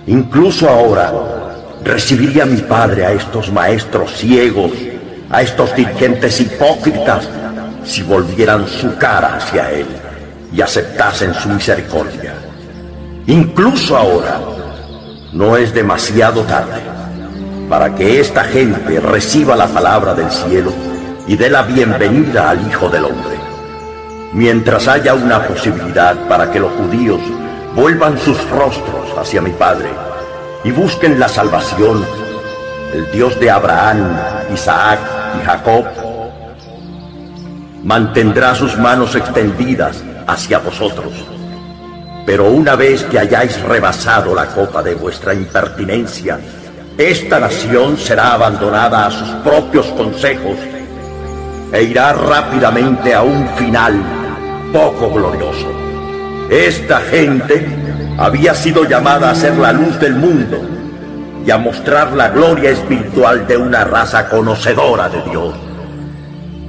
incluso ahora recibiría mi Padre a estos maestros ciegos, a estos dirigentes hipócritas, si volvieran su cara hacia Él y aceptasen su misericordia. Incluso ahora, no es demasiado tarde para que esta gente reciba la palabra del cielo y dé la bienvenida al Hijo del Hombre. Mientras haya una posibilidad para que los judíos vuelvan sus rostros hacia mi Padre y busquen la salvación, el Dios de Abraham, Isaac y Jacob, mantendrá sus manos extendidas hacia vosotros pero una vez que hayáis rebasado la copa de vuestra impertinencia, esta nación será abandonada a sus propios consejos e irá rápidamente a un final poco glorioso. Esta gente había sido llamada a ser la luz del mundo y a mostrar la gloria espiritual de una raza conocedora de Dios.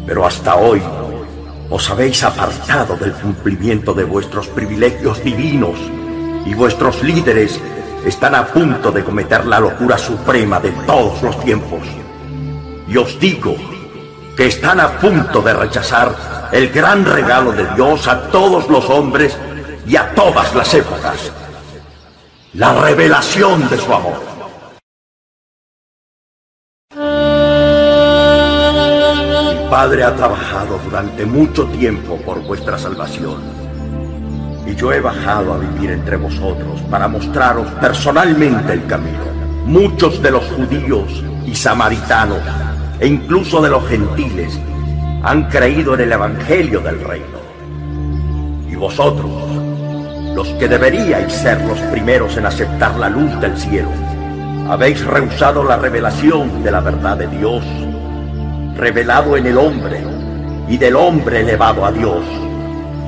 Pero hasta hoy os habéis apartado del cumplimiento de vuestros privilegios divinos y vuestros líderes están a punto de cometer la locura suprema de todos los tiempos. Y os digo que están a punto de rechazar el gran regalo de Dios a todos los hombres y a todas las épocas, la revelación de su amor. Padre ha trabajado durante mucho tiempo por vuestra salvación. Y yo he bajado a vivir entre vosotros para mostraros personalmente el camino. Muchos de los judíos y samaritanos, e incluso de los gentiles, han creído en el Evangelio del Reino. Y vosotros, los que deberíais ser los primeros en aceptar la luz del cielo, habéis rehusado la revelación de la verdad de Dios revelado en el hombre y del hombre elevado a Dios.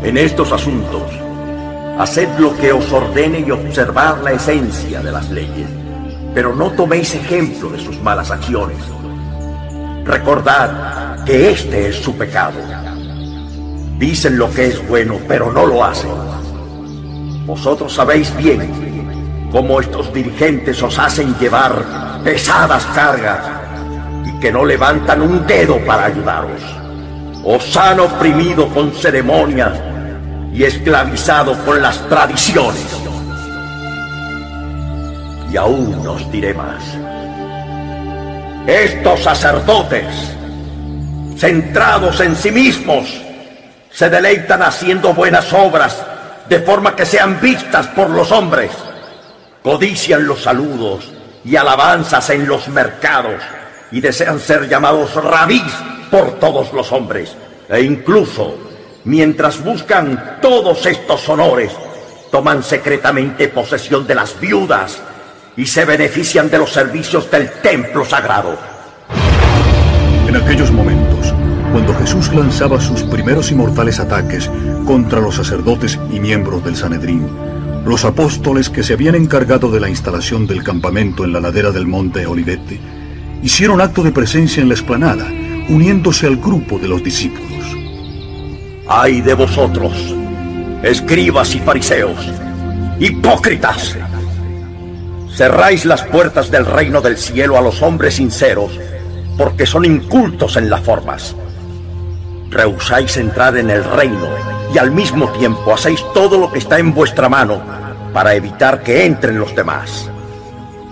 En estos asuntos, haced lo que os ordene y observad la esencia de las leyes, pero no toméis ejemplo de sus malas acciones. Recordad que este es su pecado. Dicen lo que es bueno, pero no lo hacen. Vosotros sabéis bien cómo estos dirigentes os hacen llevar pesadas cargas que no levantan un dedo para ayudaros. Os han oprimido con ceremonias y esclavizado con las tradiciones. Y aún os diré más. Estos sacerdotes, centrados en sí mismos, se deleitan haciendo buenas obras de forma que sean vistas por los hombres. Codician los saludos y alabanzas en los mercados y desean ser llamados rabís por todos los hombres. E incluso, mientras buscan todos estos honores, toman secretamente posesión de las viudas y se benefician de los servicios del templo sagrado. En aquellos momentos, cuando Jesús lanzaba sus primeros inmortales ataques contra los sacerdotes y miembros del Sanedrín, los apóstoles que se habían encargado de la instalación del campamento en la ladera del monte Olivete hicieron acto de presencia en la explanada, uniéndose al grupo de los discípulos. ¡Ay de vosotros, escribas y fariseos, hipócritas! Cerráis las puertas del reino del cielo a los hombres sinceros porque son incultos en las formas. Rehusáis entrar en el reino y al mismo tiempo hacéis todo lo que está en vuestra mano para evitar que entren los demás.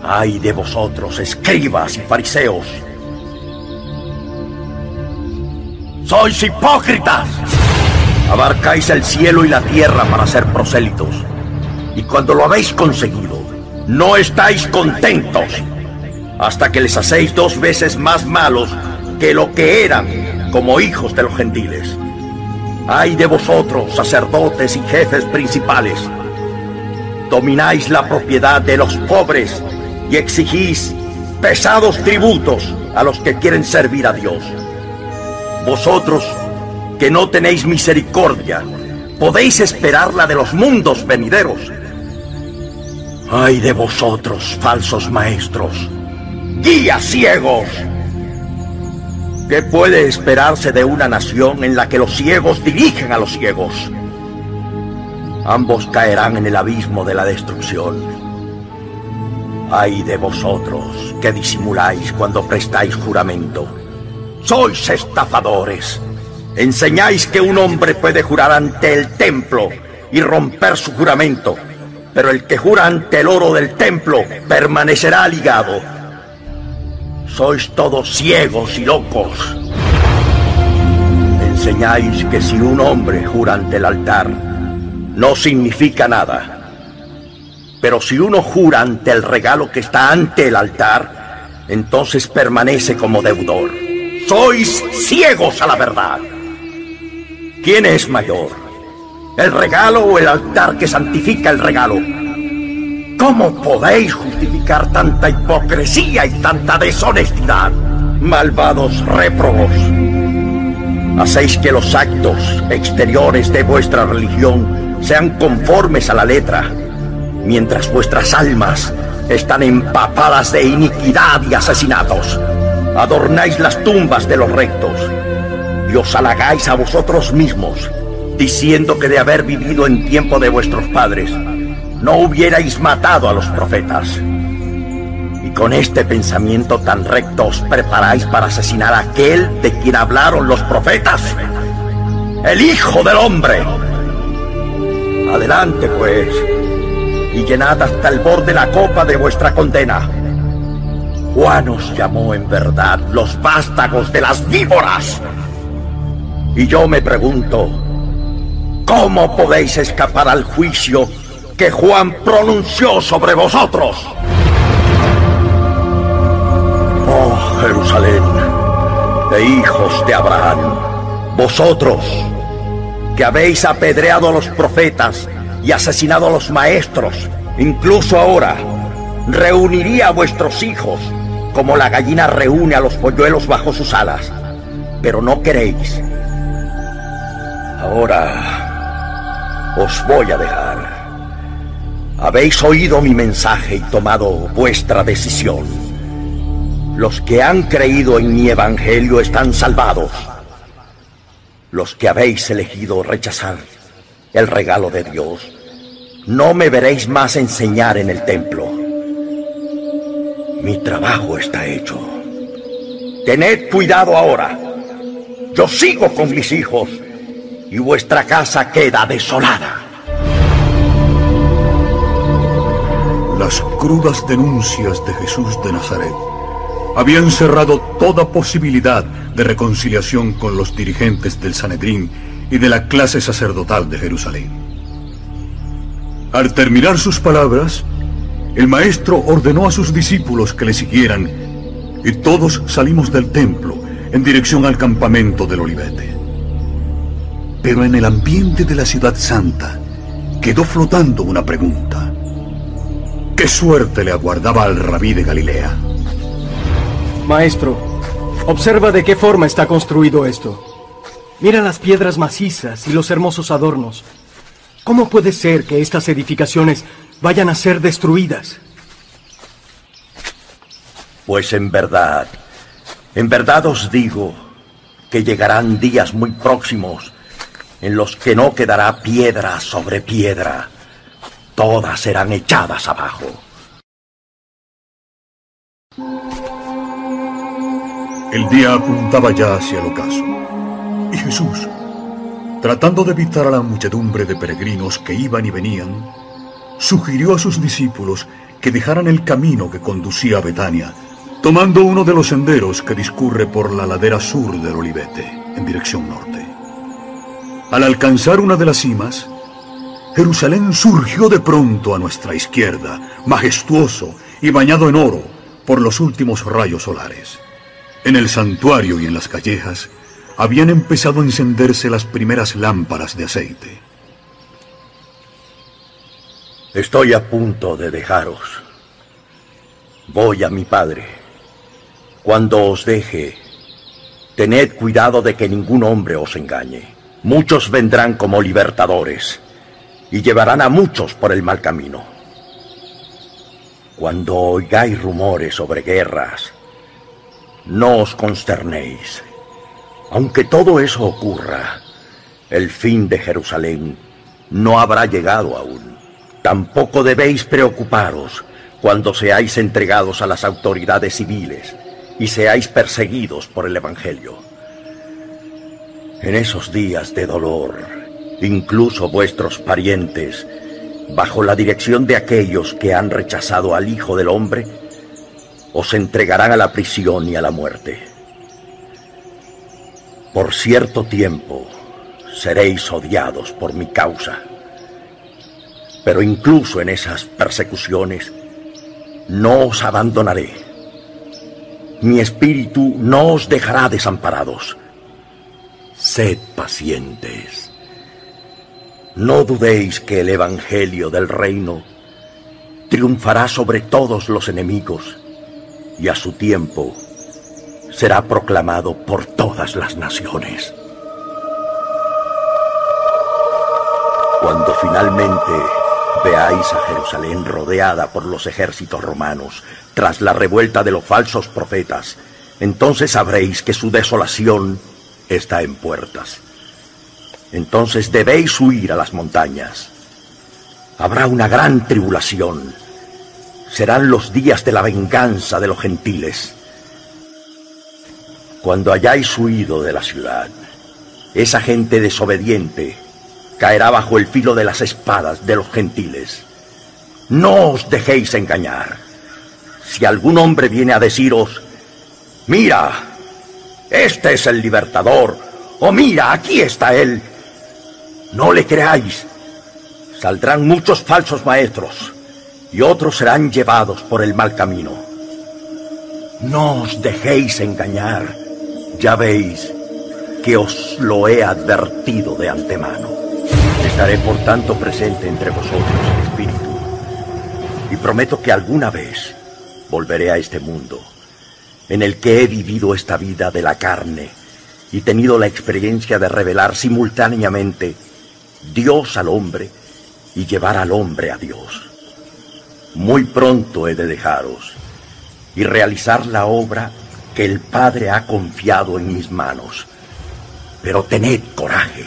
¡Ay de vosotros, escribas y fariseos! ¡Sois hipócritas! Abarcáis el cielo y la tierra para ser prosélitos. Y cuando lo habéis conseguido, no estáis contentos. Hasta que les hacéis dos veces más malos que lo que eran como hijos de los gentiles. Ay de vosotros, sacerdotes y jefes principales. Domináis la propiedad de los pobres y exigís pesados tributos a los que quieren servir a Dios. Vosotros, que no tenéis misericordia, podéis esperarla de los mundos venideros. Ay de vosotros, falsos maestros, guías ciegos. ¿Qué puede esperarse de una nación en la que los ciegos dirigen a los ciegos? Ambos caerán en el abismo de la destrucción. Ay de vosotros que disimuláis cuando prestáis juramento. Sois estafadores. Enseñáis que un hombre puede jurar ante el templo y romper su juramento pero el que jura ante el oro del templo permanecerá ligado. Sois todos ciegos y locos. Enseñáis que si un hombre jura ante el altar, no significa nada. Pero si uno jura ante el regalo que está ante el altar, entonces permanece como deudor. Sois ciegos a la verdad. ¿Quién es mayor? ¿El regalo o el altar que santifica el regalo? ¿Cómo podéis justificar tanta hipocresía y tanta deshonestidad? Malvados réprobos. Hacéis que los actos exteriores de vuestra religión sean conformes a la letra, mientras vuestras almas están empapadas de iniquidad y asesinatos. Adornáis las tumbas de los rectos y os halagáis a vosotros mismos diciendo que de haber vivido en tiempo de vuestros padres, no hubierais matado a los profetas. Y con este pensamiento tan recto os preparáis para asesinar a aquel de quien hablaron los profetas, el Hijo del Hombre. Adelante, pues, y llenad hasta el borde la copa de vuestra condena. Juan os llamó en verdad los vástagos de las víboras. Y yo me pregunto, ¿Cómo podéis escapar al juicio que Juan pronunció sobre vosotros? Oh Jerusalén, de hijos de Abraham, vosotros que habéis apedreado a los profetas y asesinado a los maestros, incluso ahora, reuniría a vuestros hijos como la gallina reúne a los polluelos bajo sus alas, pero no queréis. Ahora os voy a dejar. Habéis oído mi mensaje y tomado vuestra decisión. Los que han creído en mi evangelio están salvados. Los que habéis elegido rechazar el regalo de Dios, no me veréis más enseñar en el templo. Mi trabajo está hecho. Tened cuidado ahora. Yo sigo con mis hijos y vuestra casa queda desolada. Las crudas denuncias de Jesús de Nazaret habían cerrado toda posibilidad de reconciliación con los dirigentes del Sanedrín y de la clase sacerdotal de Jerusalén. Al terminar sus palabras, el maestro ordenó a sus discípulos que le siguieran y todos salimos del templo en dirección al campamento del Olivete. Pero en el ambiente de la ciudad santa quedó flotando una pregunta. ¿Qué suerte le aguardaba al rabí de Galilea? Maestro, observa de qué forma está construido esto. Mira las piedras macizas y los hermosos adornos. ¿Cómo puede ser que estas edificaciones vayan a ser destruidas? Pues en verdad, en verdad os digo que llegarán días muy próximos en los que no quedará piedra sobre piedra. Todas serán echadas abajo. El día apuntaba ya hacia el ocaso. Y Jesús, tratando de evitar a la muchedumbre de peregrinos que iban y venían, sugirió a sus discípulos que dejaran el camino que conducía a Betania, tomando uno de los senderos que discurre por la ladera sur del Olivete, en dirección norte. Al alcanzar una de las cimas, Jerusalén surgió de pronto a nuestra izquierda, majestuoso y bañado en oro por los últimos rayos solares. En el santuario y en las callejas habían empezado a encenderse las primeras lámparas de aceite. Estoy a punto de dejaros. Voy a mi padre. Cuando os deje, tened cuidado de que ningún hombre os engañe. Muchos vendrán como libertadores y llevarán a muchos por el mal camino. Cuando oigáis rumores sobre guerras, no os consternéis. Aunque todo eso ocurra, el fin de Jerusalén no habrá llegado aún. Tampoco debéis preocuparos cuando seáis entregados a las autoridades civiles y seáis perseguidos por el Evangelio. En esos días de dolor, incluso vuestros parientes, bajo la dirección de aquellos que han rechazado al Hijo del Hombre, os entregarán a la prisión y a la muerte. Por cierto tiempo seréis odiados por mi causa. Pero incluso en esas persecuciones no os abandonaré. Mi espíritu no os dejará desamparados. Sed pacientes. No dudéis que el Evangelio del Reino triunfará sobre todos los enemigos y a su tiempo será proclamado por todas las naciones. Cuando finalmente veáis a Jerusalén rodeada por los ejércitos romanos tras la revuelta de los falsos profetas, entonces sabréis que su desolación está en puertas. Entonces debéis huir a las montañas. Habrá una gran tribulación. Serán los días de la venganza de los gentiles. Cuando hayáis huido de la ciudad, esa gente desobediente caerá bajo el filo de las espadas de los gentiles. No os dejéis engañar. Si algún hombre viene a deciros, mira, este es el libertador, o mira, aquí está él, no le creáis. Saldrán muchos falsos maestros y otros serán llevados por el mal camino. No os dejéis engañar. Ya veis que os lo he advertido de antemano. Estaré por tanto presente entre vosotros espíritu. Y prometo que alguna vez volveré a este mundo, en el que he vivido esta vida de la carne y tenido la experiencia de revelar simultáneamente Dios al hombre y llevar al hombre a Dios. Muy pronto he de dejaros y realizar la obra que el Padre ha confiado en mis manos. Pero tened coraje.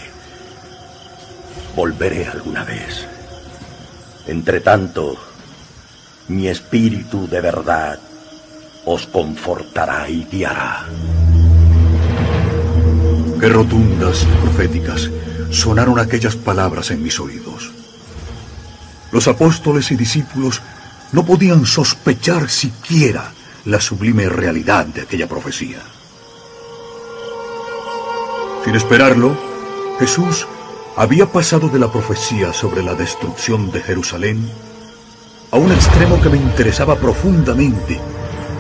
Volveré alguna vez. Entre tanto, mi espíritu de verdad os confortará y guiará. Rotundas y proféticas sonaron aquellas palabras en mis oídos. Los apóstoles y discípulos no podían sospechar siquiera la sublime realidad de aquella profecía. Sin esperarlo, Jesús había pasado de la profecía sobre la destrucción de Jerusalén a un extremo que me interesaba profundamente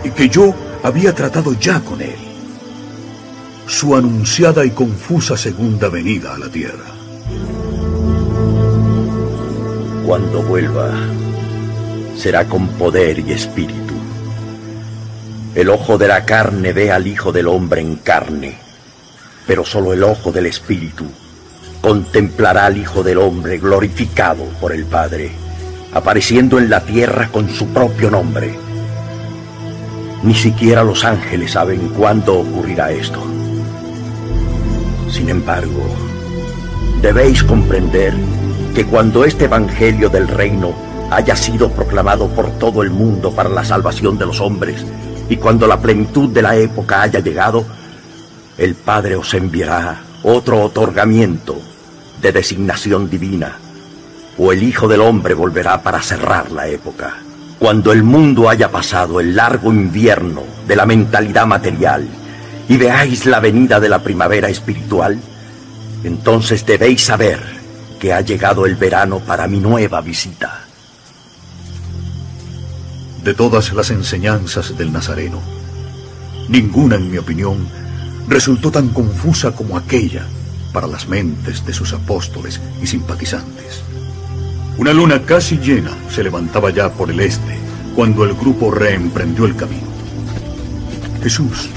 y que yo había tratado ya con él. Su anunciada y confusa segunda venida a la tierra. Cuando vuelva, será con poder y espíritu el ojo de la carne ve al Hijo del Hombre en carne, pero solo el ojo del Espíritu contemplará al Hijo del Hombre glorificado por el Padre, apareciendo en la tierra con su propio nombre. Ni siquiera los ángeles saben cuándo ocurrirá esto. Sin embargo, debéis comprender que cuando este Evangelio del Reino haya sido proclamado por todo el mundo para la salvación de los hombres, y cuando la plenitud de la época haya llegado, el Padre os enviará otro otorgamiento de designación divina, o el Hijo del Hombre volverá para cerrar la época. Cuando el mundo haya pasado el largo invierno de la mentalidad material y veáis la venida de la primavera espiritual, entonces debéis saber que ha llegado el verano para mi nueva visita de todas las enseñanzas del Nazareno. Ninguna, en mi opinión, resultó tan confusa como aquella para las mentes de sus apóstoles y simpatizantes. Una luna casi llena se levantaba ya por el este cuando el grupo reemprendió el camino. Jesús,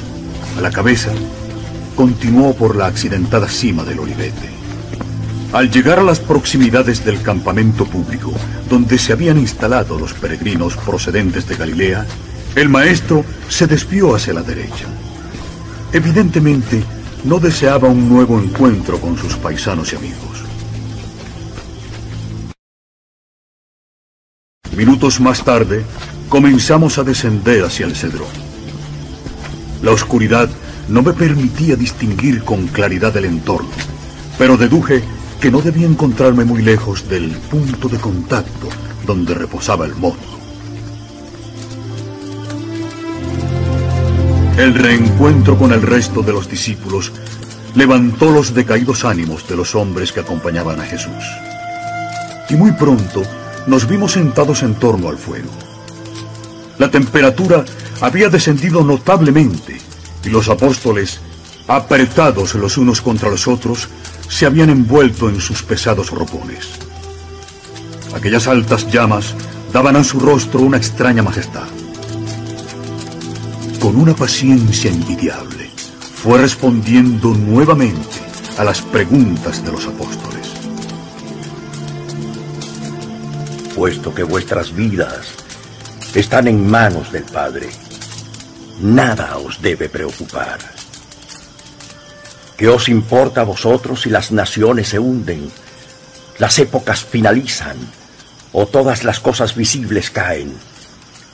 a la cabeza, continuó por la accidentada cima del Olivete. Al llegar a las proximidades del campamento público, donde se habían instalado los peregrinos procedentes de Galilea, el maestro se desvió hacia la derecha. Evidentemente, no deseaba un nuevo encuentro con sus paisanos y amigos. Minutos más tarde, comenzamos a descender hacia el cedrón. La oscuridad no me permitía distinguir con claridad el entorno, pero deduje que no debía encontrarme muy lejos del punto de contacto donde reposaba el mono. El reencuentro con el resto de los discípulos levantó los decaídos ánimos de los hombres que acompañaban a Jesús. Y muy pronto nos vimos sentados en torno al fuego. La temperatura había descendido notablemente y los apóstoles, apretados los unos contra los otros, se habían envuelto en sus pesados ropones. Aquellas altas llamas daban a su rostro una extraña majestad. Con una paciencia envidiable, fue respondiendo nuevamente a las preguntas de los apóstoles. Puesto que vuestras vidas están en manos del Padre, nada os debe preocupar. ¿Qué os importa a vosotros si las naciones se hunden, las épocas finalizan o todas las cosas visibles caen?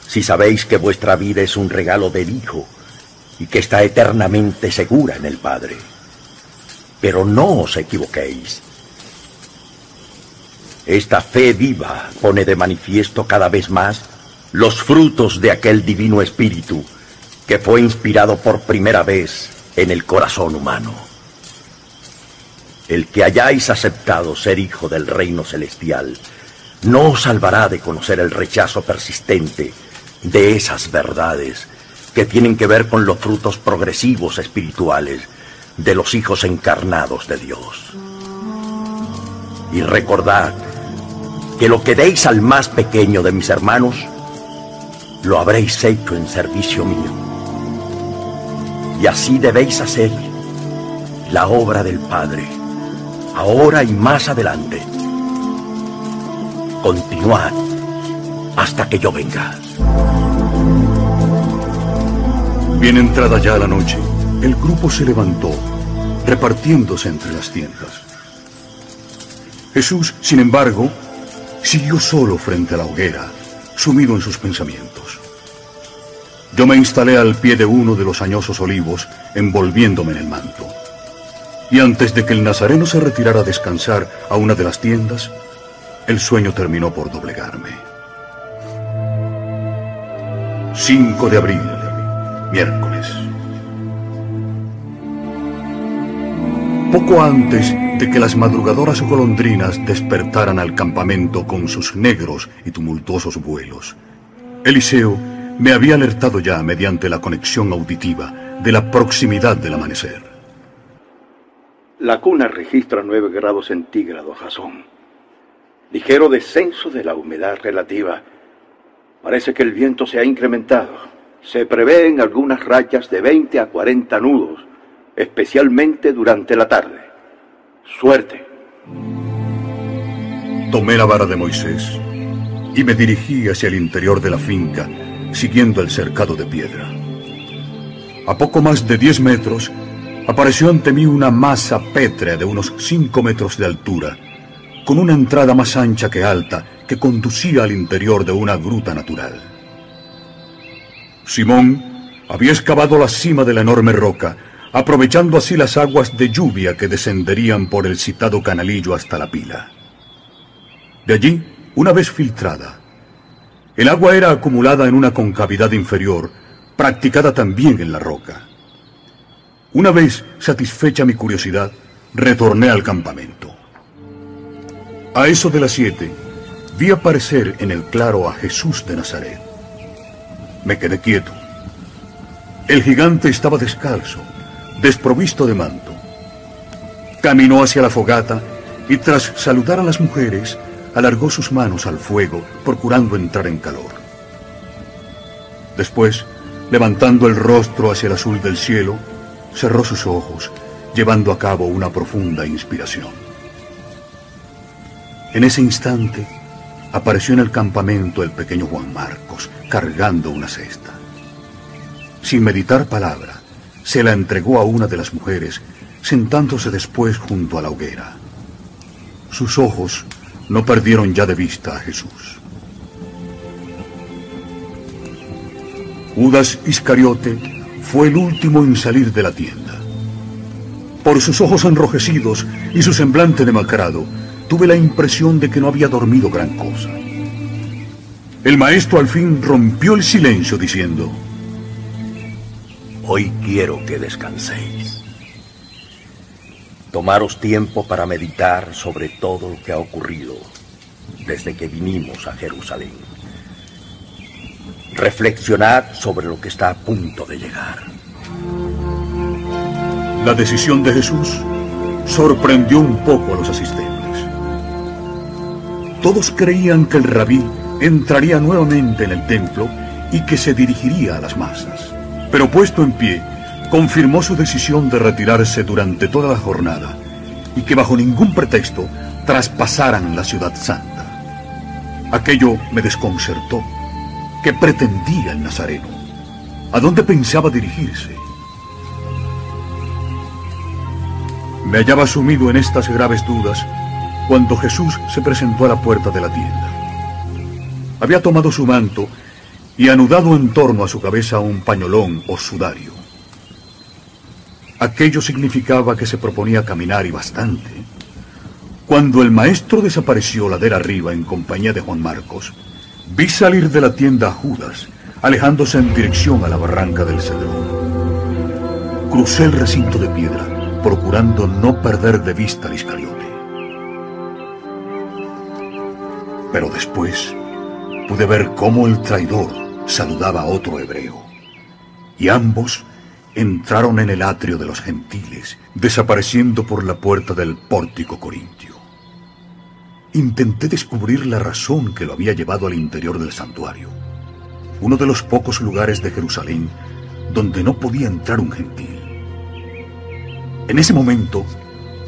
Si sabéis que vuestra vida es un regalo del Hijo y que está eternamente segura en el Padre. Pero no os equivoquéis. Esta fe viva pone de manifiesto cada vez más los frutos de aquel divino espíritu que fue inspirado por primera vez en el corazón humano. El que hayáis aceptado ser hijo del reino celestial no os salvará de conocer el rechazo persistente de esas verdades que tienen que ver con los frutos progresivos espirituales de los hijos encarnados de Dios. Y recordad que lo que deis al más pequeño de mis hermanos, lo habréis hecho en servicio mío. Y así debéis hacer la obra del Padre, ahora y más adelante. Continuad hasta que yo venga. Bien entrada ya la noche, el grupo se levantó, repartiéndose entre las tiendas. Jesús, sin embargo, siguió solo frente a la hoguera, sumido en sus pensamientos. Yo me instalé al pie de uno de los añosos olivos, envolviéndome en el manto. Y antes de que el nazareno se retirara a descansar a una de las tiendas, el sueño terminó por doblegarme. 5 de abril, miércoles. Poco antes de que las madrugadoras golondrinas despertaran al campamento con sus negros y tumultuosos vuelos, Eliseo me había alertado ya mediante la conexión auditiva de la proximidad del amanecer. La cuna registra 9 grados centígrados, Jasón. Ligero descenso de la humedad relativa. Parece que el viento se ha incrementado. Se prevén algunas rachas de 20 a 40 nudos, especialmente durante la tarde. Suerte. Tomé la vara de Moisés y me dirigí hacia el interior de la finca siguiendo el cercado de piedra. A poco más de 10 metros, apareció ante mí una masa pétrea de unos 5 metros de altura, con una entrada más ancha que alta que conducía al interior de una gruta natural. Simón había excavado la cima de la enorme roca, aprovechando así las aguas de lluvia que descenderían por el citado canalillo hasta la pila. De allí, una vez filtrada, el agua era acumulada en una concavidad inferior, practicada también en la roca. Una vez satisfecha mi curiosidad, retorné al campamento. A eso de las siete, vi aparecer en el claro a Jesús de Nazaret. Me quedé quieto. El gigante estaba descalzo, desprovisto de manto. Caminó hacia la fogata y tras saludar a las mujeres, alargó sus manos al fuego, procurando entrar en calor. Después, levantando el rostro hacia el azul del cielo, cerró sus ojos, llevando a cabo una profunda inspiración. En ese instante, apareció en el campamento el pequeño Juan Marcos, cargando una cesta. Sin meditar palabra, se la entregó a una de las mujeres sentándose después junto a la hoguera. Sus ojos no perdieron ya de vista a Jesús. Judas Iscariote fue el último en salir de la tienda. Por sus ojos enrojecidos y su semblante demacrado, tuve la impresión de que no había dormido gran cosa. El maestro al fin rompió el silencio diciendo, Hoy quiero que descanséis tomaros tiempo para meditar sobre todo lo que ha ocurrido desde que vinimos a Jerusalén. Reflexionad sobre lo que está a punto de llegar. La decisión de Jesús sorprendió un poco a los asistentes. Todos creían que el rabí entraría nuevamente en el templo y que se dirigiría a las masas. Pero puesto en pie, confirmó su decisión de retirarse durante toda la jornada y que bajo ningún pretexto traspasaran la ciudad santa. Aquello me desconcertó. ¿Qué pretendía el nazareno? ¿A dónde pensaba dirigirse? Me hallaba sumido en estas graves dudas cuando Jesús se presentó a la puerta de la tienda. Había tomado su manto y anudado en torno a su cabeza un pañolón o sudario. Aquello significaba que se proponía caminar y bastante. Cuando el maestro desapareció ladera arriba en compañía de Juan Marcos, vi salir de la tienda a Judas, alejándose en dirección a la barranca del Cedrón. Crucé el recinto de piedra, procurando no perder de vista al Iscariote. Pero después pude ver cómo el traidor saludaba a otro hebreo, y ambos entraron en el atrio de los gentiles, desapareciendo por la puerta del pórtico corintio. Intenté descubrir la razón que lo había llevado al interior del santuario, uno de los pocos lugares de Jerusalén donde no podía entrar un gentil. En ese momento,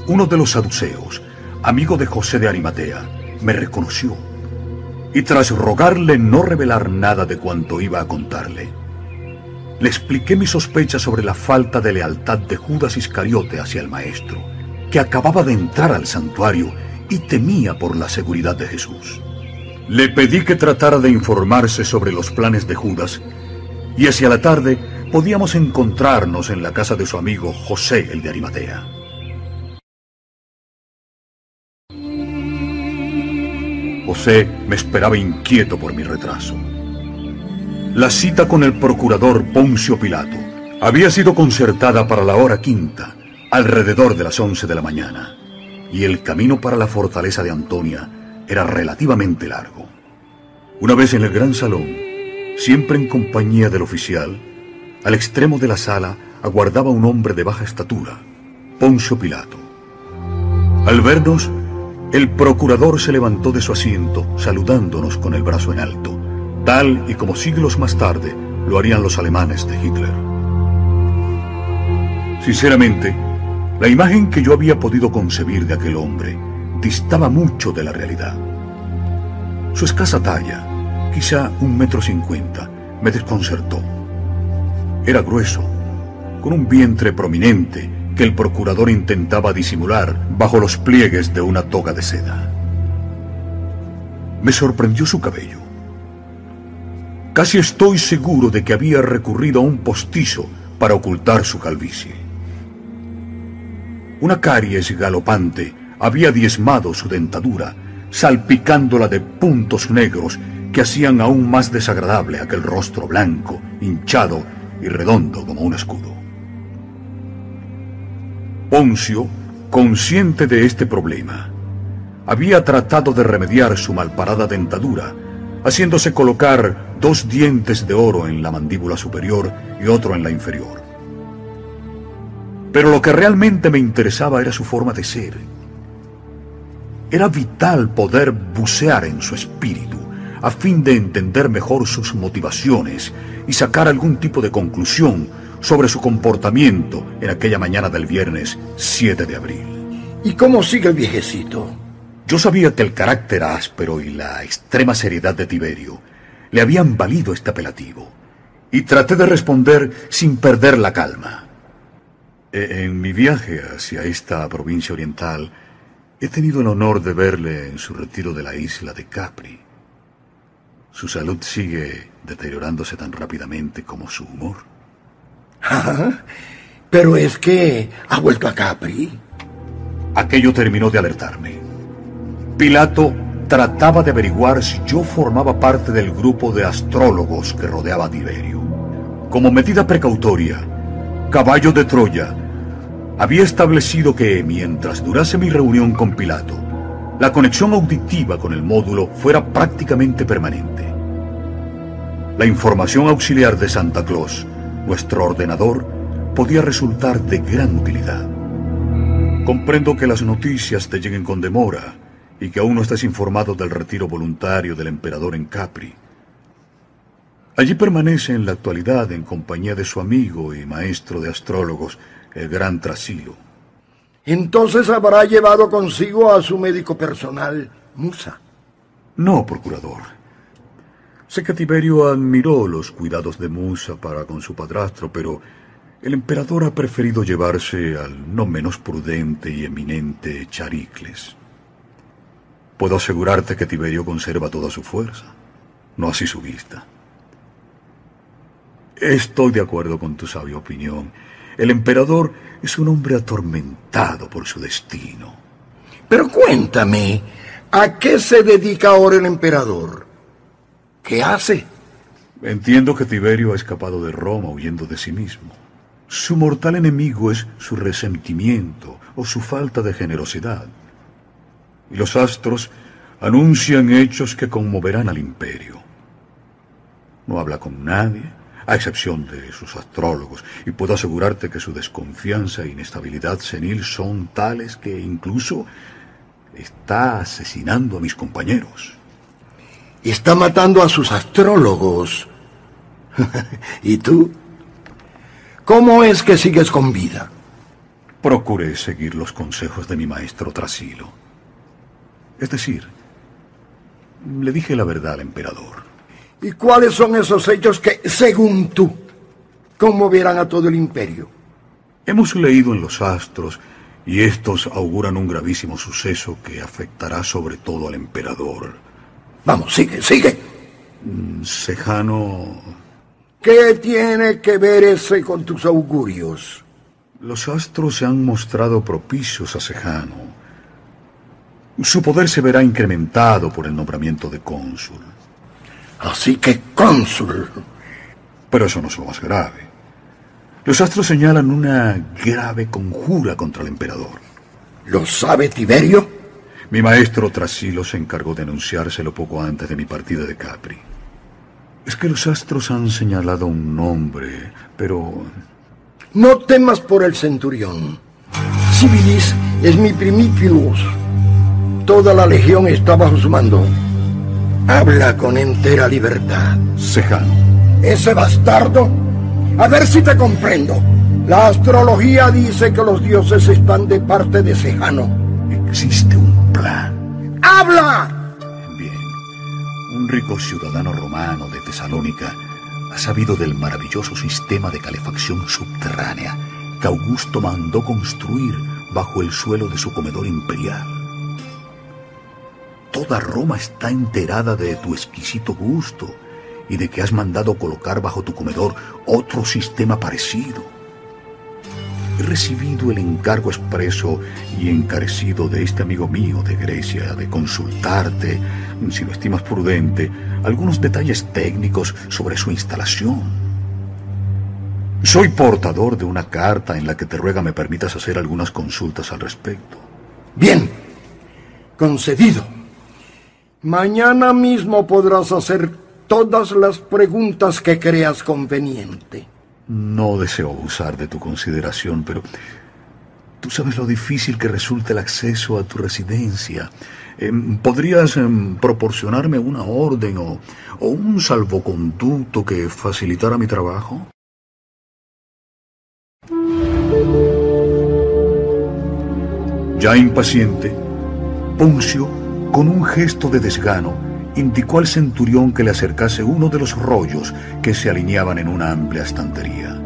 uno de los saduceos, amigo de José de Arimatea, me reconoció y tras rogarle no revelar nada de cuanto iba a contarle, le expliqué mi sospecha sobre la falta de lealtad de Judas Iscariote hacia el Maestro, que acababa de entrar al santuario y temía por la seguridad de Jesús. Le pedí que tratara de informarse sobre los planes de Judas y hacia la tarde podíamos encontrarnos en la casa de su amigo José el de Arimatea. José me esperaba inquieto por mi retraso. La cita con el procurador Poncio Pilato había sido concertada para la hora quinta, alrededor de las once de la mañana, y el camino para la fortaleza de Antonia era relativamente largo. Una vez en el gran salón, siempre en compañía del oficial, al extremo de la sala aguardaba un hombre de baja estatura, Poncio Pilato. Al vernos, el procurador se levantó de su asiento, saludándonos con el brazo en alto tal y como siglos más tarde lo harían los alemanes de Hitler. Sinceramente, la imagen que yo había podido concebir de aquel hombre distaba mucho de la realidad. Su escasa talla, quizá un metro cincuenta, me desconcertó. Era grueso, con un vientre prominente que el procurador intentaba disimular bajo los pliegues de una toga de seda. Me sorprendió su cabello Casi estoy seguro de que había recurrido a un postizo para ocultar su calvicie. Una caries galopante había diezmado su dentadura, salpicándola de puntos negros que hacían aún más desagradable aquel rostro blanco, hinchado y redondo como un escudo. Poncio, consciente de este problema, había tratado de remediar su malparada dentadura, haciéndose colocar dos dientes de oro en la mandíbula superior y otro en la inferior. Pero lo que realmente me interesaba era su forma de ser. Era vital poder bucear en su espíritu a fin de entender mejor sus motivaciones y sacar algún tipo de conclusión sobre su comportamiento en aquella mañana del viernes 7 de abril. ¿Y cómo sigue el viejecito? Yo sabía que el carácter áspero y la extrema seriedad de Tiberio le habían valido este apelativo, y traté de responder sin perder la calma. E, en mi viaje hacia esta provincia oriental, he tenido el honor de verle en su retiro de la isla de Capri. Su salud sigue deteriorándose tan rápidamente como su humor. Pero es que ha vuelto a Capri. Aquello terminó de alertarme. Pilato trataba de averiguar si yo formaba parte del grupo de astrólogos que rodeaba a Tiberio. Como medida precautoria, Caballo de Troya había establecido que mientras durase mi reunión con Pilato, la conexión auditiva con el módulo fuera prácticamente permanente. La información auxiliar de Santa Claus, nuestro ordenador, podía resultar de gran utilidad. Comprendo que las noticias te lleguen con demora y que aún no estés informado del retiro voluntario del emperador en Capri. Allí permanece en la actualidad en compañía de su amigo y maestro de astrólogos, el gran Trasilo. Entonces habrá llevado consigo a su médico personal, Musa. No, procurador. Sé que Tiberio admiró los cuidados de Musa para con su padrastro, pero el emperador ha preferido llevarse al no menos prudente y eminente Charicles. Puedo asegurarte que Tiberio conserva toda su fuerza, no así su vista. Estoy de acuerdo con tu sabia opinión. El emperador es un hombre atormentado por su destino. Pero cuéntame, ¿a qué se dedica ahora el emperador? ¿Qué hace? Entiendo que Tiberio ha escapado de Roma huyendo de sí mismo. Su mortal enemigo es su resentimiento o su falta de generosidad. Y los astros anuncian hechos que conmoverán al imperio. No habla con nadie, a excepción de sus astrólogos, y puedo asegurarte que su desconfianza e inestabilidad senil son tales que incluso está asesinando a mis compañeros. Y está matando a sus astrólogos. ¿Y tú? ¿Cómo es que sigues con vida? Procuré seguir los consejos de mi maestro Trasilo. Es decir, le dije la verdad al emperador. ¿Y cuáles son esos hechos que, según tú, conmoverán a todo el imperio? Hemos leído en los astros y estos auguran un gravísimo suceso que afectará sobre todo al emperador. Vamos, sigue, sigue. Mm, Sejano... ¿Qué tiene que ver ese con tus augurios? Los astros se han mostrado propicios a Sejano. Su poder se verá incrementado por el nombramiento de cónsul. Así que cónsul. Pero eso no es lo más grave. Los astros señalan una grave conjura contra el emperador. ¿Lo sabe Tiberio? Mi maestro Trasilo se encargó de anunciárselo poco antes de mi partida de Capri. Es que los astros han señalado un nombre, pero... No temas por el centurión. Civilis es mi primipilus. Toda la legión está bajo su mando. Habla con entera libertad. Sejano. Ese bastardo. A ver si te comprendo. La astrología dice que los dioses están de parte de Sejano. Existe un plan. ¡Habla! Bien. Un rico ciudadano romano de Tesalónica ha sabido del maravilloso sistema de calefacción subterránea que Augusto mandó construir bajo el suelo de su comedor imperial. Toda Roma está enterada de tu exquisito gusto y de que has mandado colocar bajo tu comedor otro sistema parecido. He recibido el encargo expreso y encarecido de este amigo mío de Grecia de consultarte, si lo estimas prudente, algunos detalles técnicos sobre su instalación. Soy portador de una carta en la que te ruega me permitas hacer algunas consultas al respecto. Bien, concedido. Mañana mismo podrás hacer todas las preguntas que creas conveniente. No deseo abusar de tu consideración, pero Tú sabes lo difícil que resulta el acceso a tu residencia. Em, ¿Podrías em, proporcionarme una orden o, o un salvoconducto que facilitara mi trabajo? Ya impaciente, Poncio, con un gesto de desgano, indicó al centurión que le acercase uno de los rollos que se alineaban en una amplia estantería.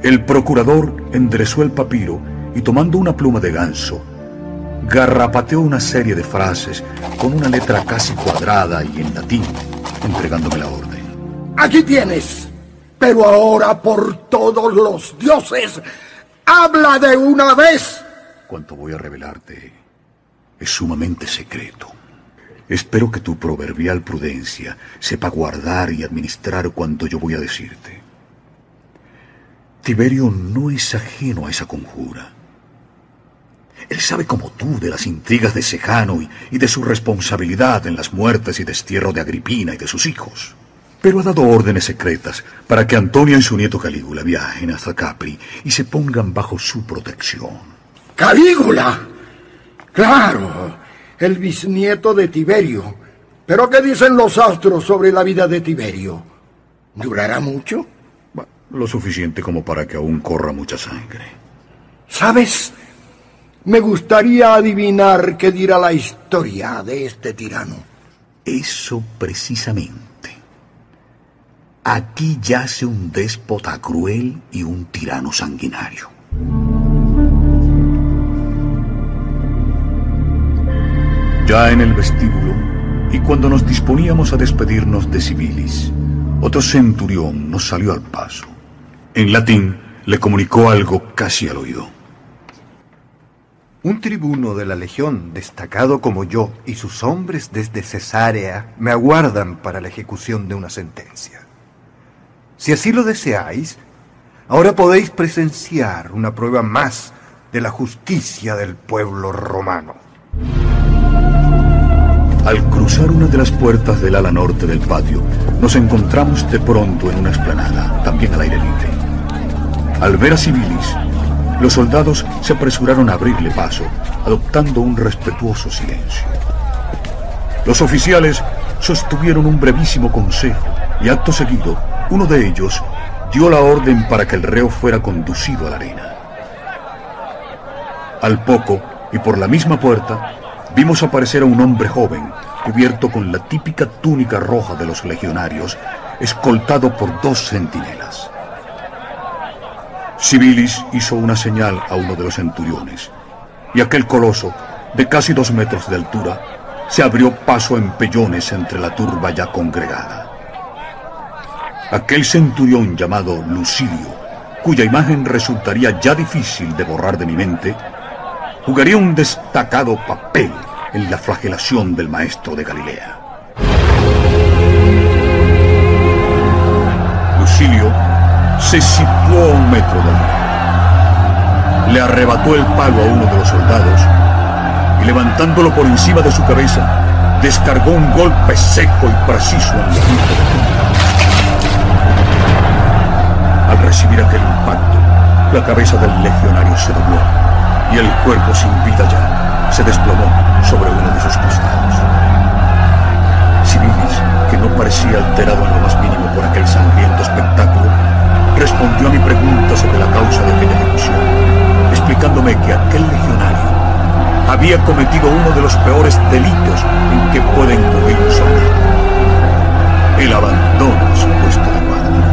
El procurador enderezó el papiro y tomando una pluma de ganso, garrapateó una serie de frases con una letra casi cuadrada y en latín, entregándome la orden. Aquí tienes. Pero ahora por todos los dioses, habla de una vez. Cuanto voy a revelarte es sumamente secreto. Espero que tu proverbial prudencia sepa guardar y administrar cuanto yo voy a decirte. Tiberio no es ajeno a esa conjura. Él sabe como tú de las intrigas de Sejano y, de su responsabilidad en las muertes y destierro de Agripina y de sus hijos. Pero ha dado órdenes secretas para que Antonio y su nieto Calígula viajen hasta Capri y se pongan bajo su protección. ¡Calígula! Claro, el bisnieto de Tiberio. ¿Pero qué dicen los astros sobre la vida de Tiberio? ¿Durará mucho? Lo suficiente como para que aún corra mucha sangre. ¿Sabes? Me gustaría adivinar qué dirá la historia de este tirano. Eso precisamente. Aquí yace un déspota cruel y un tirano sanguinario. Ya en el vestíbulo, y cuando nos disponíamos a despedirnos de Civilis, otro centurión nos salió al paso. En latín le comunicó algo casi al oído. Un tribuno de la legión, destacado como yo, y sus hombres desde Cesarea me aguardan para la ejecución de una sentencia. Si así lo deseáis, ahora podéis presenciar una prueba más de la justicia del pueblo romano. Al cruzar una de las puertas del ala norte del patio, nos encontramos de pronto en una explanada, también al aire libre. Al ver a Civilis, los soldados se apresuraron a abrirle paso, adoptando un respetuoso silencio. Los oficiales sostuvieron un brevísimo consejo y acto seguido, uno de ellos dio la orden para que el reo fuera conducido a la arena. Al poco, y por la misma puerta, vimos aparecer a un hombre joven, cubierto con la típica túnica roja de los legionarios, escoltado por dos centinelas. Civilis hizo una señal a uno de los centuriones, y aquel coloso, de casi dos metros de altura, se abrió paso en pellones entre la turba ya congregada. Aquel centurión llamado Lucilio, cuya imagen resultaría ya difícil de borrar de mi mente, jugaría un destacado papel en la flagelación del maestro de Galilea. Lucilio se situó a un metro de él. Le arrebató el palo a uno de los soldados y levantándolo por encima de su cabeza, descargó un golpe seco y preciso en el Al recibir aquel impacto, la cabeza del legionario se dobló y el cuerpo sin vida ya se desplomó sobre uno de sus costados. Civilis, que no parecía alterado en lo más mínimo por aquel sangriento espectáculo, respondió a mi pregunta sobre la causa de aquella ejecución, explicándome que aquel legionario había cometido uno de los peores delitos en que puede incurrir un soldado, el abandono de su puesto de guardia.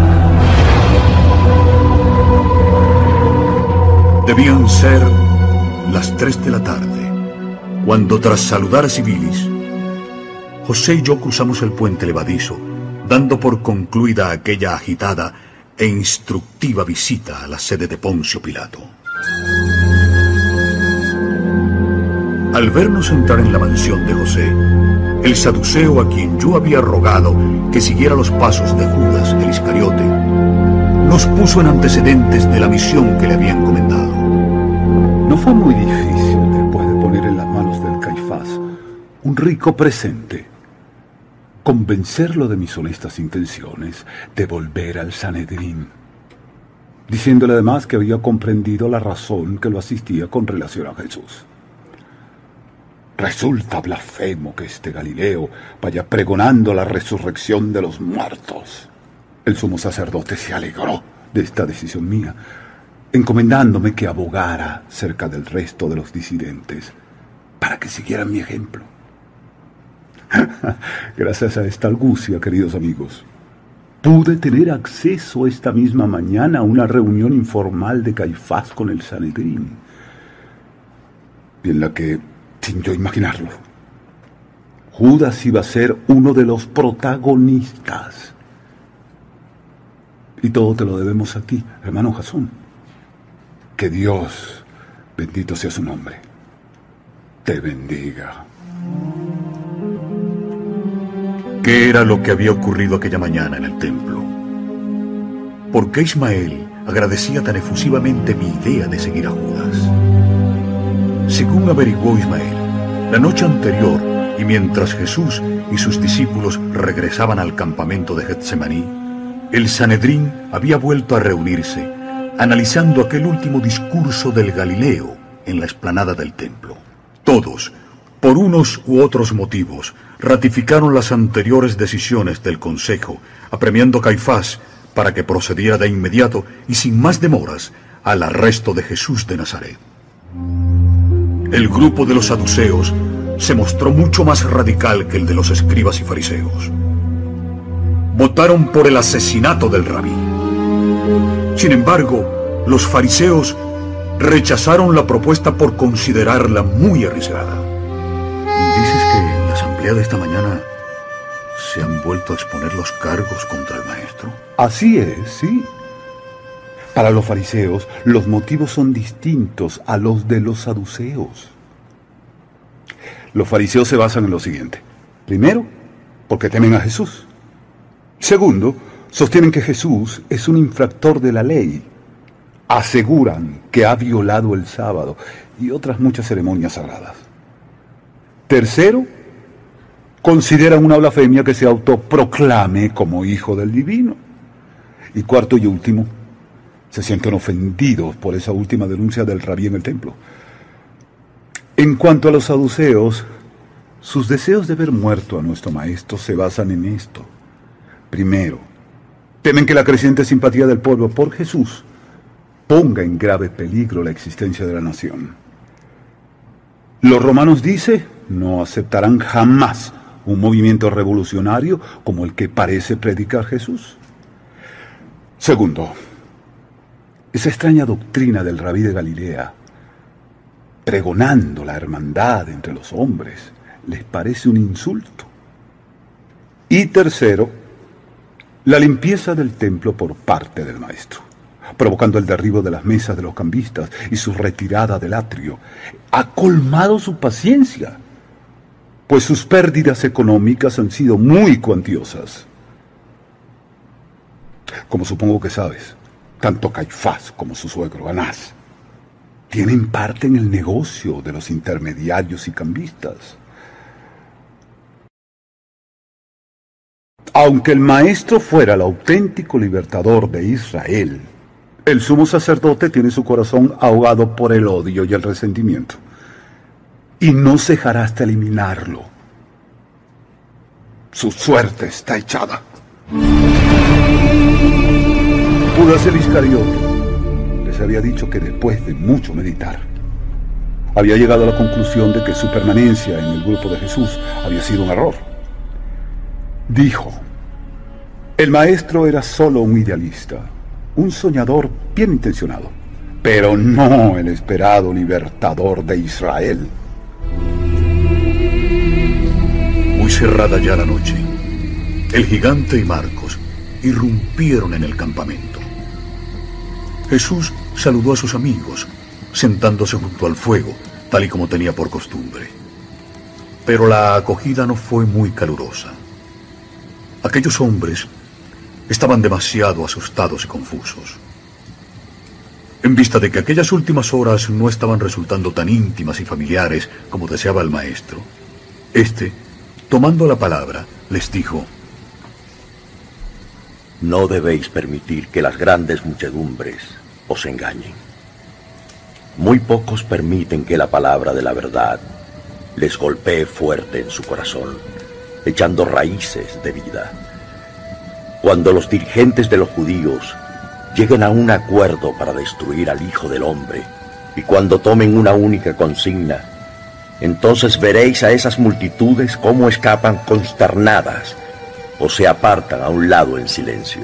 Debían ser las tres de la tarde, cuando tras saludar a Civilis, José y yo cruzamos el puente levadizo, dando por concluida aquella agitada e instructiva visita a la sede de Poncio Pilato. Al vernos entrar en la mansión de José, el saduceo a quien yo había rogado que siguiera los pasos de Judas el Iscariote, nos puso en antecedentes de la misión que le había encomendado. No fue muy difícil rico presente convencerlo de mis honestas intenciones de volver al Sanedrín. diciéndole además que había comprendido la razón que lo asistía con relación a Jesús. Resulta blasfemo que este Galileo vaya pregonando la resurrección de los muertos. El sumo sacerdote se alegró de esta decisión mía, encomendándome que abogara cerca del resto de los disidentes para que siguieran mi ejemplo. Gracias a esta argucia, queridos amigos, pude tener acceso esta misma mañana a una reunión informal de Caifás con el Sanedrín, en la que sin yo imaginarlo. Judas iba a ser uno de los protagonistas. Y todo te lo debemos aquí, hermano Jasón. Que Dios, bendito sea su nombre, te bendiga. ¿Qué era lo que había ocurrido aquella mañana en el templo? ¿Por qué Ismael agradecía tan efusivamente mi idea de seguir a Judas? Según averiguó Ismael, la noche anterior y mientras Jesús y sus discípulos regresaban al campamento de Getsemaní, el Sanedrín había vuelto a reunirse, analizando aquel último discurso del Galileo en la explanada del templo. Todos, por unos u otros motivos, ratificaron las anteriores decisiones del Consejo, apremiando a Caifás para que procediera de inmediato y sin más demoras al arresto de Jesús de Nazaret. El grupo de los saduceos se mostró mucho más radical que el de los escribas y fariseos. Votaron por el asesinato del rabí. Sin embargo, los fariseos rechazaron la propuesta por considerarla muy arriesgada. Dices que en la asamblea de esta mañana se han vuelto a exponer los cargos contra el maestro. Así es, sí. Para los fariseos, los motivos son distintos a los de los saduceos. Los fariseos se basan en lo siguiente. Primero, porque temen a Jesús. Segundo, sostienen que Jesús es un infractor de la ley. Aseguran que ha violado el sábado y otras muchas ceremonias sagradas. Tercero, consideran una blasfemia que se autoproclame como hijo del divino. Y cuarto y último, se sienten ofendidos por esa última denuncia del rabí en el templo. En cuanto a los saduceos, sus deseos de ver muerto a nuestro maestro se basan en esto. Primero, temen que la creciente simpatía del pueblo por Jesús ponga en grave peligro la existencia de la nación. Los romanos, dice, no aceptarán jamás un movimiento revolucionario como el que parece predicar Jesús. Segundo, esa extraña doctrina del rabí de Galilea, pregonando la hermandad entre los hombres, les parece un insulto. Y tercero, la limpieza del templo por parte del maestro, provocando el derribo de las mesas de los cambistas y su retirada del atrio, ha colmado su paciencia, pues sus pérdidas económicas han sido muy cuantiosas. Como supongo que sabes, tanto Caifás como su suegro Anás tienen parte en el negocio de los intermediarios y cambistas. Aunque el maestro fuera el auténtico libertador de Israel, el sumo sacerdote tiene su corazón ahogado por el odio y el resentimiento. Y no cejará hasta eliminarlo. Su suerte está echada. Judas el Iscariote les había dicho que después de mucho meditar, había llegado a la conclusión de que su permanencia en el grupo de Jesús había sido un error. Dijo, el maestro era solo un idealista, un soñador bien intencionado, pero no el esperado libertador de Israel. Muy cerrada ya la noche, el gigante y Marcos irrumpieron en el campamento. Jesús saludó a sus amigos, sentándose junto al fuego, tal y como tenía por costumbre. Pero la acogida no fue muy calurosa. Aquellos hombres estaban demasiado asustados y confusos. En vista de que aquellas últimas horas no estaban resultando tan íntimas y familiares como deseaba el maestro, este, tomando la palabra, les dijo, No debéis permitir que las grandes muchedumbres os engañen. Muy pocos permiten que la palabra de la verdad les golpee fuerte en su corazón, echando raíces de vida. Cuando los dirigentes de los judíos lleguen a un acuerdo para destruir al Hijo del Hombre, y cuando tomen una única consigna, entonces veréis a esas multitudes cómo escapan consternadas o se apartan a un lado en silencio.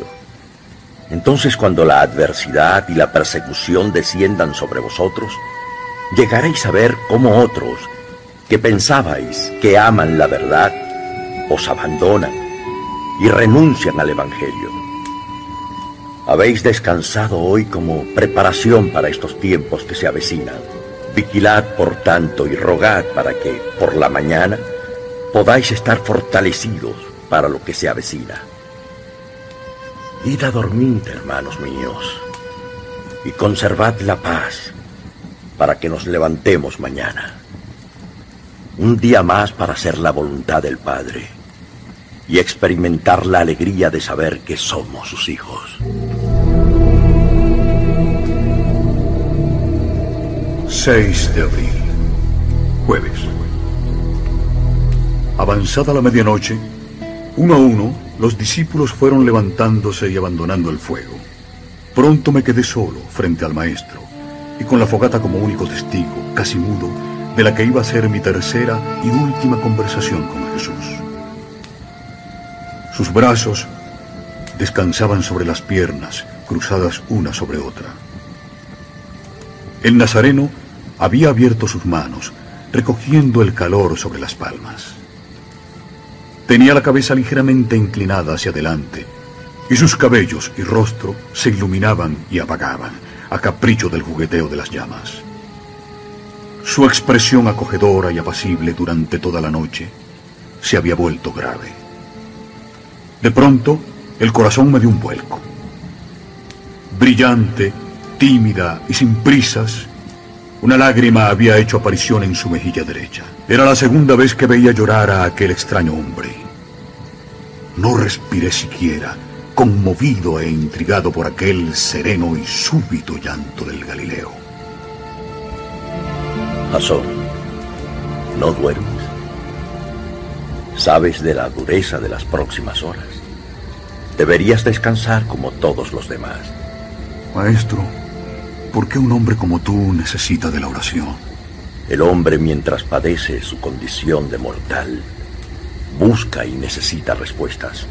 Entonces cuando la adversidad y la persecución desciendan sobre vosotros, llegaréis a ver cómo otros, que pensabais que aman la verdad, os abandonan y renuncian al Evangelio. Habéis descansado hoy como preparación para estos tiempos que se avecinan. Vigilad, por tanto, y rogad para que, por la mañana, podáis estar fortalecidos para lo que se avecina. Id a dormir, hermanos míos, y conservad la paz para que nos levantemos mañana. Un día más para hacer la voluntad del Padre y experimentar la alegría de saber que somos sus hijos. 6 de abril, jueves. Avanzada la medianoche, uno a uno, los discípulos fueron levantándose y abandonando el fuego. Pronto me quedé solo frente al maestro y con la fogata como único testigo, casi mudo, de la que iba a ser mi tercera y última conversación con Jesús. Sus brazos descansaban sobre las piernas, cruzadas una sobre otra. El nazareno había abierto sus manos, recogiendo el calor sobre las palmas. Tenía la cabeza ligeramente inclinada hacia adelante, y sus cabellos y rostro se iluminaban y apagaban a capricho del jugueteo de las llamas. Su expresión acogedora y apacible durante toda la noche se había vuelto grave. De pronto, el corazón me dio un vuelco. Brillante, tímida y sin prisas, una lágrima había hecho aparición en su mejilla derecha. Era la segunda vez que veía llorar a aquel extraño hombre. No respiré siquiera, conmovido e intrigado por aquel sereno y súbito llanto del Galileo. Jasón, ¿no duermes? Sabes de la dureza de las próximas horas. Deberías descansar como todos los demás. Maestro, ¿Por qué un hombre como tú necesita de la oración? El hombre mientras padece su condición de mortal, busca y necesita respuestas.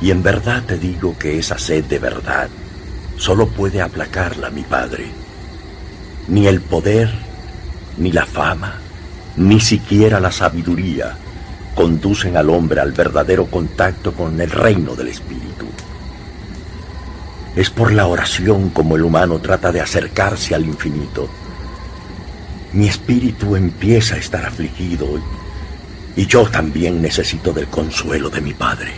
Y en verdad te digo que esa sed de verdad solo puede aplacarla mi Padre. Ni el poder, ni la fama, ni siquiera la sabiduría conducen al hombre al verdadero contacto con el reino del Espíritu. Es por la oración como el humano trata de acercarse al infinito. Mi espíritu empieza a estar afligido y yo también necesito del consuelo de mi Padre.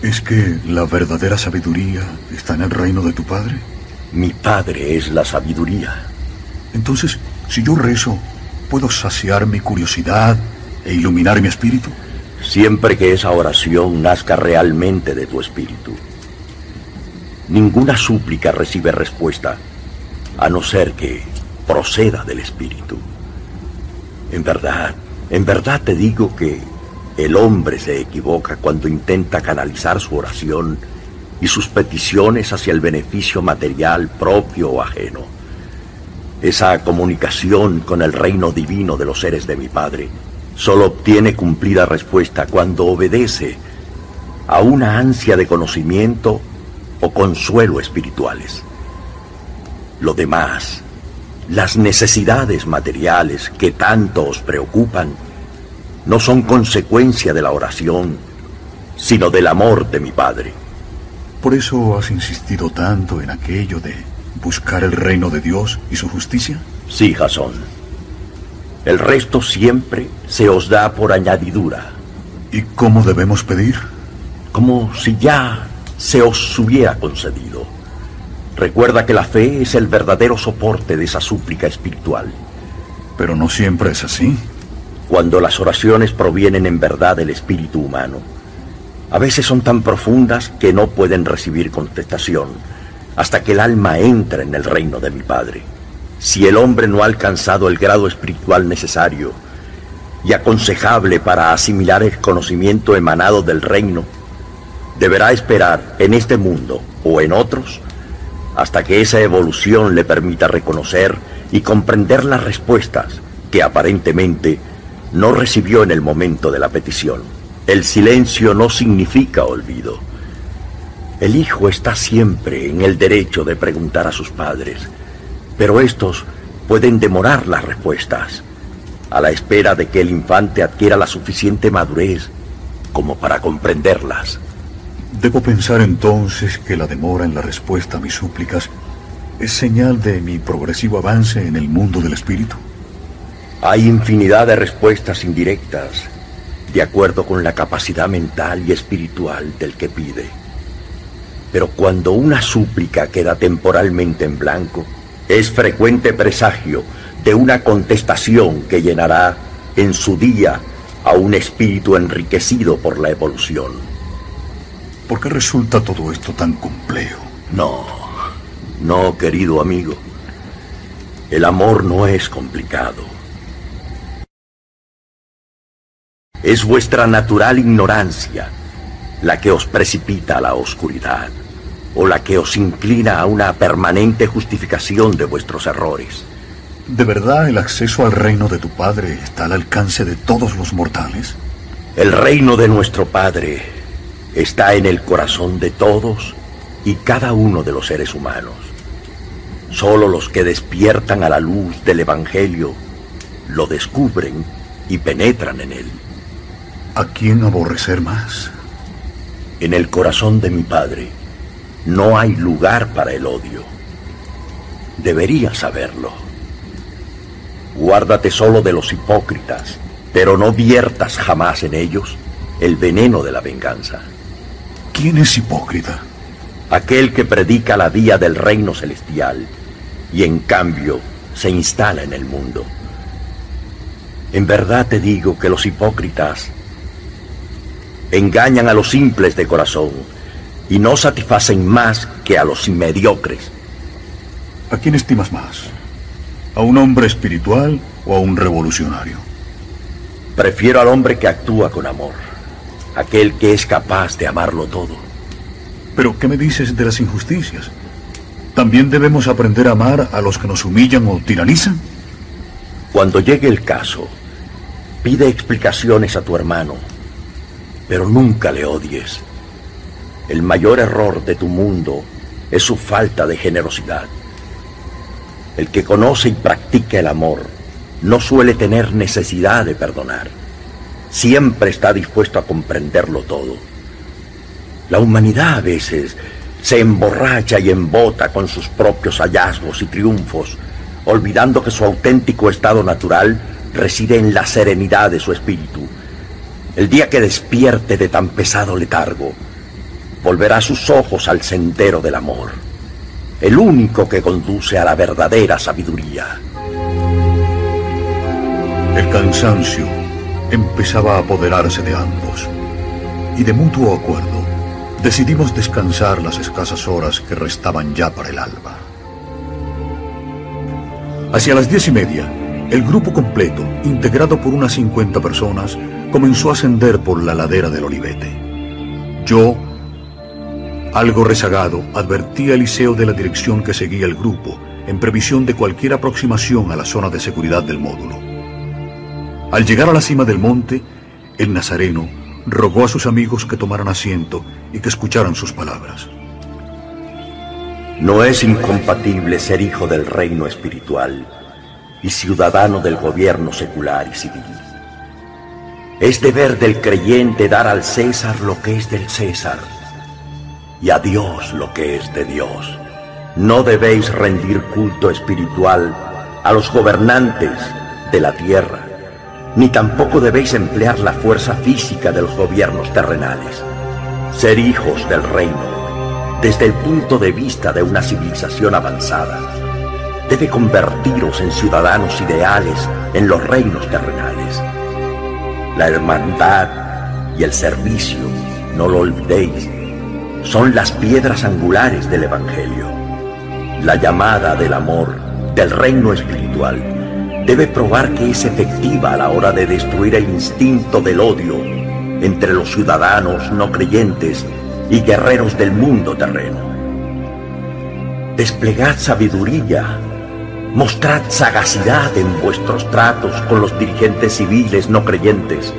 ¿Es que la verdadera sabiduría está en el reino de tu Padre? Mi Padre es la sabiduría. Entonces, si yo rezo, ¿puedo saciar mi curiosidad e iluminar mi espíritu? Siempre que esa oración nazca realmente de tu espíritu. Ninguna súplica recibe respuesta, a no ser que proceda del Espíritu. En verdad, en verdad te digo que el hombre se equivoca cuando intenta canalizar su oración y sus peticiones hacia el beneficio material propio o ajeno. Esa comunicación con el reino divino de los seres de mi Padre solo obtiene cumplida respuesta cuando obedece a una ansia de conocimiento o consuelo espirituales. Lo demás, las necesidades materiales que tanto os preocupan, no son consecuencia de la oración, sino del amor de mi Padre. ¿Por eso has insistido tanto en aquello de buscar el reino de Dios y su justicia? Sí, Jasón. El resto siempre se os da por añadidura. ¿Y cómo debemos pedir? Como si ya se os hubiera concedido. Recuerda que la fe es el verdadero soporte de esa súplica espiritual. Pero no siempre es así. Cuando las oraciones provienen en verdad del espíritu humano, A veces son tan profundas que no pueden recibir contestación hasta que el alma entra en el reino de mi Padre. Si el hombre no ha alcanzado el grado espiritual necesario y aconsejable para asimilar el conocimiento emanado del reino, deberá esperar en este mundo o en otros hasta que esa evolución le permita reconocer y comprender las respuestas que aparentemente no recibió en el momento de la petición. El silencio no significa olvido. El hijo está siempre en el derecho de preguntar a sus padres, pero estos pueden demorar las respuestas, a la espera de que el infante adquiera la suficiente madurez como para comprenderlas. Debo pensar entonces que la demora en la respuesta a mis súplicas es señal de mi progresivo avance en el mundo del espíritu. Hay infinidad de respuestas indirectas, de acuerdo con la capacidad mental y espiritual del que pide. Pero cuando una súplica queda temporalmente en blanco, es frecuente presagio de una contestación que llenará en su día a un espíritu enriquecido por la evolución. ¿Por qué resulta todo esto tan complejo? No, no, querido amigo. El amor no es complicado. Es vuestra natural ignorancia la que os precipita a la oscuridad o la que os inclina a una permanente justificación de vuestros errores. ¿De verdad el acceso al reino de tu Padre está al alcance de todos los mortales? El reino de nuestro Padre está en el corazón de todos y cada uno de los seres humanos. Solo los que despiertan a la luz del Evangelio lo descubren y penetran en él. ¿A quién aborrecer más? En el corazón de mi Padre no hay lugar para el odio. Deberías saberlo. Guárdate solo de los hipócritas, pero no viertas jamás en ellos el veneno de la venganza. ¿Quién es hipócrita? Aquel que predica la vía del reino celestial y en cambio se instala en el mundo. En verdad te digo que los hipócritas engañan a los simples de corazón y no satisfacen más que a los mediocres. ¿A quién estimas más? ¿A un hombre espiritual o a un revolucionario? Prefiero al hombre que actúa con amor aquel que es capaz de amarlo todo. Pero, ¿qué me dices de las injusticias? ¿También debemos aprender a amar a los que nos humillan o tiranizan? Cuando llegue el caso, pide explicaciones a tu hermano, pero nunca le odies. El mayor error de tu mundo es su falta de generosidad. El que conoce y practica el amor no suele tener necesidad de perdonar siempre está dispuesto a comprenderlo todo. La humanidad a veces se emborracha y embota con sus propios hallazgos y triunfos, olvidando que su auténtico estado natural reside en la serenidad de su espíritu. El día que despierte de tan pesado letargo, volverá sus ojos al sendero del amor, el único que conduce a la verdadera sabiduría. El cansancio empezaba a apoderarse de ambos, y de mutuo acuerdo decidimos descansar las escasas horas que restaban ya para el alba. Hacia las diez y media, el grupo completo, integrado por unas 50 personas, comenzó a ascender por la ladera del Olivete. Yo, algo rezagado, advertí a Eliseo de la dirección que seguía el grupo en previsión de cualquier aproximación a la zona de seguridad del módulo. Al llegar a la cima del monte, el nazareno rogó a sus amigos que tomaran asiento y que escucharan sus palabras. No es incompatible ser hijo del reino espiritual y ciudadano del gobierno secular y civil. Es deber del creyente dar al César lo que es del César y a Dios lo que es de Dios. No debéis rendir culto espiritual a los gobernantes de la tierra ni tampoco debéis emplear la fuerza física de los gobiernos terrenales. Ser hijos del reino, desde el punto de vista de una civilización avanzada, debe convertiros en ciudadanos ideales en los reinos terrenales. La hermandad y el servicio no lo olvidéis, son las piedras angulares del Evangelio. La llamada del amor, del reino espiritual, debe probar que es efectiva a la hora de destruir el instinto del odio entre los ciudadanos no creyentes y guerreros del mundo terreno. Desplegad sabiduría, mostrad sagacidad en vuestros tratos con los dirigentes civiles no creyentes.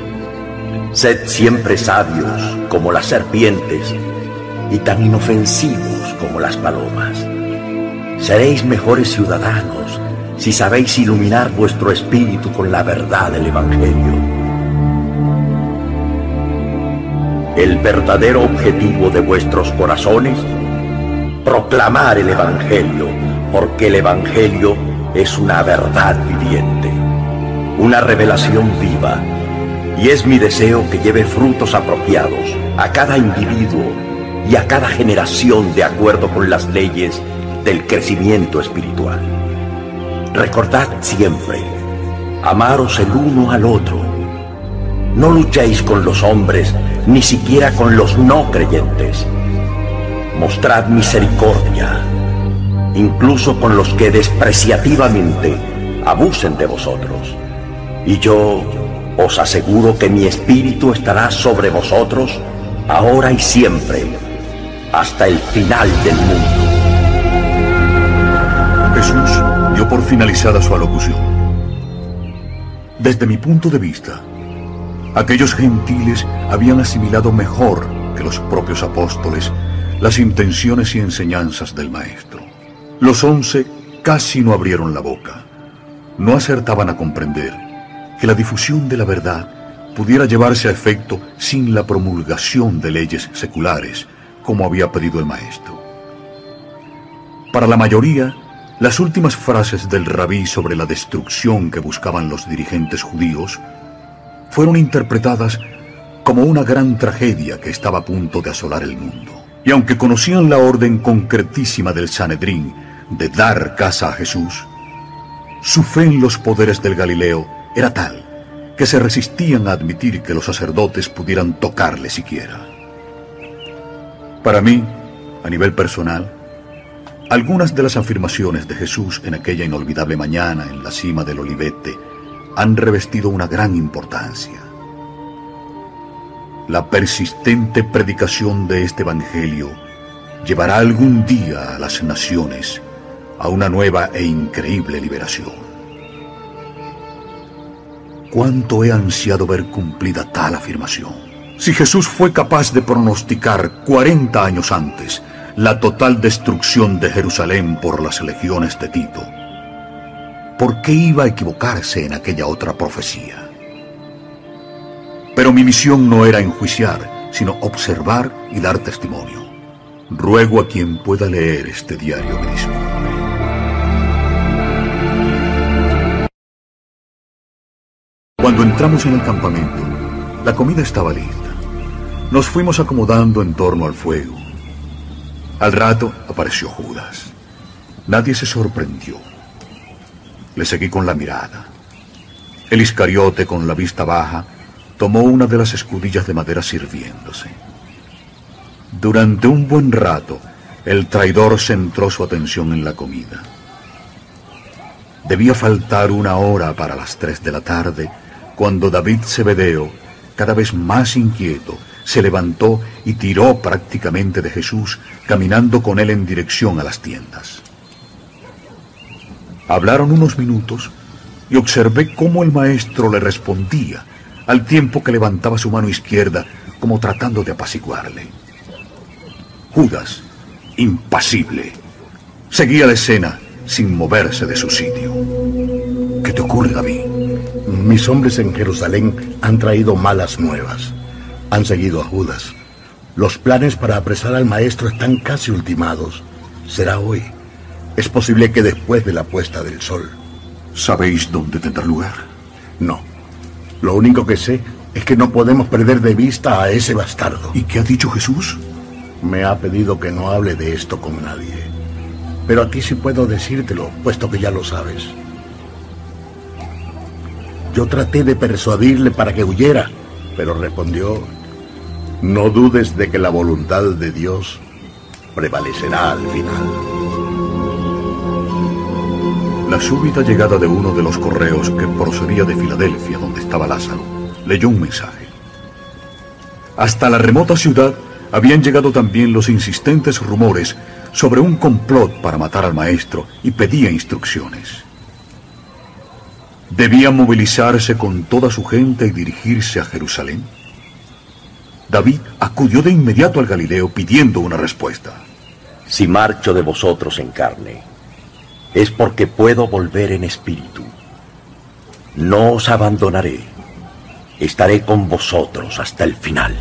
Sed siempre sabios como las serpientes y tan inofensivos como las palomas. Seréis mejores ciudadanos si sabéis iluminar vuestro espíritu con la verdad del Evangelio. El verdadero objetivo de vuestros corazones, proclamar el Evangelio, porque el Evangelio es una verdad viviente, una revelación viva, y es mi deseo que lleve frutos apropiados a cada individuo y a cada generación de acuerdo con las leyes del crecimiento espiritual. Recordad siempre, amaros el uno al otro. No luchéis con los hombres, ni siquiera con los no creyentes. Mostrad misericordia, incluso con los que despreciativamente abusen de vosotros. Y yo os aseguro que mi espíritu estará sobre vosotros, ahora y siempre, hasta el final del mundo. Jesús dio por finalizada su alocución. Desde mi punto de vista, aquellos gentiles habían asimilado mejor que los propios apóstoles las intenciones y enseñanzas del Maestro. Los once casi no abrieron la boca. No acertaban a comprender que la difusión de la verdad pudiera llevarse a efecto sin la promulgación de leyes seculares, como había pedido el Maestro. Para la mayoría, las últimas frases del rabí sobre la destrucción que buscaban los dirigentes judíos fueron interpretadas como una gran tragedia que estaba a punto de asolar el mundo. Y aunque conocían la orden concretísima del Sanedrín de dar casa a Jesús, su fe en los poderes del Galileo era tal que se resistían a admitir que los sacerdotes pudieran tocarle siquiera. Para mí, a nivel personal, algunas de las afirmaciones de Jesús en aquella inolvidable mañana en la cima del Olivete han revestido una gran importancia. La persistente predicación de este Evangelio llevará algún día a las naciones a una nueva e increíble liberación. Cuánto he ansiado ver cumplida tal afirmación. Si Jesús fue capaz de pronosticar 40 años antes la total destrucción de Jerusalén por las legiones de Tito. ¿Por qué iba a equivocarse en aquella otra profecía? Pero mi misión no era enjuiciar, sino observar y dar testimonio. Ruego a quien pueda leer este diario me disculpe. Cuando entramos en el campamento, la comida estaba lista. Nos fuimos acomodando en torno al fuego. Al rato apareció Judas. Nadie se sorprendió. Le seguí con la mirada. El Iscariote, con la vista baja, tomó una de las escudillas de madera sirviéndose. Durante un buen rato, el traidor centró su atención en la comida. Debía faltar una hora para las tres de la tarde, cuando David Cebedeo, cada vez más inquieto, se levantó y tiró prácticamente de Jesús, caminando con él en dirección a las tiendas. Hablaron unos minutos y observé cómo el maestro le respondía, al tiempo que levantaba su mano izquierda como tratando de apaciguarle. Judas, impasible, seguía la escena sin moverse de su sitio. ¿Qué te ocurre, David? Mis hombres en Jerusalén han traído malas nuevas. Han seguido a Judas. Los planes para apresar al maestro están casi ultimados. Será hoy. Es posible que después de la puesta del sol. ¿Sabéis dónde tendrá lugar? No. Lo único que sé es que no podemos perder de vista a ese bastardo. ¿Y qué ha dicho Jesús? Me ha pedido que no hable de esto con nadie. Pero a ti sí puedo decírtelo, puesto que ya lo sabes. Yo traté de persuadirle para que huyera, pero respondió No dudes de que la voluntad de Dios prevalecerá al final. La súbita llegada de uno de los correos que procedía de Filadelfia, donde estaba Lázaro, leyó un mensaje. Hasta la remota ciudad habían llegado también los insistentes rumores sobre un complot para matar al maestro y pedía instrucciones. ¿Debía movilizarse con toda su gente y dirigirse a Jerusalén? David acudió de inmediato al Galileo pidiendo una respuesta. Si marcho de vosotros en carne, es porque puedo volver en espíritu. No os abandonaré. Estaré con vosotros hasta el final.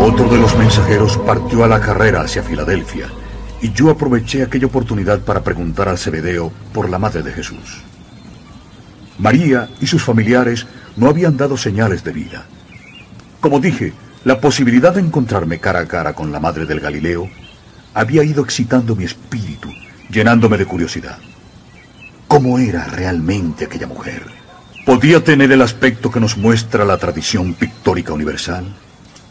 Otro de los mensajeros partió a la carrera hacia Filadelfia y yo aproveché aquella oportunidad para preguntar al Cebedeo por la madre de Jesús. María y sus familiares no habían dado señales de vida. Como dije, la posibilidad de encontrarme cara a cara con la madre del Galileo había ido excitando mi espíritu, llenándome de curiosidad. ¿Cómo era realmente aquella mujer? ¿Podía tener el aspecto que nos muestra la tradición pictórica universal?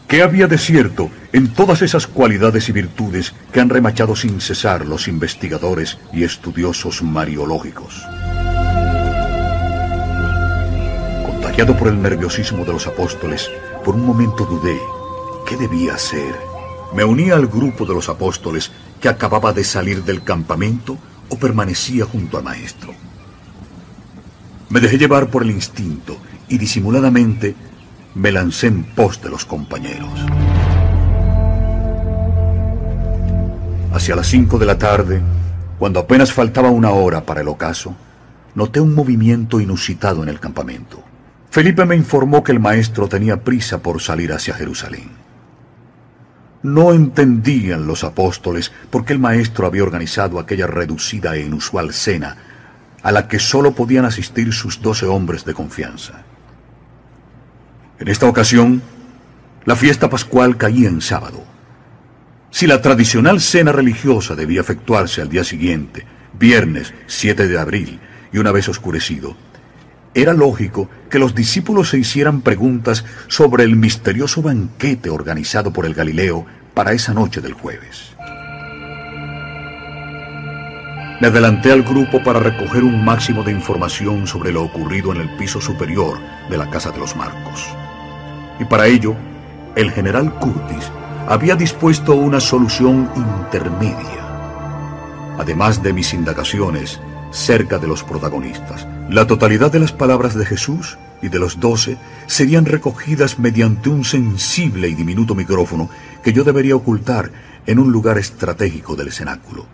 ¿Qué había de cierto en todas esas cualidades y virtudes que han remachado sin cesar los investigadores y estudiosos mariológicos? Contagiado por el nerviosismo de los apóstoles, por un momento dudé qué debía hacer. ¿Me unía al grupo de los apóstoles que acababa de salir del campamento o permanecía junto al maestro? Me dejé llevar por el instinto y disimuladamente me lancé en pos de los compañeros. Hacia las cinco de la tarde, cuando apenas faltaba una hora para el ocaso, noté un movimiento inusitado en el campamento. Felipe me informó que el maestro tenía prisa por salir hacia Jerusalén. No entendían los apóstoles por qué el maestro había organizado aquella reducida e inusual cena a la que sólo podían asistir sus doce hombres de confianza. En esta ocasión, la fiesta pascual caía en sábado. Si la tradicional cena religiosa debía efectuarse al día siguiente, viernes 7 de abril, y una vez oscurecido, era lógico que los discípulos se hicieran preguntas sobre el misterioso banquete organizado por el Galileo para esa noche del jueves. Me adelanté al grupo para recoger un máximo de información sobre lo ocurrido en el piso superior de la Casa de los Marcos y para ello el general Curtis había dispuesto una solución intermedia. Además de mis indagaciones cerca de los protagonistas, la totalidad de las palabras de Jesús y de los doce serían recogidas mediante un sensible y diminuto micrófono que yo debería ocultar en un lugar estratégico del cenáculo.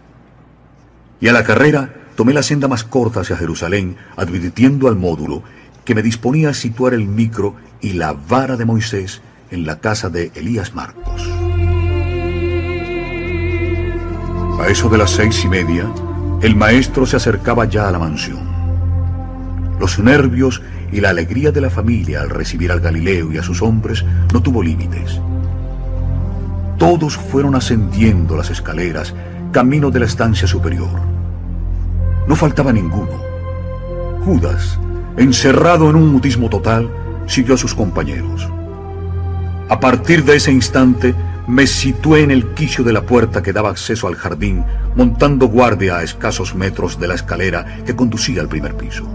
Y a la carrera tomé la senda más corta hacia Jerusalén, advirtiendo al módulo que me disponía a situar el micro y la vara de Moisés en la casa de Elías Marcos. A eso de las seis y media, el maestro se acercaba ya a la mansión. Los nervios y la alegría de la familia al recibir al Galileo y a sus hombres no tuvo límites. Todos fueron ascendiendo las escaleras, camino de la estancia superior. No faltaba ninguno. Judas, encerrado en un mutismo total, siguió a sus compañeros. A partir de ese instante, me situé en el quicio de la puerta que daba acceso al jardín, montando guardia a escasos metros de la escalera que conducía al primer piso.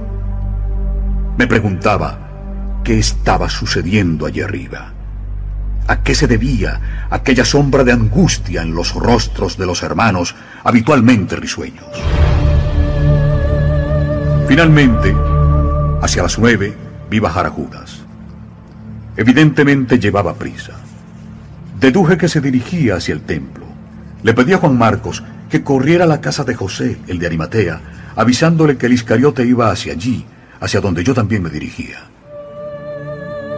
Me preguntaba qué estaba sucediendo allí arriba. ¿A qué se debía aquella sombra de angustia en los rostros de los hermanos habitualmente risueños? Finalmente, hacia las nueve, vi bajar a Judas. Evidentemente llevaba prisa. Deduje que se dirigía hacia el templo. Le pedí a Juan Marcos que corriera a la casa de José, el de Arimatea, avisándole que el Iscariote iba hacia allí, hacia donde yo también me dirigía.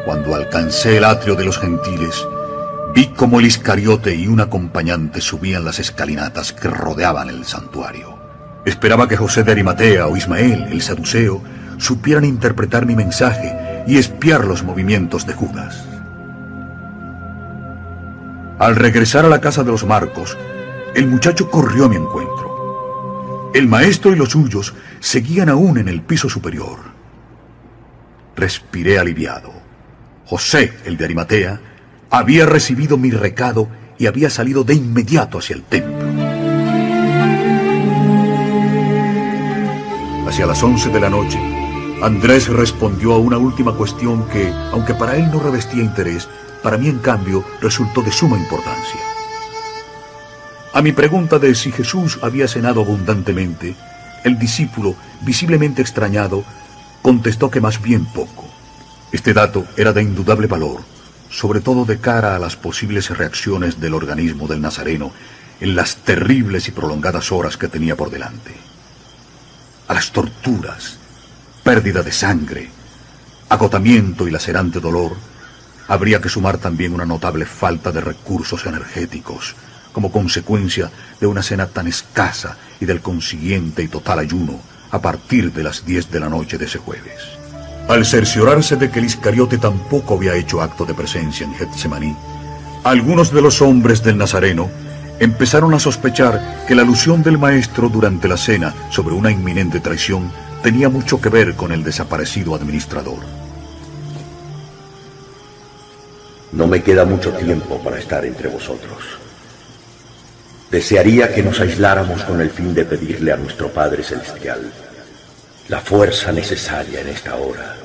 Cuando alcancé el atrio de los gentiles, vi como el Iscariote y un acompañante subían las escalinatas que rodeaban el santuario. Esperaba que José de Arimatea o Ismael, el saduceo, supieran interpretar mi mensaje y espiar los movimientos de Judas. Al regresar a la casa de los Marcos, el muchacho corrió a mi encuentro. El maestro y los suyos seguían aún en el piso superior. Respiré aliviado. José, el de Arimatea, había recibido mi recado y había salido de inmediato hacia el templo. Hacia las once de la noche, Andrés respondió a una última cuestión que, aunque para él no revestía interés, para mí en cambio resultó de suma importancia. A mi pregunta de si Jesús había cenado abundantemente, el discípulo, visiblemente extrañado, contestó que más bien poco. Este dato era de indudable valor, sobre todo de cara a las posibles reacciones del organismo del Nazareno en las terribles y prolongadas horas que tenía por delante. A las torturas, pérdida de sangre, agotamiento y lacerante dolor, habría que sumar también una notable falta de recursos energéticos, como consecuencia de una cena tan escasa y del consiguiente y total ayuno a partir de las 10 de la noche de ese jueves. Al cerciorarse de que el Iscariote tampoco había hecho acto de presencia en Getsemaní, algunos de los hombres del Nazareno empezaron a sospechar que la alusión del maestro durante la cena sobre una inminente traición tenía mucho que ver con el desaparecido administrador. No me queda mucho tiempo para estar entre vosotros. Desearía que nos aisláramos con el fin de pedirle a nuestro Padre Celestial la fuerza necesaria en esta hora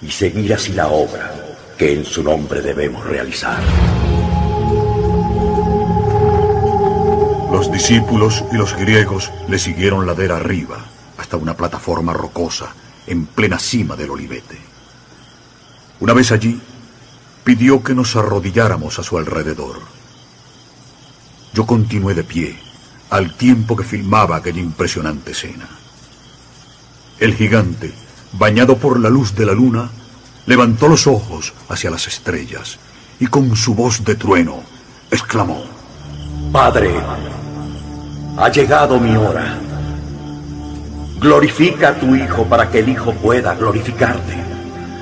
y seguir así la obra que en su nombre debemos realizar. Los discípulos y los griegos le siguieron ladera arriba hasta una plataforma rocosa en plena cima del olivete. Una vez allí, pidió que nos arrodilláramos a su alrededor. Yo continué de pie al tiempo que filmaba aquella impresionante escena. El gigante, bañado por la luz de la luna, levantó los ojos hacia las estrellas y con su voz de trueno exclamó, Padre, ha llegado mi hora. Glorifica a tu Hijo para que el Hijo pueda glorificarte.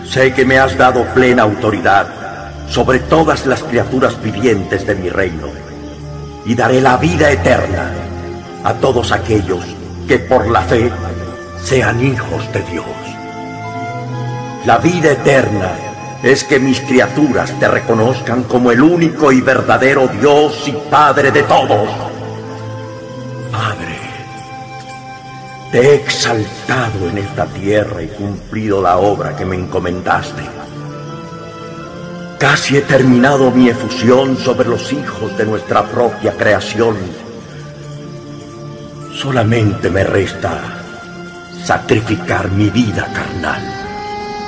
Sé que me has dado plena autoridad sobre todas las criaturas vivientes de mi reino y daré la vida eterna a todos aquellos que por la fe sean hijos de Dios. La vida eterna es que mis criaturas te reconozcan como el único y verdadero Dios y Padre de todos. Padre, te he exaltado en esta tierra y cumplido la obra que me encomendaste. Casi he terminado mi efusión sobre los hijos de nuestra propia creación. Solamente me resta sacrificar mi vida carnal.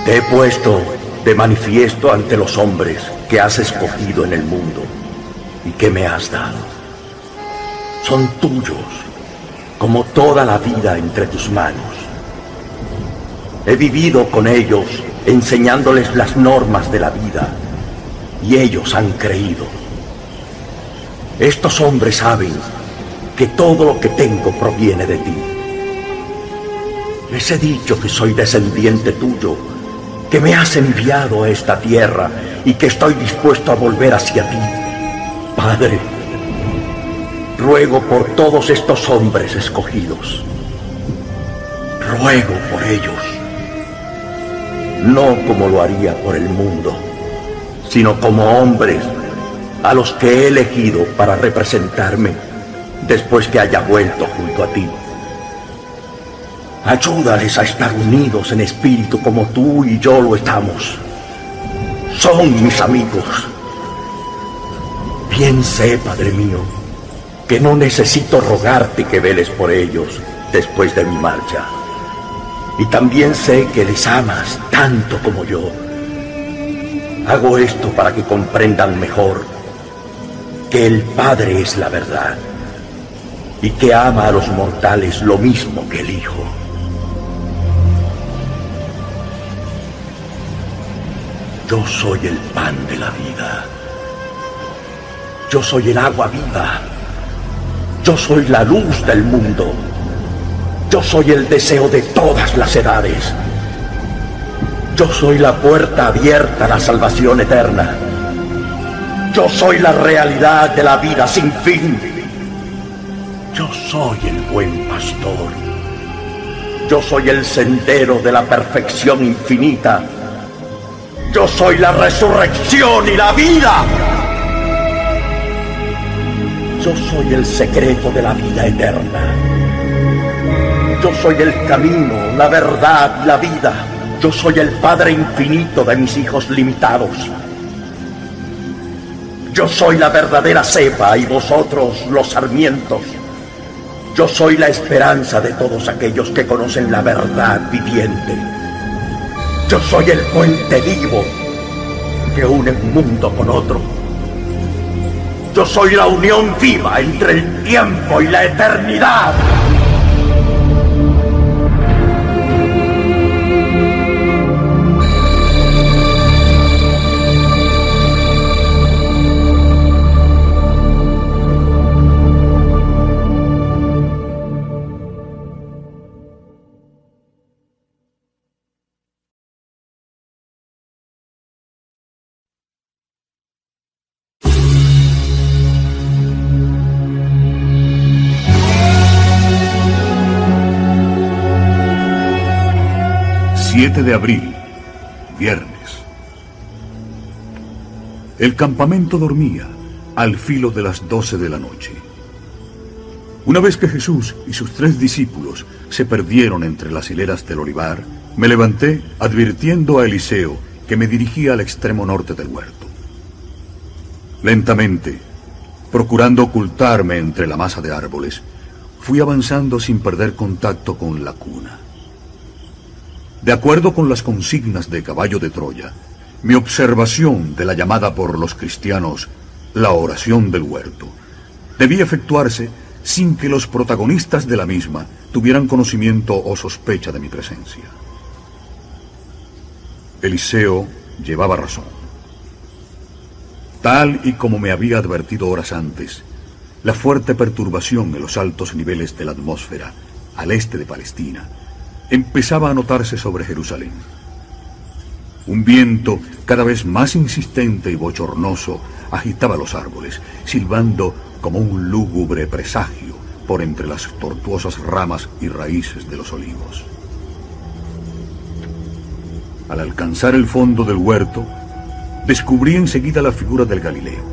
Te he puesto de manifiesto ante los hombres que has escogido en el mundo y que me has dado. Son tuyos, como toda la vida entre tus manos. He vivido con ellos enseñándoles las normas de la vida y ellos han creído. Estos hombres saben que todo lo que tengo proviene de ti. Les he dicho que soy descendiente tuyo, que me has enviado a esta tierra y que estoy dispuesto a volver hacia ti. Padre, ruego por todos estos hombres escogidos. Ruego por ellos. No como lo haría por el mundo, sino como hombres a los que he elegido para representarme después que haya vuelto junto a ti. Ayúdales a estar unidos en espíritu como tú y yo lo estamos. Son mis amigos. Bien sé, Padre mío, que no necesito rogarte que veles por ellos después de mi marcha. Y también sé que les amas tanto como yo. Hago esto para que comprendan mejor que el Padre es la verdad y que ama a los mortales lo mismo que el Hijo. Yo soy el pan de la vida. Yo soy el agua viva. Yo soy la luz del mundo. Yo soy el deseo de todas las edades. Yo soy la puerta abierta a la salvación eterna. Yo soy la realidad de la vida sin fin. Yo soy el buen pastor. Yo soy el sendero de la perfección infinita. Yo soy la resurrección y la vida. Yo soy el secreto de la vida eterna. Yo soy el camino, la verdad y la vida. Yo soy el Padre infinito de mis hijos limitados. Yo soy la verdadera cepa y vosotros los sarmientos. Yo soy la esperanza de todos aquellos que conocen la verdad viviente. Yo soy el puente vivo que une un mundo con otro. Yo soy la unión viva entre el tiempo y la eternidad. De abril, viernes. El campamento dormía al filo de las doce de la noche. Una vez que Jesús y sus tres discípulos se perdieron entre las hileras del olivar, me levanté advirtiendo a Eliseo que me dirigía al extremo norte del huerto. Lentamente, procurando ocultarme entre la masa de árboles, fui avanzando sin perder contacto con la cuna. De acuerdo con las consignas de Caballo de Troya, mi observación de la llamada por los cristianos la oración del huerto debía efectuarse sin que los protagonistas de la misma tuvieran conocimiento o sospecha de mi presencia. Eliseo llevaba razón. Tal y como me había advertido horas antes, la fuerte perturbación en los altos niveles de la atmósfera al este de Palestina empezaba a notarse sobre Jerusalén. Un viento cada vez más insistente y bochornoso agitaba los árboles, silbando como un lúgubre presagio por entre las tortuosas ramas y raíces de los olivos. Al alcanzar el fondo del huerto, descubrí enseguida la figura del Galileo,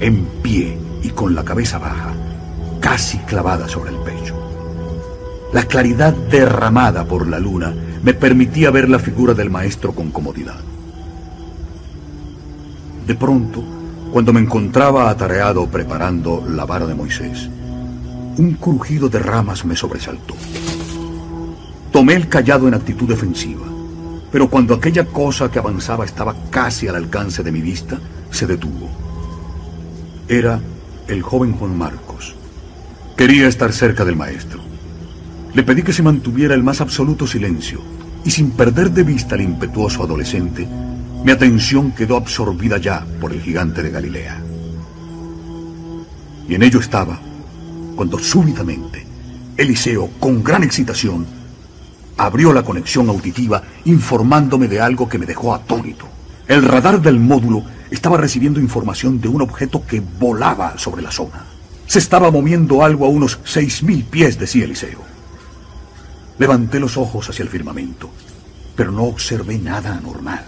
en pie y con la cabeza baja, casi clavada sobre el pecho. La claridad derramada por la luna me permitía ver la figura del maestro con comodidad. De pronto, cuando me encontraba atareado preparando la vara de Moisés, un crujido de ramas me sobresaltó. Tomé el callado en actitud defensiva, pero cuando aquella cosa que avanzaba estaba casi al alcance de mi vista, se detuvo. Era el joven Juan Marcos. Quería estar cerca del maestro. Le pedí que se mantuviera el más absoluto silencio y sin perder de vista al impetuoso adolescente, mi atención quedó absorbida ya por el gigante de Galilea. Y en ello estaba cuando súbitamente Eliseo, con gran excitación, abrió la conexión auditiva informándome de algo que me dejó atónito. El radar del módulo estaba recibiendo información de un objeto que volaba sobre la zona. Se estaba moviendo algo a unos seis mil pies, decía Eliseo. Levanté los ojos hacia el firmamento, pero no observé nada anormal.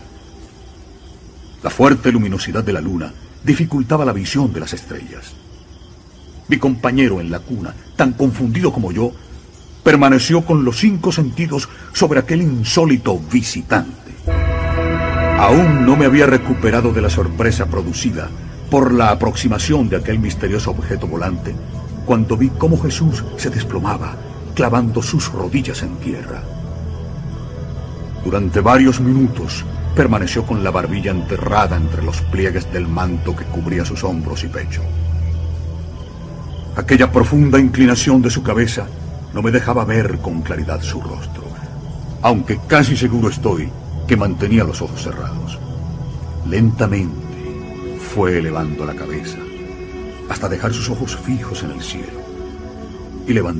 La fuerte luminosidad de la luna dificultaba la visión de las estrellas. Mi compañero en la cuna, tan confundido como yo, permaneció con los cinco sentidos sobre aquel insólito visitante. Aún no me había recuperado de la sorpresa producida por la aproximación de aquel misterioso objeto volante cuando vi cómo Jesús se desplomaba clavando sus rodillas en tierra. Durante varios minutos permaneció con la barbilla enterrada entre los pliegues del manto que cubría sus hombros y pecho. Aquella profunda inclinación de su cabeza no me dejaba ver con claridad su rostro, aunque casi seguro estoy que mantenía los ojos cerrados. Lentamente fue elevando la cabeza hasta dejar sus ojos fijos en el cielo y levantó